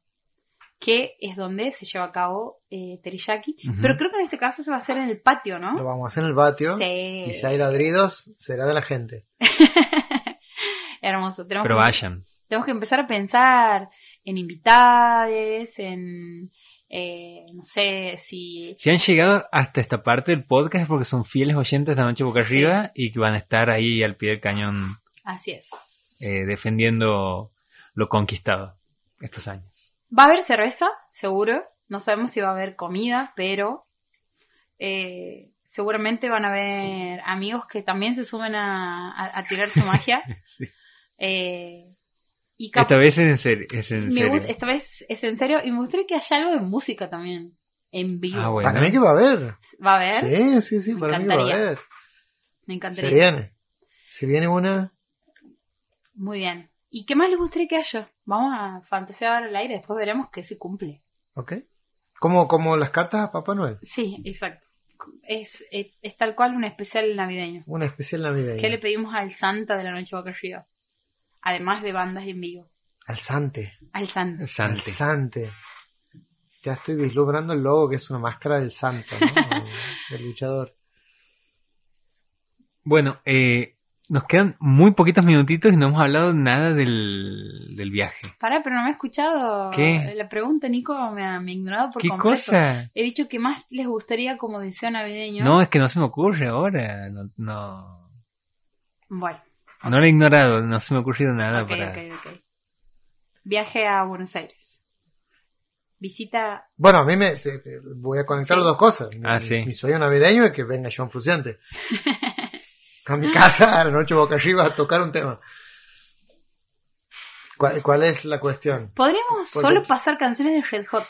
S1: que es donde se lleva a cabo eh, Teriyaki. Pero creo que en este caso se va a hacer en el patio,
S3: Lo
S1: ¿no?
S3: vamos a hacer en el patio.
S1: Sí.
S3: Y si hay ladridos, será de la gente.
S1: Hermoso. Tenemos
S2: Pero
S1: que-
S2: vayan.
S1: Tenemos que empezar a pensar en invitades, en, eh, no sé, si...
S2: Si han llegado hasta esta parte del podcast es porque son fieles oyentes de la Noche Boca
S1: Sí.
S2: Arriba y que van a estar ahí al pie del cañón
S1: Así es.
S2: eh, defendiendo lo conquistado estos años.
S1: Va a haber cerveza, seguro. No sabemos si va a haber comida, pero eh, seguramente van a haber amigos que también se sumen a, a- a tirar su magia.
S2: Sí.
S1: Eh, y
S2: Esta vez es en serio. Es en
S1: me
S2: serio.
S1: esta vez es en serio y me gustaría que haya algo de música también en vivo.
S2: Ah, bueno.
S3: Para mí que va a haber.
S1: ¿Va a haber?
S3: Sí, sí, sí,
S1: Me
S3: para mí que va a
S1: encantaría.
S3: haber.
S1: Me
S3: Se
S1: encantaría.
S3: viene. Se viene una.
S1: Muy bien. ¿Y qué más les gustaría que haya? Vamos a fantasear al aire, después veremos que se cumple.
S3: ¿Ok? Como, como las cartas a Papá Noel.
S1: Sí, exacto. Es, es, es tal cual un especial navideño.
S3: Una especial navideña.
S1: ¿Qué le pedimos al Santa de la Noche Boca Arriba? Además de bandas en vivo.
S3: Al Sante.
S1: Al Santa.
S3: Al
S2: Sante.
S3: Sante. Ya estoy vislumbrando el logo que es una máscara del santo, ¿no? del luchador.
S2: Bueno, eh, nos quedan muy poquitos minutitos y no hemos hablado nada del, del viaje.
S1: Pará, pero no me he escuchado
S2: ¿Qué?
S1: la pregunta, Nico. Me ha, me ha ignorado por
S2: ¿Qué
S1: completo.
S2: cosa?
S1: He dicho que más les gustaría como deseo navideño.
S2: No, es que no se me ocurre ahora. No, no,
S1: Bueno,
S2: no lo he ignorado, no se me ha ocurrido nada
S1: ok,
S2: para...
S1: ok, ok. Viaje a Buenos Aires. Visita
S3: Bueno, a mí me voy a conectar
S1: Sí.
S3: las dos cosas. Mi,
S2: Ah, sí.
S3: mi sueño navideño es que venga John Fruciante. a mi casa a la noche boca arriba a tocar un tema. ¿Cuál, cuál es la cuestión?
S1: Podríamos solo pasar canciones de Red Hot.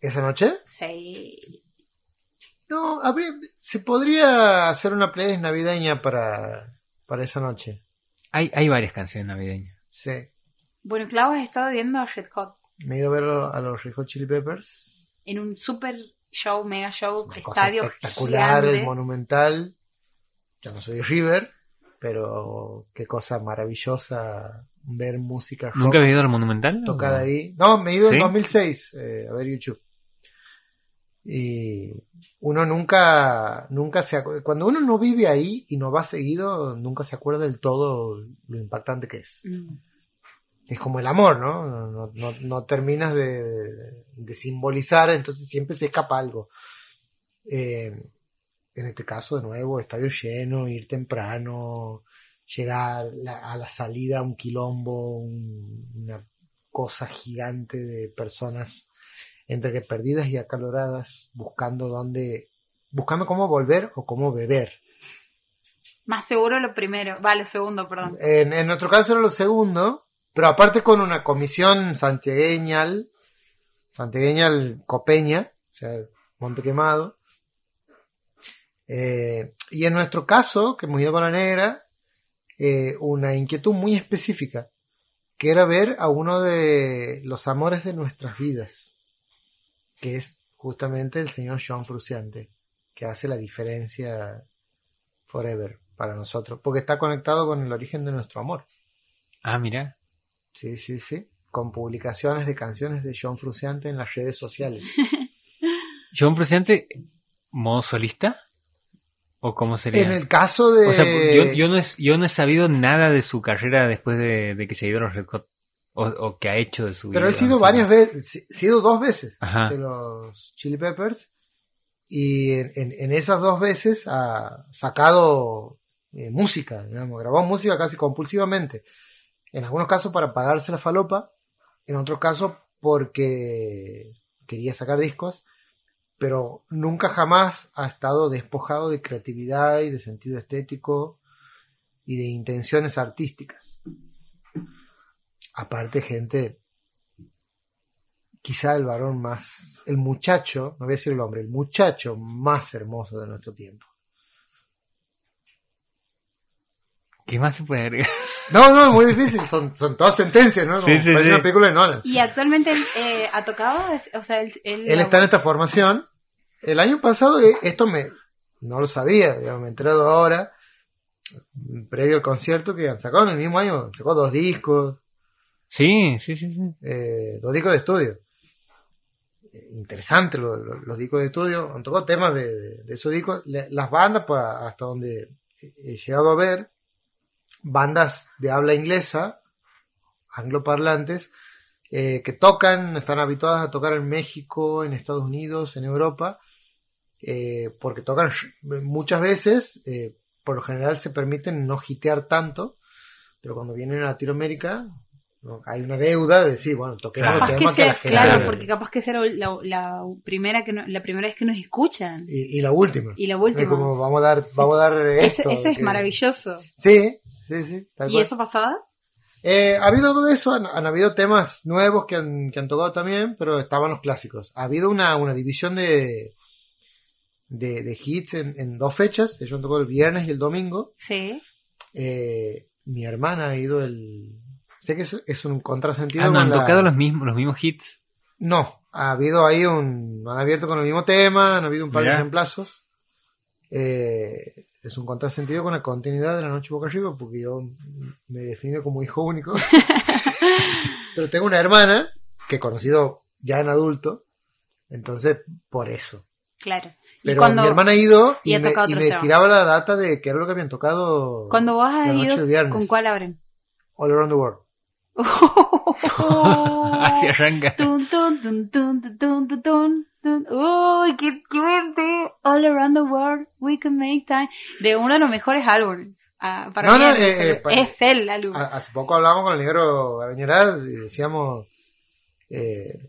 S3: ¿Esa noche?
S1: Sí.
S3: No, habría- se podría hacer una playlist navideña para, para esa noche.
S2: Hay, hay varias canciones navideñas.
S3: Sí.
S1: Bueno, Clau has estado viendo a Red Hot
S3: Me he ido a ver a los Red Hot Chili Peppers.
S1: en un super show, mega show, estadio
S3: espectacular,
S1: gigante.
S3: el monumental. Yo no soy River, pero qué cosa maravillosa ver música rock
S2: ¿Nunca habías ido al Monumental?
S3: tocada
S2: ¿O-
S3: ahí. No, me he ido
S2: ¿Sí?
S3: en 2006 eh, a ver YouTube. Y uno nunca, nunca se cuando uno no vive ahí y no va seguido, nunca se acuerda del todo lo impactante que es.
S1: Mm.
S3: Es como el amor, ¿no? No, no- no- no terminas de, de simbolizar, entonces siempre se escapa algo. Eh, en este caso, de nuevo, estadio lleno, ir temprano, llegar la- a la salida un quilombo, un- una cosa gigante de personas entre que perdidas y acaloradas, buscando dónde, buscando cómo volver o cómo beber.
S1: Más seguro lo primero, va, lo segundo, perdón.
S3: En, en nuestro caso era lo segundo, pero aparte con una comisión santiagueñal, santiagueñal copeña, o sea, Monte Quemado. Eh, y en nuestro caso, que hemos ido con la negra, eh, una inquietud muy específica, que era ver a uno de los amores de nuestras vidas, que es justamente el señor John Fruciante, que hace la diferencia forever para nosotros, porque está conectado con el origen de nuestro amor.
S2: Ah, mira.
S3: Sí, sí, sí. Con publicaciones de canciones de John Fruciante en las redes sociales.
S2: John Fruciante, modo solista. ¿O cómo sería?
S3: En el caso de.
S2: O sea, yo, yo no he, yo no he sabido nada de su carrera después de, de que se dio los Red Hot. O, o que ha hecho de su
S3: Pero él ha
S2: vida,
S3: sido varias veces, sido dos veces
S2: Ajá.
S3: de los Chili Peppers. Y en, en- en esas dos veces ha sacado eh, música, digamos, grabó música casi compulsivamente. En algunos casos para pagarse la falopa, en otros casos porque quería sacar discos, pero nunca jamás ha estado despojado de creatividad y de sentido estético y de intenciones artísticas. Aparte, gente, quizá el varón más, el muchacho, no voy a decir el hombre, el muchacho más hermoso de nuestro tiempo.
S2: ¿Qué más se puede agregar?
S3: No, no, es muy difícil, son, son todas sentencias, ¿no? Como
S2: Sí, sí,
S3: parece
S2: sí.
S3: una película de Nolan.
S1: Y actualmente él eh, ha tocado, o sea, él, él,
S3: Él está en esta formación. El año pasado, eh, esto me, no lo sabía, digamos, me he enterado ahora, previo al concierto, que han sacado en el mismo año, sacó dos discos,
S2: Sí, sí, sí, sí.
S3: eh, dos discos de estudio. Interesante lo- lo- los discos de estudio. Han tocado temas de, esos discos. Las bandas, pues, hasta donde he llegado a ver, bandas de habla inglesa, angloparlantes, eh, que tocan, están habituadas a tocar en México, en Estados Unidos, en Europa, eh, porque tocan muchas veces, eh, por lo general se permiten no hitear tanto, pero cuando vienen a Latinoamérica ¿no? Hay una deuda de decir, bueno, toquemos
S2: Claro.
S3: el tema
S1: que
S3: que, la
S1: sea,
S3: gente...
S1: claro, porque capaz que sea la, la primera que no- la primera vez que nos escuchan.
S3: y, y la última.
S1: Y la
S3: Es
S1: última.
S3: como vamos a dar, vamos a dar
S1: Ese,
S3: esto.
S1: ese es
S3: que-
S1: maravilloso.
S3: Sí, sí, sí. tal
S1: ¿Y
S3: cual.
S1: eso pasaba?
S3: Eh, ha habido algo de eso, han, han habido temas nuevos que han, que han tocado también, pero estaban los clásicos. Ha habido una, una división de, de, de hits en, en dos fechas. Ellos han tocado el viernes y el domingo.
S1: Sí.
S3: Eh, mi hermana ha ido el... Sé que es, es un contrasentido.
S2: Ah, no, han
S3: la-
S2: tocado los mismos, los mismos hits.
S3: No, ha habido ahí un... Han abierto con el mismo tema, han habido un par de
S2: Mirá.
S3: reemplazos. Eh, es un contrasentido con la continuidad de la noche boca arriba, porque yo me defino como hijo único. Pero tengo una hermana que he conocido ya en adulto, entonces por eso.
S1: Claro.
S3: Pero
S1: cuando,
S3: mi hermana ha ido
S1: y
S3: y, me, y me tiraba la data de qué era lo que habían tocado
S1: cuando vos has
S3: la noche
S1: ido,
S3: del viernes.
S1: ¿con cuál abren?
S3: All Around the World.
S2: Hacia Ranga.
S1: Tun, tun, tun, tun, tun, tun, tun. Uy, qué. All around the world, we can make time. De uno de los mejores álbumes. Ah, para
S3: no,
S1: mí
S3: no,
S1: es,
S3: eh, eh
S1: pues, el, álbum.
S3: Hace poco hablábamos con el negro Arañeras y decíamos, eh,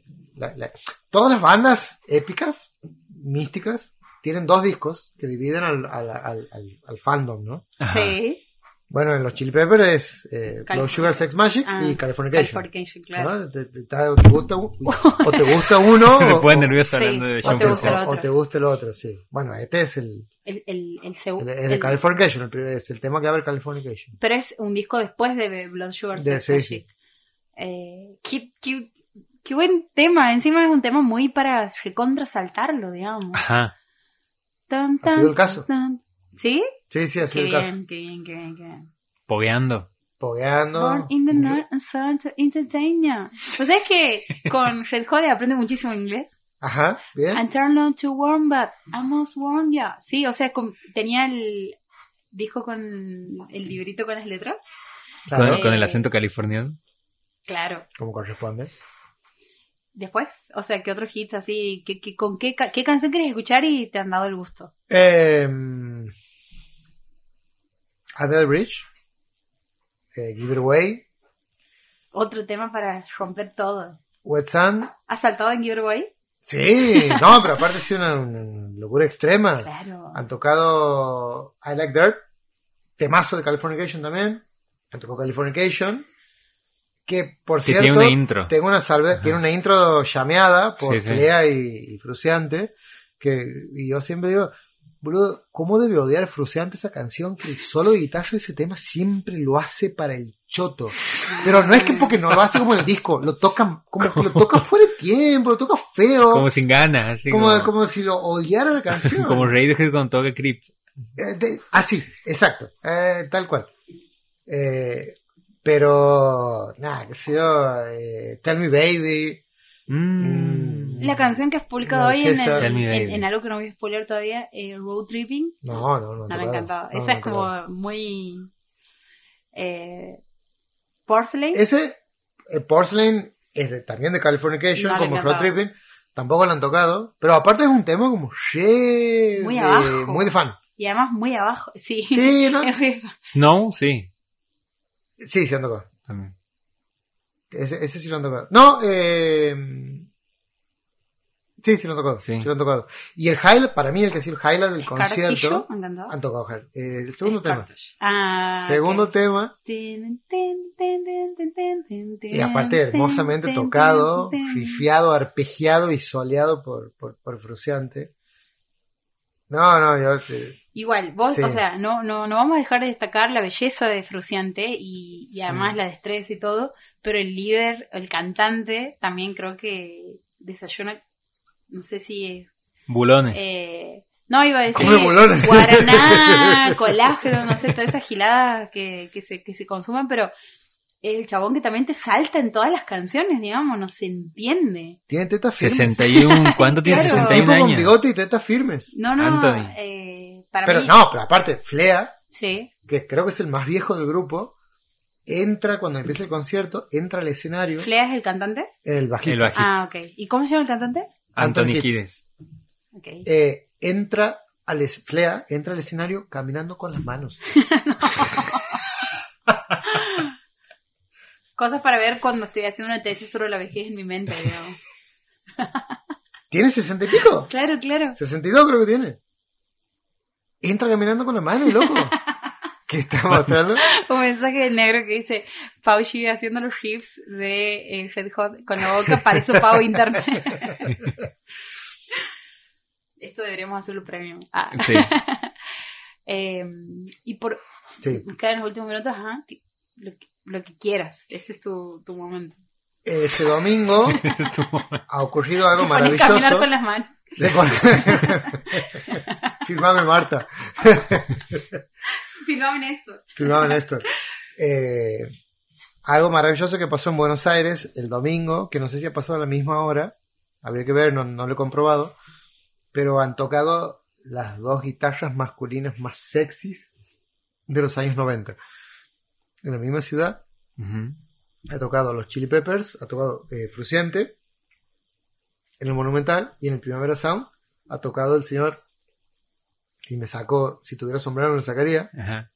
S3: todas las bandas épicas, místicas, tienen dos discos que dividen al, al, al, al fandom, ¿no?
S1: Sí.
S3: Bueno, en los Chili Peppers es eh, Sugar Sex Magic
S1: Ah,
S3: y Californication.
S1: Californication, claro.
S3: ¿no? Te, te- te- gusta, o te gusta uno
S2: Me
S3: o,
S2: nervioso
S1: Sí,
S2: hablando de
S1: o te gusta el
S2: Frusciante.
S3: o
S1: otro.
S3: te gusta el otro, sí. Bueno, este es el,
S1: El, el, el
S3: el, el de Californication, el primer- es el tema que abre Californication.
S1: Pero es un disco después de Blood Sugar
S3: De-
S1: Sex
S3: sí,
S1: Magic. Eh, qué, qué- qué buen tema. Encima es un tema muy para recontra saltarlo, digamos.
S2: Ajá.
S1: Tan,
S3: Ha sido el caso.
S1: tan. ¿Sí?
S3: Sí, sí,
S1: Qué
S3: sido el caso.
S1: bien, qué bien, qué bien, qué bien.
S2: Pogueando.
S3: Pogueando.
S1: Born in the night and starting to entertain ya. Pues es que con Red Hot aprende muchísimo inglés.
S3: Ajá, bien.
S1: And turn on to warm, but I must warn ya. Sí, o sea, con- tenía el dijo con el librito con las letras.
S3: Claro,
S2: Con, con el
S1: Eh,
S2: acento californiano.
S1: Claro.
S3: como corresponde.
S1: Después, o sea, ¿qué otros hits así? ¿Qué, qué- con qué, qué canción quieres escuchar y te han dado el gusto?
S3: Eh, Adele Bridge. eh, Give It Away.
S1: Otro tema para romper todo.
S3: Wet Sand.
S1: ¿Has saltado en Give It Away?
S3: Sí, no, pero aparte ha sido una, una locura extrema.
S1: Claro.
S3: Han tocado I Like Dirt. Temazo de Californication también. Han tocado Californication. Que, por cierto,
S2: tiene una intro.
S3: Tengo una salve, tiene una intro llameada por
S2: Sí,
S3: y, y Fruciante. Que, y yo siempre digo, Boludo, ¿cómo debe odiar Fruciante esa canción? Que el solo de guitarra de ese tema siempre lo hace para el choto. Pero no es que porque no lo hace como en el disco, lo toca como que lo toca fuera de tiempo, lo toca feo.
S2: Como sin ganas, así
S3: como,
S2: como,
S3: como si lo odiara la canción.
S2: como Radiohead con toque Creep.
S3: Eh, de- así, exacto, eh, tal cual. Eh, pero, nada, qué sé yo, eh, Tell Me Baby.
S2: Mm.
S1: La canción que has publicado
S3: No,
S1: hoy en, el- algo que no voy a spoiler todavía, eh, Road Tripping.
S3: No, no, no.
S1: No, me
S3: tocado.
S1: encantaba.
S3: No,
S1: Esa
S3: no
S1: es como muy. Eh, Porcelain.
S3: Ese, eh, Porcelain, es de- también de Californication, como. Road Tripping. Tampoco lo han tocado. Pero aparte es un tema como
S1: Muy
S3: de,
S1: abajo.
S3: muy de fan.
S1: Y además muy abajo. Sí.
S3: Sí, ¿no?
S2: Snow, sí.
S3: Sí, sí han tocado.
S2: También.
S3: Ese, ese sí lo han tocado. No, eh... Sí, sí lo han tocado.
S2: Sí.
S3: Sí. lo han tocado. Y el highlight, para mí el que ha sido el highlight del concierto,
S1: me
S3: han tocado. Eh, el segundo tema.
S1: Ah,
S3: Segundo tema. Y aparte hermosamente tocado, rifiado, arpegiado y soleado por, por, por Fruciante. No, no, yo... eh,
S1: Igual, vos,
S3: Sí.
S1: o sea, no, no, no vamos a dejar de destacar la belleza de Fruciante y, y
S3: Sí.
S1: además la destreza y todo, pero el líder, el cantante, también creo que desayuna, no sé si es...
S2: Bulones.
S1: eh, no, iba a decir guaraná, colágeno, no sé, todas esas giladas que, que, se, que se consuman, pero el chabón que también te salta en todas las canciones, digamos, no se entiende.
S3: tiene tetas firmes.
S2: 61, ¿cuánto tiene?
S1: Claro.
S2: 61
S3: Tipo con
S2: años.
S3: bigote y tetas firmes.
S1: No, no,
S2: Anthony.
S1: eh, para
S3: Pero
S1: mí...
S3: no, pero aparte, Flea,
S1: Sí,
S3: que creo que es el más viejo del grupo, entra cuando empieza el concierto, entra al escenario,
S1: ¿Flea es el cantante?
S3: el bajista.
S2: El bajista.
S1: Ah, ok. ¿Y cómo se llama el cantante?
S2: Anthony Kiedis.
S1: Ok.
S3: eh, entra al es- Flea entra al escenario caminando con las manos.
S1: Cosas para ver cuando estoy haciendo una tesis sobre la vejez en mi mente, digamos.
S3: ¿Tiene sesenta y pico?
S1: Claro, claro.
S3: 62 creo que tiene. Entra caminando con las manos, loco. ¿Qué está mostrando?
S1: Un mensaje del negro que dice Pauchi haciendo los riffs de eh, Red Hot con la boca para su pago internet. Esto deberíamos hacerlo premium. Ah.
S2: Sí.
S1: Eh, y por
S3: Sí.
S1: quedan los últimos minutos, ajá, lo, que, lo que quieras. Este es tu, tu momento.
S3: Ese domingo ha ocurrido algo
S1: Se caminar
S3: maravilloso.
S1: con las manos.
S3: Se pone- Filmame,
S1: esto.
S3: Filmame, Néstor. Eh, algo maravilloso que pasó en Buenos Aires el domingo, que no sé si ha pasado a la misma hora, habría que ver, no, no lo he comprobado, pero han tocado las dos guitarras masculinas más sexys de los años 90. En la misma ciudad
S2: Ujú.
S3: ha tocado los Chili Peppers, ha tocado eh, Fruciente en el Monumental y en el Primavera Sound ha tocado el señor y me sacó, si tuviera sombrero me lo sacaría,
S2: Ajá.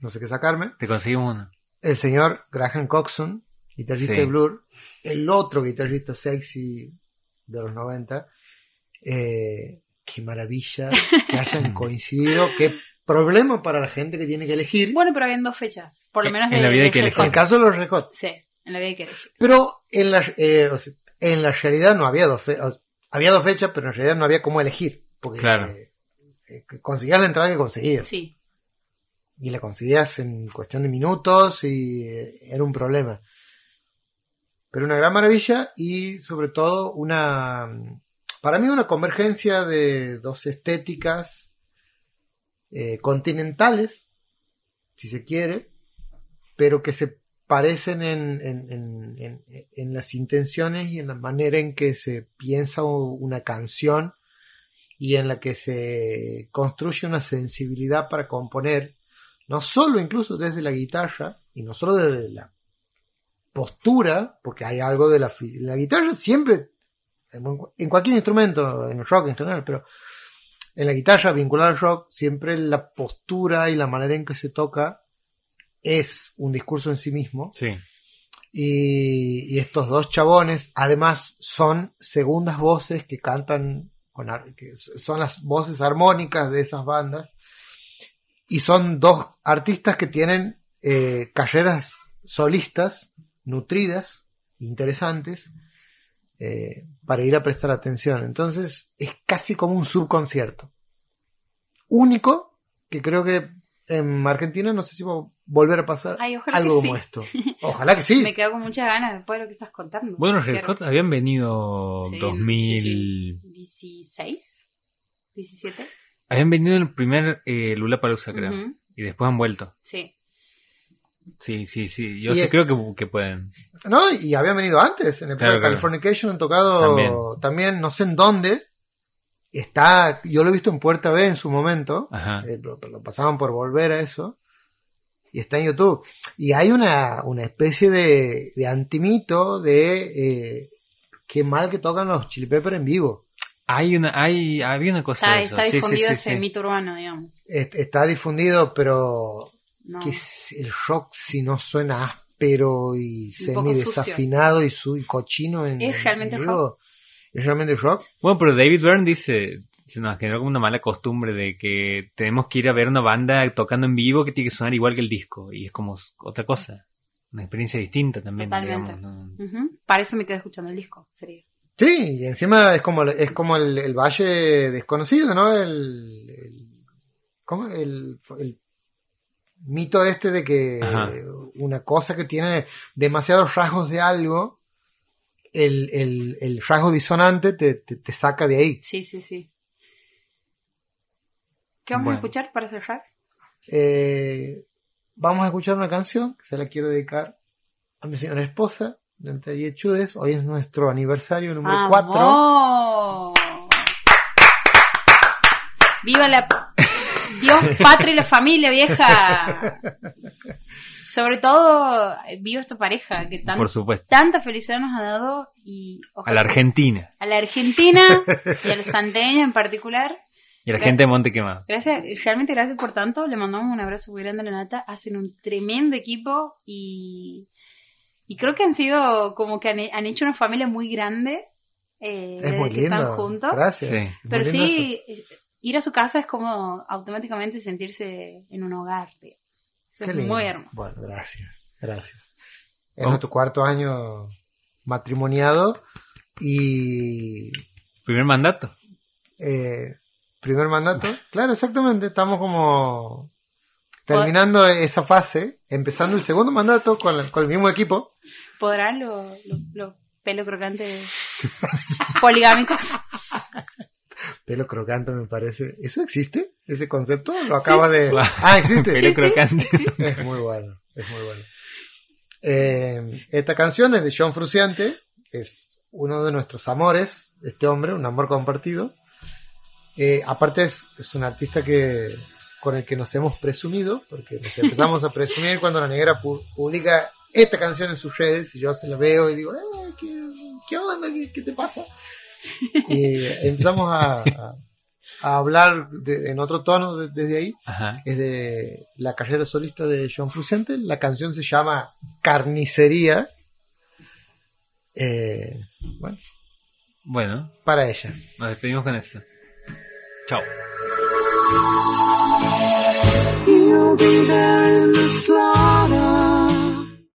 S3: no sé qué sacarme,
S2: Te conseguimos uno.
S3: el señor Graham Coxon, guitarrista
S2: Sí.
S3: de Blur, el otro guitarrista sexy de los 90. Eh, qué maravilla que hayan coincidido, qué problema para la gente que tiene que elegir.
S1: Bueno, pero habían dos fechas. Por lo
S2: En-
S1: menos
S2: en
S1: de,
S2: la vida hay
S1: de
S2: que elegir.
S3: en el caso de los Hot.
S1: Sí, en la vida hay que elegir.
S3: Pero en la, eh, o sea, en la realidad no había dos fechas. Había dos fechas, pero en realidad no había cómo elegir. Porque
S2: Claro.
S3: eh, conseguías la entrada que conseguías.
S1: Sí.
S3: Y la conseguías en cuestión de minutos y eh, era un problema. Pero una gran maravilla y sobre todo una, para mí una convergencia de dos estéticas eh, continentales, si se quiere, pero que se parecen en, en- en- en- las intenciones y en la manera en que se piensa una canción y en la que se construye una sensibilidad para componer, no solo incluso desde la guitarra y no solo desde la postura, porque hay algo de la, la guitarra siempre, en, en cualquier instrumento, en el rock en general, pero en la guitarra vinculada al rock, siempre la postura y la manera en que se toca es un discurso en sí mismo.
S2: Sí.
S3: Y, y estos dos chabones, además, son segundas voces que cantan, con, que son las voces armónicas de esas bandas. Y son dos artistas que tienen eh, carreras solistas, nutridas, interesantes, eh, para ir a prestar atención. Entonces, es casi como un subconcierto. único que creo que en Argentina no sé si va a volver a pasar
S1: Ay,
S3: algo como
S1: sí.
S3: esto. Ojalá que sí.
S1: Me quedo con muchas ganas después de lo que estás contando.
S2: Bueno, Red Hot habían venido
S1: Sí,
S2: 2000...
S1: sí, 16, 17.
S2: Habían venido en el primer eh, Lula Palusa, creo.
S1: Ujú.
S2: Y después han vuelto.
S1: Sí.
S2: Sí, sí, sí. Yo sí
S3: es-
S2: creo que, que pueden.
S3: No, y habían venido antes. En el
S2: Claro,
S3: de
S2: claro.
S3: Californication han tocado
S2: También.
S3: también. no sé en dónde. Está, yo lo he visto en Puerta B en su momento.
S2: Ajá.
S3: Eh, lo, lo pasaban por volver a eso. Y está en YouTube. Y hay una, una especie de, de antimito de eh, qué mal que tocan los Chili Peppers en vivo.
S2: Hay una, hay, había una cosa
S1: Está,
S2: de eso.
S1: está
S2: Sí, sí,
S1: difundido
S2: sí,
S1: ese
S2: sí.
S1: mito urbano, digamos.
S3: Es- Está difundido, pero
S1: No.
S3: que es- el rock si no suena áspero y semi desafinado y, su, y cochino en,
S1: ¿Es
S3: en
S1: realmente
S3: vivo,
S1: rock?
S3: ¿Es realmente rock?
S2: Bueno, pero David Byrne dice, se nos generó como una mala costumbre de que tenemos que ir a ver una banda tocando en vivo que tiene que sonar igual que el disco. Y es como otra cosa. Una experiencia distinta también,
S1: Totalmente.
S2: digamos. ¿no?
S1: Ujú. Para eso me quedé escuchando el disco, sería.
S3: Sí, y encima es como, es como el, el valle desconocido, ¿no? El, el- ¿cómo? El, el mito este de que
S2: Ajá.
S3: una cosa que tiene demasiados rasgos de algo, el, el, el rasgo disonante te, te, te saca de ahí.
S1: Sí, sí, sí. ¿Qué vamos
S2: Bueno.
S1: a escuchar para cerrar?
S3: Eh, vamos a escuchar una canción que se la quiero dedicar a mi señora esposa, Natalia Chudes. Hoy es nuestro aniversario número 4.
S1: ¡Vamos! ¡Viva la Dios, patria y la familia, vieja! Sobre todo, viva esta pareja que tan-
S2: Por supuesto.
S1: tanta felicidad nos ha dado y
S2: A la Argentina.
S1: a la Argentina y a los santeños en particular.
S2: Y a la gente de Monte Quemado.
S1: Gracias, realmente gracias por tanto. Le mandamos un abrazo muy grande a la Nata. Hacen un tremendo equipo y, y creo que han sido como que han, han hecho una familia muy grande. Eh,
S3: Es muy
S1: que están
S3: lindo.
S1: juntos.
S3: Gracias.
S2: Sí.
S1: Pero sí, eh, ir a su casa es como automáticamente sentirse en un hogar. digamos. Eso
S3: Qué
S1: es
S3: lindo.
S1: muy hermoso.
S3: Bueno, gracias, gracias. Es
S2: Oh.
S3: nuestro cuarto año matrimoniado y
S2: Primer mandato.
S3: eh, primer mandato. Claro, exactamente. Estamos como terminando esa fase, empezando el segundo mandato con, la- con el mismo equipo.
S1: ¿Podrán los lo, lo pelo crocante poligámicos?
S3: Pelo crocante me parece. ¿Eso existe? ¿Ese concepto? Lo acaba de... Ah, existe.
S2: Pelo crocante.
S3: Es muy bueno, es muy bueno. Eh, esta canción es de John Fruciante, es uno de nuestros amores, este hombre, un amor compartido. Eh, aparte es, es un artista que con el que nos hemos presumido, porque nos empezamos a presumir cuando la negra pu- publica esta canción en sus redes y yo se la veo y digo, eh, ¿qué, qué onda? ¿Qué, qué te pasa? Y empezamos a, a- a hablar de- en otro tono de- desde ahí
S2: Ajá.
S3: es de la carrera solista de John Frusciante. La canción se llama Carnicería. Eh, bueno,
S2: Bueno,
S3: para ella.
S2: nos despedimos con eso. Chao.
S4: You'll be there